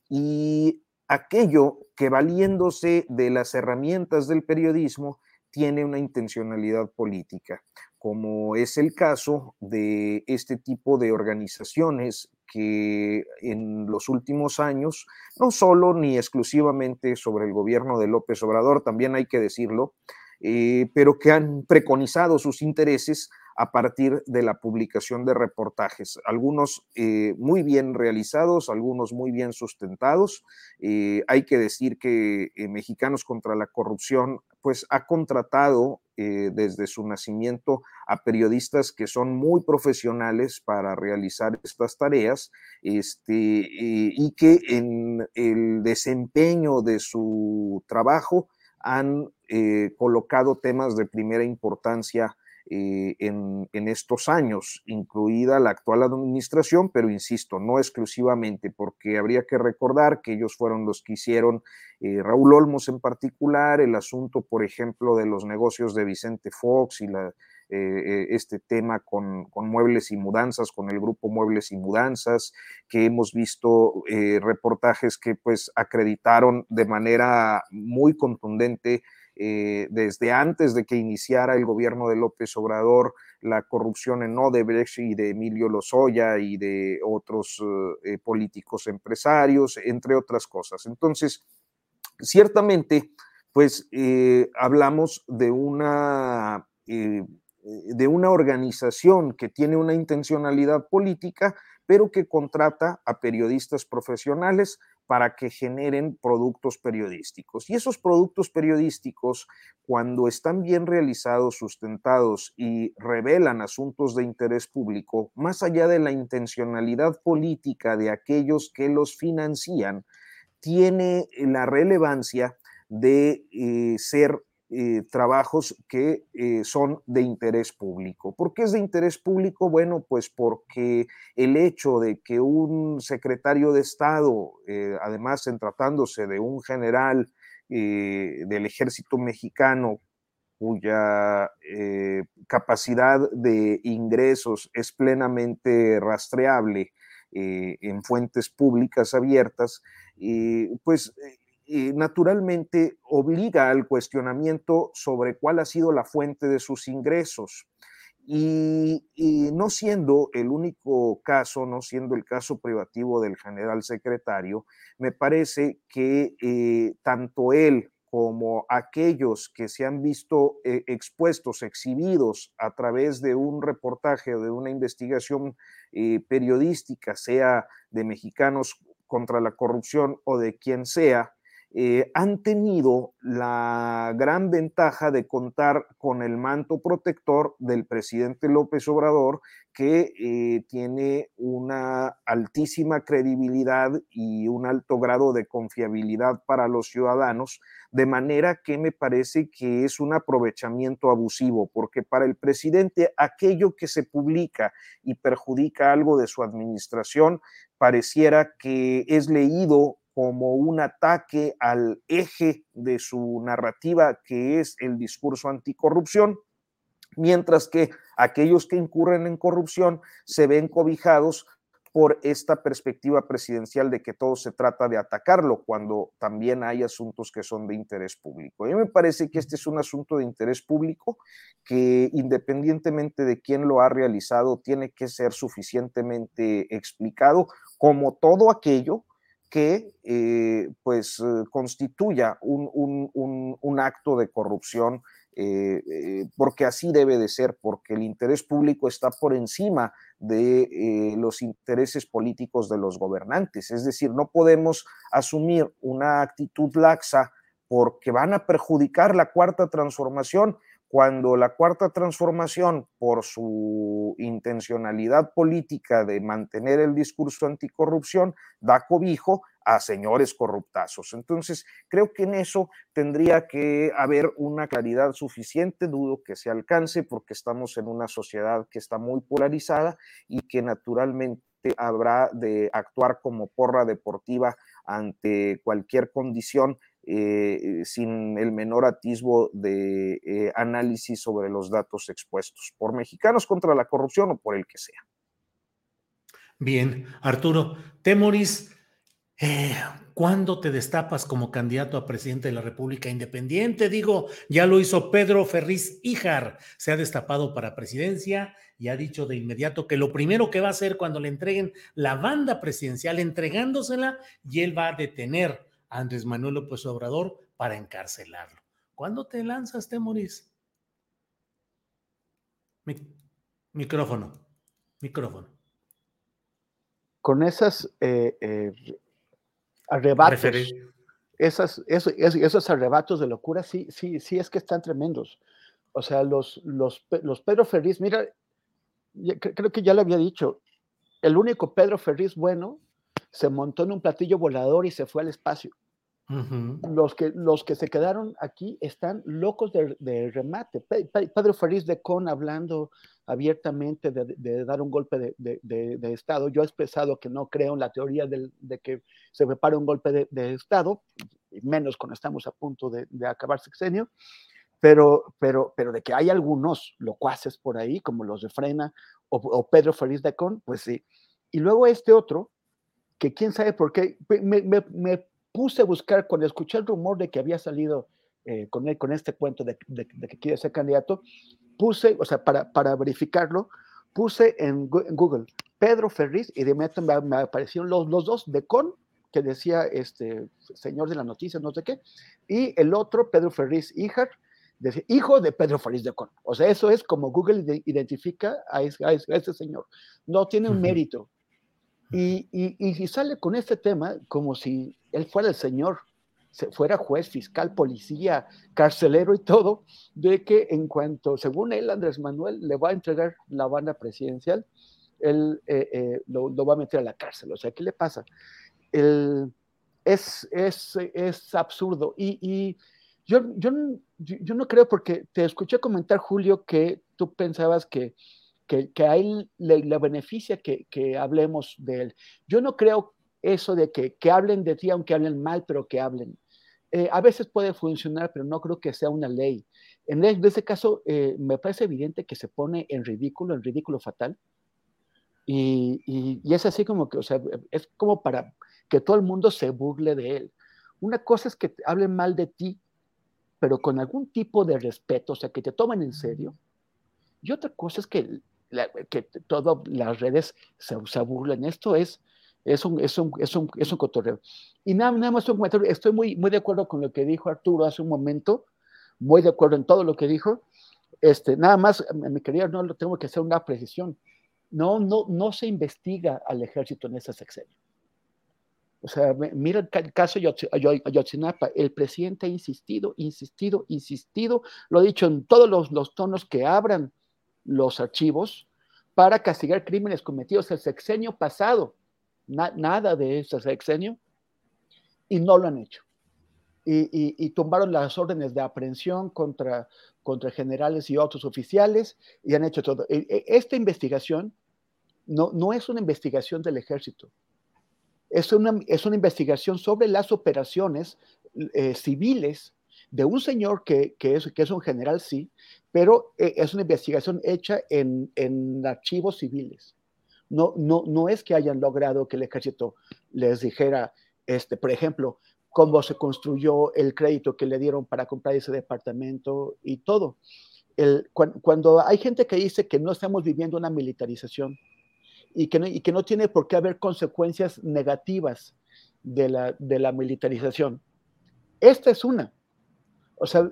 y aquello que valiéndose de las herramientas del periodismo tiene una intencionalidad política, como es el caso de este tipo de organizaciones que en los últimos años, no solo ni exclusivamente sobre el gobierno de López Obrador, también hay que decirlo, eh, pero que han preconizado sus intereses a partir de la publicación de reportajes, algunos eh, muy bien realizados, algunos muy bien sustentados. Eh, hay que decir que eh, Mexicanos contra la Corrupción pues ha contratado desde su nacimiento a periodistas que son muy profesionales para realizar estas tareas este, y que en el desempeño de su trabajo han colocado temas de primera importancia eh, en, estos años, incluida la actual administración, pero insisto, no exclusivamente, porque habría que recordar que ellos fueron los que hicieron, eh, Raúl Olmos en particular, el asunto, por ejemplo, de los negocios de Vicente Fox y eh, este tema con, con, muebles y mudanzas, con el grupo Muebles y Mudanzas, que hemos visto reportajes que pues acreditaron de manera muy contundente eh, desde antes de que iniciara el gobierno de López Obrador, la corrupción en Odebrecht y de Emilio Lozoya y de otros eh, políticos empresarios, entre otras cosas. Entonces, ciertamente, pues eh, hablamos de una, de una organización que tiene una intencionalidad política, pero que contrata a periodistas profesionales para que generen productos periodísticos. Y esos productos periodísticos, cuando están bien realizados, sustentados y revelan asuntos de interés público, más allá de la intencionalidad política de aquellos que los financian, tiene la relevancia de eh, ser eh, trabajos que eh, son de interés público. ¿Por qué es de interés público? Bueno, pues porque el hecho de que un secretario de Estado, eh, además en tratándose de un general del ejército mexicano, cuya capacidad de ingresos es plenamente rastreable en fuentes públicas abiertas, pues naturalmente obliga al cuestionamiento sobre cuál ha sido la fuente de sus ingresos. Y, no siendo el único caso, no siendo el caso privativo del general secretario, me parece que eh, tanto él como aquellos que se han visto eh, expuestos, exhibidos a través de un reportaje o de una investigación eh, periodística, sea de mexicanos contra la corrupción o de quien sea, eh, han tenido la gran ventaja de contar con el manto protector del presidente López Obrador, que eh, tiene una altísima credibilidad y un alto grado de confiabilidad para los ciudadanos, de manera que me parece que es un aprovechamiento abusivo, porque para el presidente aquello que se publica y perjudica algo de su administración pareciera que es leído como un ataque al eje de su narrativa, que es el discurso anticorrupción, mientras que aquellos que incurren en corrupción se ven cobijados por esta perspectiva presidencial de que todo se trata de atacarlo, cuando también hay asuntos que son de interés público. A mí me parece que este es un asunto de interés público que independientemente de quién lo ha realizado, tiene que ser suficientemente explicado, como todo aquello que eh, pues eh, constituya un, acto de corrupción, eh, porque así debe de ser, porque el interés público está por encima de los intereses políticos de los gobernantes. Es decir, no podemos asumir una actitud laxa porque van a perjudicar la cuarta transformación cuando la cuarta transformación, por su intencionalidad política de mantener el discurso anticorrupción, da cobijo a señores corruptazos. Entonces, creo que en eso tendría que haber una claridad suficiente, dudo que se alcance porque estamos en una sociedad que está muy polarizada y que naturalmente habrá de actuar como porra deportiva ante cualquier condición eh, sin el menor atisbo de eh, análisis sobre los datos expuestos por mexicanos contra la corrupción o por el que sea. Bien, Arturo, Temoris, eh, ¿cuándo te destapas como candidato a presidente de la República Independiente? Digo, ya lo hizo Pedro Ferriz Híjar, se ha destapado para presidencia y ha dicho de inmediato que lo primero que va a hacer cuando le entreguen la banda presidencial, entregándosela, y él va a detener Andrés Manuel López Obrador para encarcelarlo. ¿Cuándo te lanzas, Temoris? micrófono, micrófono. Con esas eh, eh, arrebatos, esas, esos, arrebatos de locura, sí, sí, sí es que están tremendos. O sea, los, los, los Pedro Ferriz, mira, creo que ya lo había dicho, el único Pedro Ferriz bueno se montó en un platillo volador y se fue al espacio los, que, los que se quedaron aquí están locos de, remate. Pedro Fariz de Con hablando abiertamente de, dar un golpe de, Estado. Yo he expresado que no creo en la teoría de que se prepara un golpe de, Estado, menos cuando estamos a punto de, acabar sexenio, pero, pero, pero de que hay algunos locuaces por ahí, como los de Frena o, Pedro Fariz de Con, pues sí. Y luego este otro, que quién sabe por qué, me puse a buscar, cuando escuché el rumor de que había salido eh, con, con este cuento de, que quiere ser candidato, puse, o sea, para, para verificarlo, puse en, Google Pedro Ferriz y de inmediato me, aparecieron los, los dos de con, que decía este señor de la noticia, no sé qué, y el otro, Pedro Ferriz Híjar, decía, hijo de Pedro Ferriz de Con. O sea, eso es como Google identifica a, ese, señor. No tiene un mérito. Y, y, y, sale con este tema como si él fuera el señor, fuera juez, fiscal, policía, carcelero y todo, de que en cuanto, según él, Andrés Manuel le va a entregar la banda presidencial, él eh, eh, lo, va a meter a la cárcel. O sea, ¿qué le pasa? es, es, es, absurdo. Y, Yo, yo, yo no creo porque te escuché comentar, Julio, que tú pensabas que, que, que a él le, beneficia que, que, hablemos de él. Yo no creo eso de que, que hablen de ti, aunque hablen mal, pero que hablen. Eh, a veces puede funcionar, pero no creo que sea una ley. En, este caso, eh, me parece evidente que se pone en ridículo, en ridículo fatal. Y, y, y, es así como que, o sea, es como para que todo el mundo se burle de él. Una cosa es que hablen mal de ti, pero con algún tipo de respeto, o sea, que te tomen en serio. Y otra cosa es que, que todas las redes se, se burlen. Esto es, es un, es un, es un, es un cotorreo. Y nada, nada más un comentario. Estoy muy, muy de acuerdo con lo que dijo Arturo hace un momento, muy de acuerdo en todo lo que dijo. Este, nada más, mi querida, no lo tengo que hacer una precisión. No, no, no se investiga al ejército en ese sexenio. O sea, mira el caso de Ayotzinapa. El presidente ha insistido, insistido, insistido, lo ha dicho en todos los, los tonos que abran los archivos para castigar crímenes cometidos el sexenio pasado. nada de ese sexenio. Y no lo han hecho. Y, y, tumbaron las órdenes de aprehensión contra, contra generales y otros oficiales y han hecho todo. E, e, esta investigación no, no es una investigación del ejército es una, es una investigación sobre las operaciones eh, civiles de un señor que, que, es, que es un general, sí, pero eh, es una investigación hecha en, en archivos civiles. No, no, no es que hayan logrado que el ejército les dijera, este, por ejemplo, cómo se construyó el crédito que le dieron para comprar ese departamento y todo. El, cuando hay gente que dice que no estamos viviendo una militarización, y que no, y que no tiene por qué haber consecuencias negativas de la, de la militarización. Esta es una. O sea,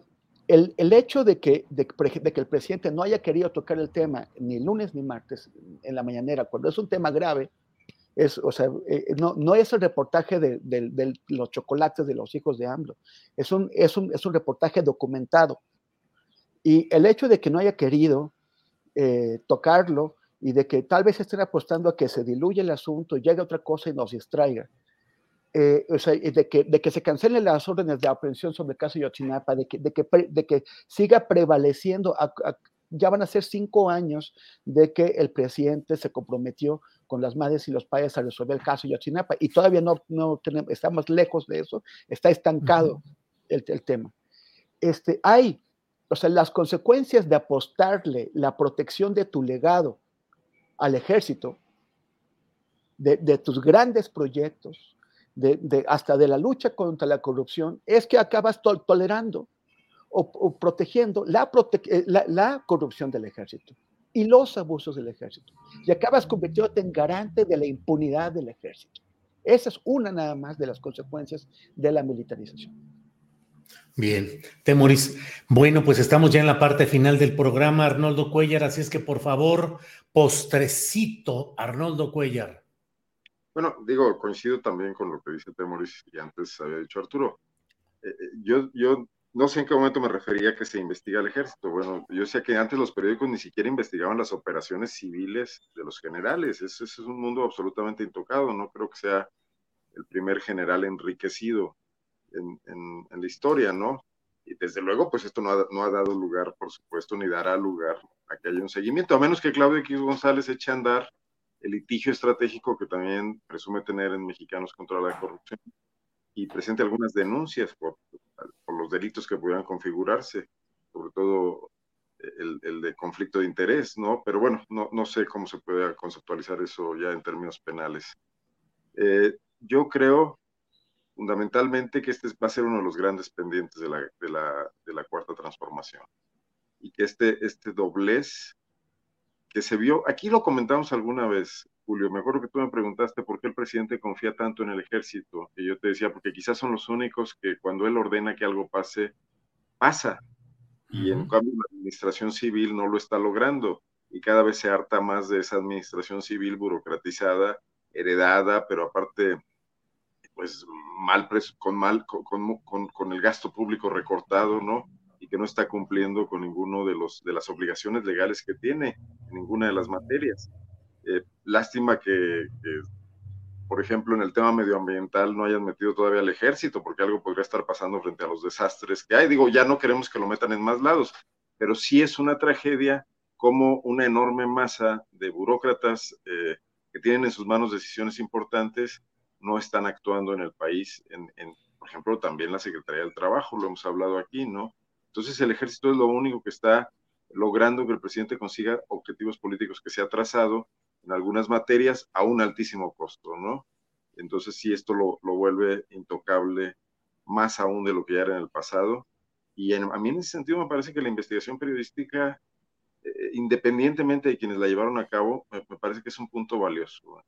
el, el hecho de que, de, que el presidente no haya querido tocar el tema ni lunes ni martes en la mañanera, cuando es un tema grave, es, o sea, eh, no, no, es el reportaje de, los chocolates de los hijos de AMLO, es un, es, un, es un reportaje documentado. Y el hecho de que no haya querido eh, tocarlo y de que tal vez estén apostando a que se diluya el asunto, llegue otra cosa y nos distraiga. Eh, o sea, de que, de que se cancelen las órdenes de aprehensión sobre el caso Yotzinapa, de que, de que, de que siga prevaleciendo, ya van a ser cinco años de que el presidente se comprometió con las madres y los padres a resolver el caso Yotzinapa y todavía no, no tenemos, estamos lejos de eso, está estancado el, el, tema. Este, hay, o sea, las consecuencias de apostarle la protección de tu legado al ejército, de, tus grandes proyectos, de, hasta de la lucha contra la corrupción, es que acabas tolerando o, protegiendo eh, la, corrupción del ejército y los abusos del ejército. Y acabas convirtiéndote en garante de la impunidad del ejército. Esa es una nada más de las consecuencias de la militarización. Bien, Temoris. Bueno, pues estamos ya en la parte final del programa, Arnoldo Cuellar, así es que por favor, postrecito, Arnoldo Cuellar. Bueno, digo, coincido también con lo que dice Temoris y antes había dicho Arturo. Eh, eh, yo, yo no sé en qué momento me refería que se investiga el ejército. Bueno, yo sé que antes los periódicos ni siquiera investigaban las operaciones civiles de los generales. Ese, ese es un mundo absolutamente intocado. No creo que sea el primer general enriquecido en, la historia, ¿no? Y desde luego, pues esto no ha, no ha, dado lugar, por supuesto, ni dará lugar a que haya un seguimiento, a menos que Claudio X González eche a andar el litigio estratégico que también presume tener en Mexicanos contra la Corrupción y presente algunas denuncias por, los delitos que pudieran configurarse, sobre todo el, el, de conflicto de interés, ¿no? Pero bueno, no, no sé cómo se puede conceptualizar eso ya en términos penales. Eh, yo creo fundamentalmente que este va a ser uno de los grandes pendientes de la, de la, de la cuarta transformación. Y que este, este doblez que se vio, aquí lo comentamos alguna vez, Julio, me acuerdo que tú me preguntaste por qué el presidente confía tanto en el ejército, y yo te decía, porque quizás son los únicos que cuando él ordena que algo pase, pasa, y en cambio la administración civil no lo está logrando, y cada vez se harta más de esa administración civil burocratizada, heredada, pero aparte pues mal con mal con, con, con, el gasto público recortado, ¿no? Y que no está cumpliendo con ninguno de los de las obligaciones legales que tiene en ninguna de las materias. Eh, lástima que, por ejemplo, en el tema medioambiental no hayan metido todavía al ejército, porque algo podría estar pasando frente a los desastres que hay. Digo, ya no queremos que lo metan en más lados, pero sí es una tragedia como una enorme masa de burócratas eh, que tienen en sus manos decisiones importantes no están actuando en el país, en, en, por ejemplo, también la Secretaría del Trabajo, lo hemos hablado aquí, ¿no? Entonces el ejército es lo único que está logrando que el presidente consiga objetivos políticos que se ha trazado en algunas materias a un altísimo costo, ¿no? Entonces sí, esto lo, lo vuelve intocable más aún de lo que ya era en el pasado. Y a mí en ese sentido me parece que la investigación periodística, eh, independientemente de quienes la llevaron a cabo, me, parece que es un punto valioso.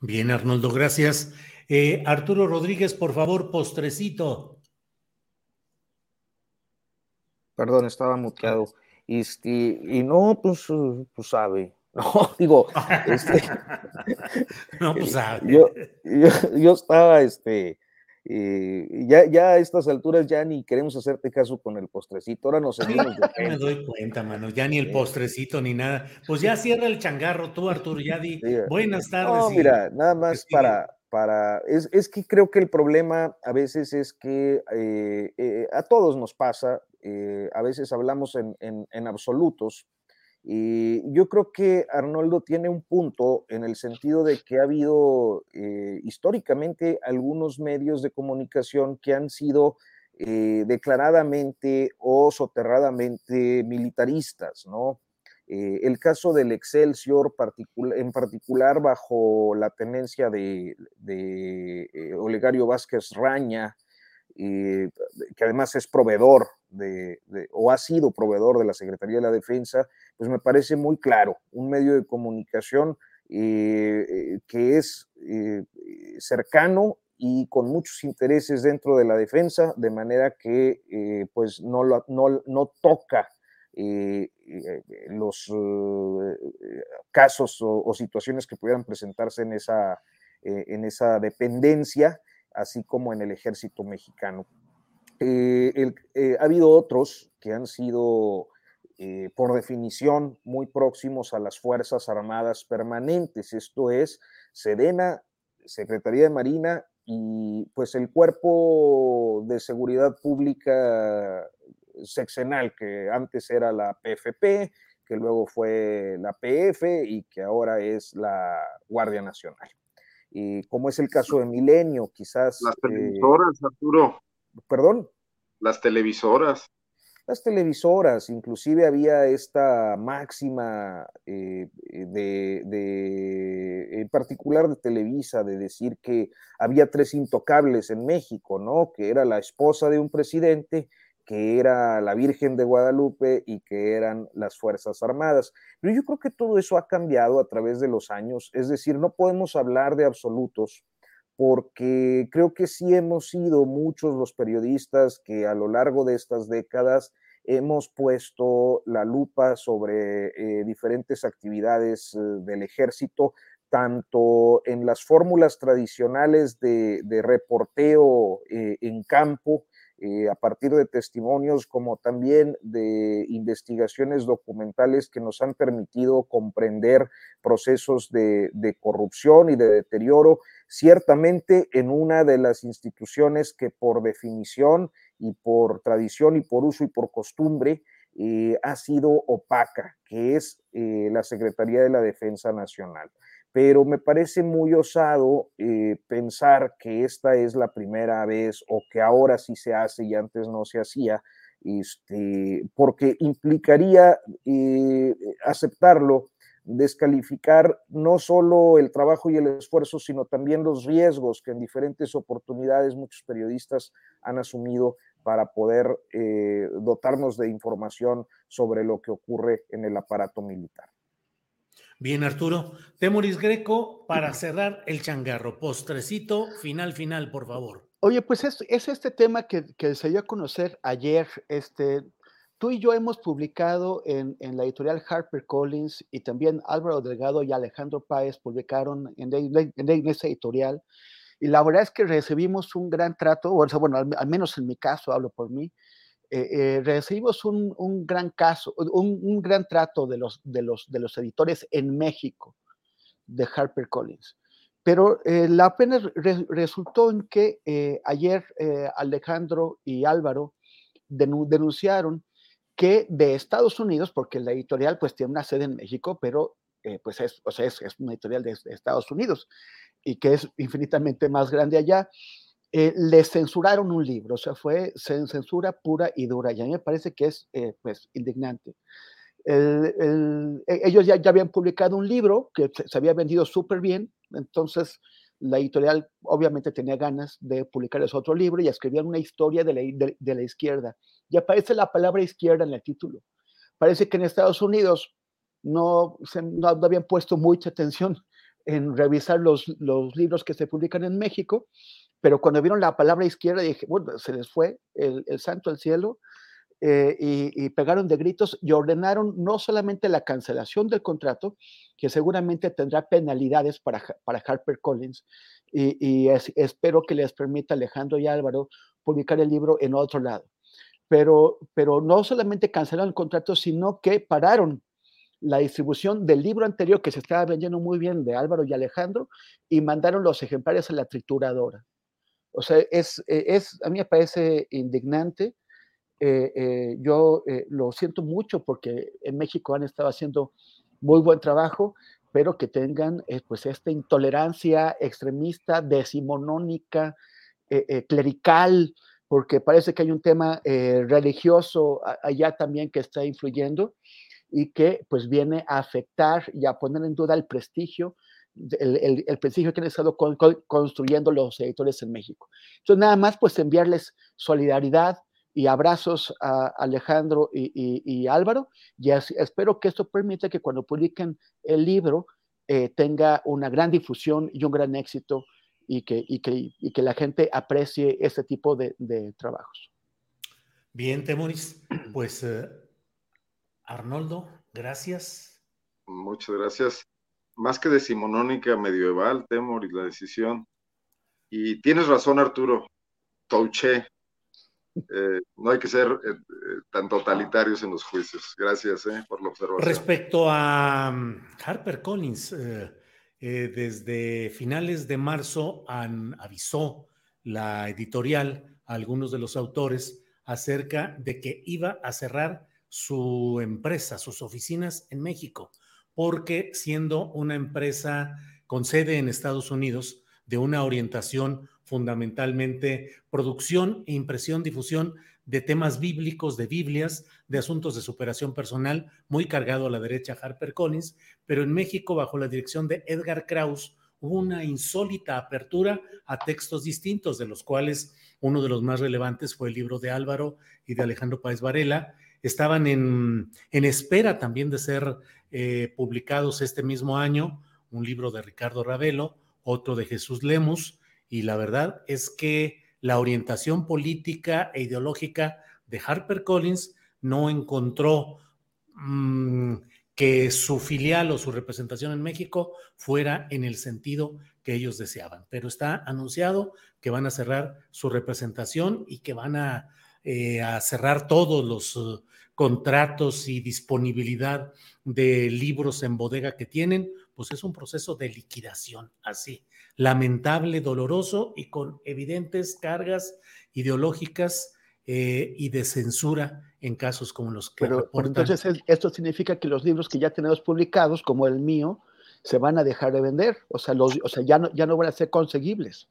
Bien, Arnoldo, gracias. Eh, Arturo Rodríguez, por favor, postrecito. Perdón, estaba muteado. Este, y no, pues, pues sabe, No, digo, este, no, pues, yo, yo, yo, estaba, este, eh, ya, ya a estas alturas ya ni queremos hacerte caso con el postrecito, ahora nos seguimos. Sí, me doy cuenta, mano, ya ni el postrecito ni nada. Pues ya cierra el changarro tú, Arturo, ya di sí, buenas tardes. No, mira, nada más para, para, es, es, que creo que el problema a veces es que eh, eh, a todos nos pasa, a veces hablamos en, absolutos, y yo creo que Arnoldo tiene un punto en el sentido de que ha habido eh, históricamente algunos medios de comunicación que han sido eh, declaradamente o soterradamente militaristas, ¿no? Eh, el caso del Excelsior, en particular bajo la tenencia de, de eh, Olegario Vázquez Raña, que además es proveedor de, o ha sido proveedor de la Secretaría de la Defensa, pues me parece muy claro, un medio de comunicación eh, eh, que es eh, cercano y con muchos intereses dentro de la defensa, de manera que pues no, no, no toca los casos o, o, situaciones que pudieran presentarse en esa, en esa dependencia, así como en el ejército mexicano. El, ha habido otros que han sido eh, por definición, muy próximos a las Fuerzas Armadas Permanentes, esto es Sedena, Secretaría de Marina y pues el Cuerpo de Seguridad Pública seccional, que antes era la PFP, que luego fue la PF y que ahora es la Guardia Nacional. Y como es el caso de Milenio, quizás... Las televisoras, eh, Arturo. Perdón. Las televisoras las televisoras, inclusive había esta máxima eh, de, de, en particular de Televisa, de decir que había tres intocables en México, ¿no? Que era la esposa de un presidente, que era la Virgen de Guadalupe y que eran las Fuerzas Armadas. Pero yo creo que todo eso ha cambiado a través de los años, es decir, no podemos hablar de absolutos porque creo que sí hemos sido muchos los periodistas que a lo largo de estas décadas hemos puesto la lupa sobre eh, diferentes actividades eh, del ejército, tanto en las fórmulas tradicionales de, reporteo eh, en campo, eh, a partir de testimonios como también de investigaciones documentales que nos han permitido comprender procesos de, corrupción y de deterioro, ciertamente en una de las instituciones que por definición y por tradición y por uso y por costumbre eh, ha sido opaca, que es eh, la Secretaría de la Defensa Nacional pero me parece muy osado eh, pensar que esta es la primera vez o que ahora sí se hace y antes no se hacía, este, porque implicaría eh, aceptarlo, descalificar no solo el trabajo y el esfuerzo, sino también los riesgos que en diferentes oportunidades muchos periodistas han asumido para poder eh, dotarnos de información sobre lo que ocurre en el aparato militar. Bien, Arturo. Temoris Greco, para cerrar el changarro, postrecito, final, final, por favor. Oye, pues es, es este tema que, que, se dio a conocer ayer. Este, tú y yo hemos publicado en, en la editorial HarperCollins y también Álvaro Delgado y Alejandro Páez publicaron en, en, en esa editorial. Y la verdad es que recibimos un gran trato, o sea, bueno, al, al menos en mi caso, hablo por mí, eh, eh, recibimos un, un, gran caso, un, un, gran trato de los, de, los, de los editores en México de HarperCollins. Pero eh, la pena resultó en que eh, ayer Alejandro y Álvaro denunciaron que de Estados Unidos, porque la editorial pues tiene una sede en México, pero pues es, o sea, es, una editorial de, Estados Unidos y que es infinitamente más grande allá, eh, le censuraron un libro, o sea, fue censura pura y dura, y a mí me parece que es pues indignante. E, ellos ya, ya, habían publicado un libro que se, había vendido súper bien, entonces la editorial obviamente tenía ganas de publicar ese otro libro y escribían una historia de la, de, la, izquierda. Y aparece la palabra izquierda en el título. Parece que en Estados Unidos no, se, no, habían puesto mucha atención en revisar los, los, libros que se publican en México, pero cuando vieron la palabra izquierda dije, bueno, se les fue el, el santo al cielo eh, y, pegaron de gritos y ordenaron no solamente la cancelación del contrato, que seguramente tendrá penalidades para, para HarperCollins, y, y espero que les permita Alejandro y Álvaro publicar el libro en otro lado. Pero, pero no solamente cancelaron el contrato, sino que pararon la distribución del libro anterior que se estaba vendiendo muy bien de Álvaro y Alejandro y mandaron los ejemplares a la trituradora. O sea, es, es a mí me parece indignante eh, eh, yo eh, lo siento mucho porque en México han estado haciendo muy buen trabajo, pero que tengan pues esta intolerancia extremista, decimonónica, clerical, porque parece que hay un tema religioso allá también que está influyendo y que pues viene a afectar y a poner en duda el prestigio el, el, prestigio que han estado construyendo los editores en México. Entonces, nada más, pues enviarles solidaridad, y abrazos a Alejandro y, Álvaro. Y espero que esto permita que cuando publiquen el libro eh, tenga una gran difusión y un gran éxito y que, que, la gente aprecie este tipo de, trabajos. Bien, Temoris. Pues eh, Arnoldo, gracias. Muchas gracias. Más que decimonónica medieval, Temoris, la decisión. Y tienes razón, Arturo. Touché, eh, no hay que ser eh, eh, tan totalitarios en los juicios. Gracias por la observación. Respecto a mm, Harper Collins, desde finales de marzo avisó la editorial a algunos de los autores acerca de que iba a cerrar su empresa, sus oficinas en México, porque siendo una empresa con sede en Estados Unidos, de una orientación fundamentalmente producción e impresión, difusión de temas bíblicos, de Biblias, de asuntos de superación personal, muy cargado a la derecha Harper Collins, pero en México, bajo la dirección de Edgar Kraus, hubo una insólita apertura a textos distintos, de los cuales uno de los más relevantes fue el libro de Álvaro y de Alejandro Páez Varela. Estaban en, en espera también de ser eh, publicados este mismo año, un libro de Ricardo Ravelo, otro de Jesús Lemus, y la verdad es que la orientación política e ideológica de Harper Collins no encontró mm, que su filial o su representación en México fuera en el sentido que ellos deseaban. Pero está anunciado que van a cerrar su representación y que van a, eh, cerrar todos los contratos y disponibilidad de libros en bodega que tienen, pues es un proceso de liquidación, así lamentable, doloroso y con evidentes cargas ideológicas eh, y de censura en casos como los que pero, entonces esto significa que los libros que ya tenemos publicados, como el mío, se van a dejar de vender, o sea, los, o sea ya, no, ya no van a ser conseguibles.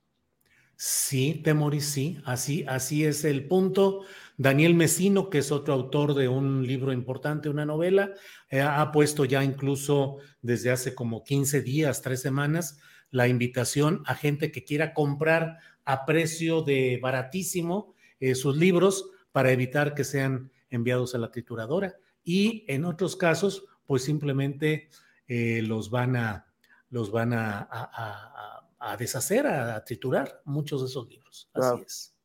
Sí, Temoris, sí, así, así es el punto. Daniel Mesino, que es otro autor de un libro importante, una novela, eh, ha puesto ya incluso desde hace como 15 días, tres semanas, la invitación a gente que quiera comprar a precio de baratísimo eh, sus libros para evitar que sean enviados a la trituradora. Y en otros casos, pues simplemente eh, los van a, los van a, a, deshacer, a, triturar muchos de esos libros. Así es.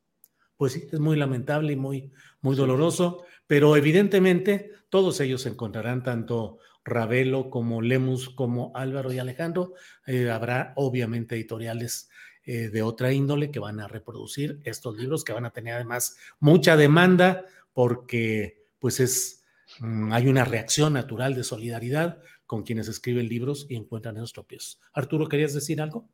Pues sí, es muy lamentable y muy, muy doloroso, pero evidentemente todos ellos encontrarán tanto Ravelo, como Lemus, como Álvaro y Alejandro. Eh, habrá obviamente editoriales eh, de otra índole que van a reproducir estos libros, que van a tener además mucha demanda porque pues es, mm, hay una reacción natural de solidaridad con quienes escriben libros y encuentran esos tropiezos. Arturo, ¿querías decir algo?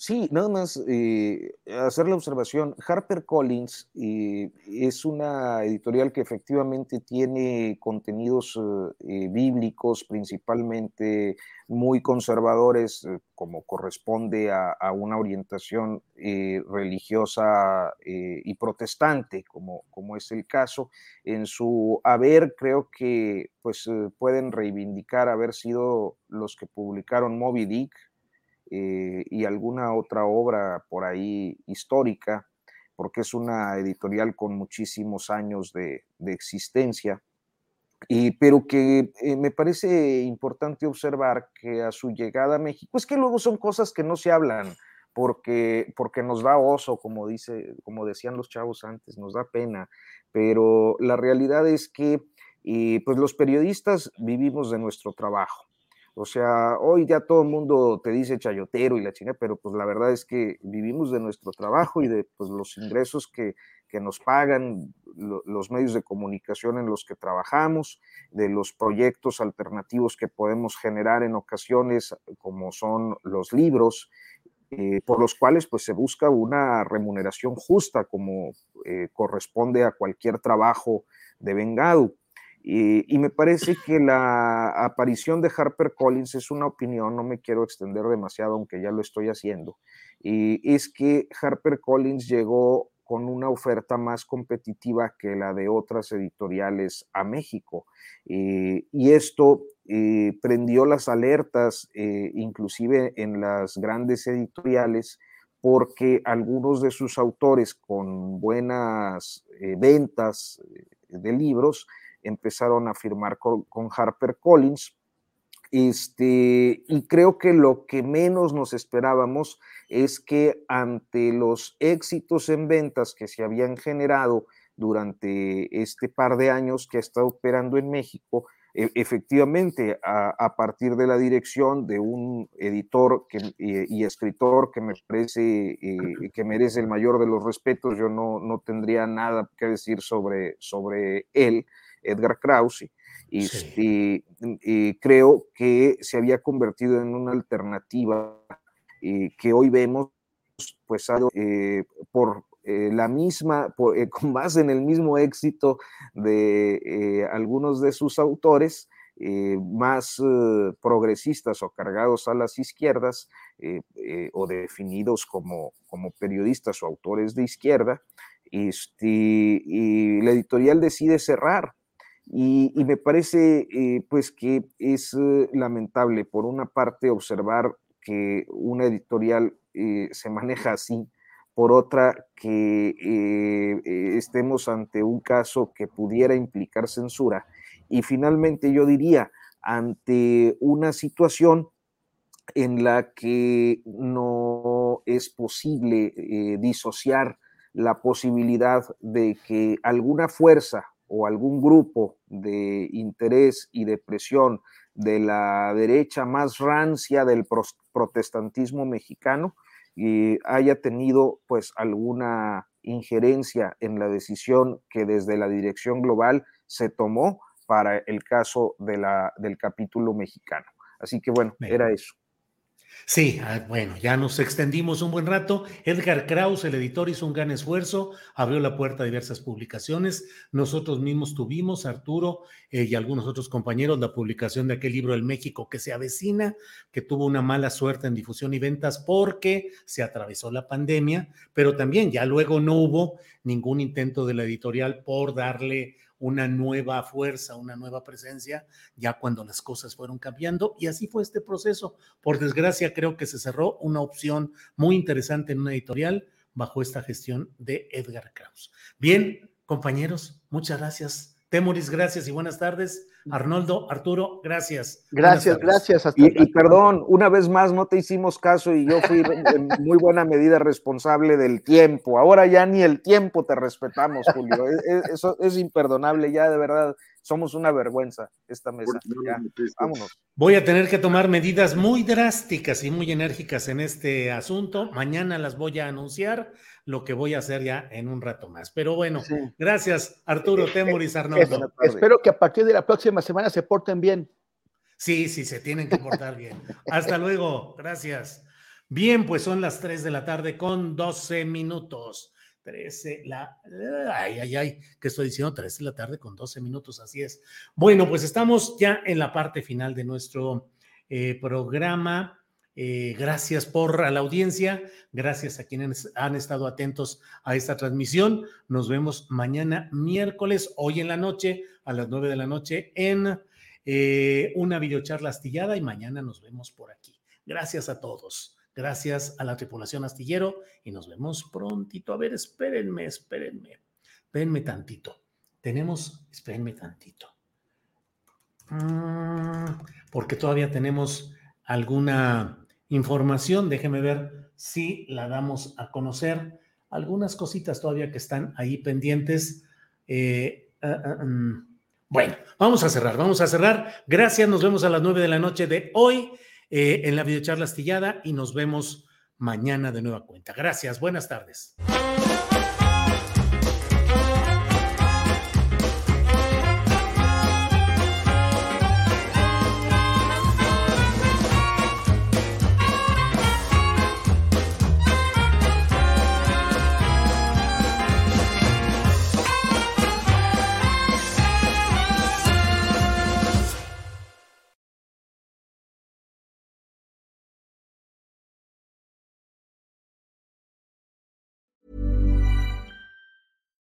Sí, nada más eh, hacer la observación. Harper Collins eh, es una editorial que efectivamente tiene contenidos eh, bíblicos, principalmente muy conservadores, como corresponde a, una orientación religiosa y protestante, como, como es el caso. En su haber, creo que pues, pueden reivindicar haber sido los que publicaron Moby Dick eh, y alguna otra obra por ahí histórica, porque es una editorial con muchísimos años de, existencia, y, pero que eh, me parece importante observar que a su llegada a México, es que luego son cosas que no se hablan, porque, porque nos da oso, como, dice, como decían los chavos antes, nos da pena, pero la realidad es que eh, pues los periodistas vivimos de nuestro trabajo o sea, hoy ya todo el mundo te dice chayotero y la chinga, pero pues la verdad es que vivimos de nuestro trabajo y de pues, los ingresos que, nos pagan los medios de comunicación en los que trabajamos, de los proyectos alternativos que podemos generar en ocasiones, como son los libros, eh, por los cuales pues se busca una remuneración justa como eh, corresponde a cualquier trabajo de Y, me parece que la aparición de Harper Collins es una opinión, no me quiero extender demasiado, aunque ya lo estoy haciendo, y es que Harper Collins llegó con una oferta más competitiva que la de otras editoriales a México. y esto eh, prendió las alertas, eh, inclusive en las grandes editoriales, porque algunos de sus autores con buenas eh, ventas de libros, empezaron a firmar con, Harper Collins. Este, y creo que lo que menos nos esperábamos es que ante los éxitos en ventas que se habían generado durante este par de años que ha estado operando en México, e, efectivamente, a, partir de la dirección de un editor y, escritor que me parece eh, que merece el mayor de los respetos, yo no, no tendría nada que decir sobre, sobre él, Edgar Krause, y, creo que se había convertido en una alternativa eh, que hoy vemos pues eh, por eh, la misma, con base en el mismo éxito de algunos de sus autores, más progresistas o cargados a las izquierdas o definidos como, como periodistas o autores de izquierda, este, y la editorial decide cerrar y, me parece eh, pues que es eh, lamentable, por una parte, observar que una editorial eh, se maneja así, por otra, que estemos ante un caso que pudiera implicar censura. Y finalmente yo diría, ante una situación en la que no es posible disociar la posibilidad de que alguna fuerza o algún grupo de interés y de presión de la derecha más rancia del protestantismo mexicano y haya tenido pues alguna injerencia en la decisión que desde la dirección global se tomó para el caso de la, del capítulo mexicano. Así que bueno, era eso. Sí, ah, bueno, ya nos extendimos un buen rato. Edgar Kraus, el editor, hizo un gran esfuerzo, abrió la puerta a diversas publicaciones. Nosotros mismos tuvimos, Arturo eh, y algunos otros compañeros, la publicación de aquel libro El México que se avecina, que tuvo una mala suerte en difusión y ventas porque se atravesó la pandemia, pero también ya luego no hubo ningún intento de la editorial por darle una nueva fuerza, una nueva presencia, ya cuando las cosas fueron cambiando. Y así fue este proceso. Por desgracia, creo que se cerró una opción muy interesante en una editorial bajo esta gestión de Edgar Kraus. Bien, compañeros, muchas gracias. Temoris, gracias y buenas tardes. Arnoldo, Arturo, gracias. Gracias, gracias. y, perdón, una vez más no te hicimos caso y yo fui en muy buena medida responsable del tiempo. Ahora ya ni el tiempo te respetamos, Julio. E, e, eso es imperdonable, ya de verdad somos una vergüenza esta mesa. vámonos. Voy a tener que tomar medidas muy drásticas y muy enérgicas en este asunto. Mañana las voy a anunciar lo que voy a hacer ya en un rato más. Pero bueno, gracias Arturo eh, Temuris Arnoldo. espero que a partir de la próxima semana se porten bien. Sí, sí, se tienen que portar bien. Hasta luego, gracias. Bien, pues son las 3 de la tarde con 12 minutos. 13, la... Ay, ay, ay, ¿qué estoy diciendo? 3 de la tarde con 12 minutos, así es. Bueno, pues estamos ya en la parte final de nuestro eh, programa. Eh, gracias por la audiencia, gracias a quienes han estado atentos a esta transmisión. Nos vemos mañana miércoles, hoy en la noche, a las 9 de la noche, en eh, una videocharla astillada y mañana nos vemos por aquí. Gracias a todos. Gracias a la tripulación astillero y nos vemos prontito. A ver, espérenme, espérenme. Espérenme tantito. Tenemos, espérenme tantito. Mm, porque todavía tenemos alguna información. Déjeme ver si la damos a conocer. Algunas cositas todavía que están ahí pendientes. Eh, ah, ah, mm. Bueno, vamos a cerrar, vamos a cerrar. Gracias, nos vemos a las nueve de la noche de hoy. Eh, en la videocharla astillada y nos vemos mañana de nueva cuenta. Gracias, buenas tardes.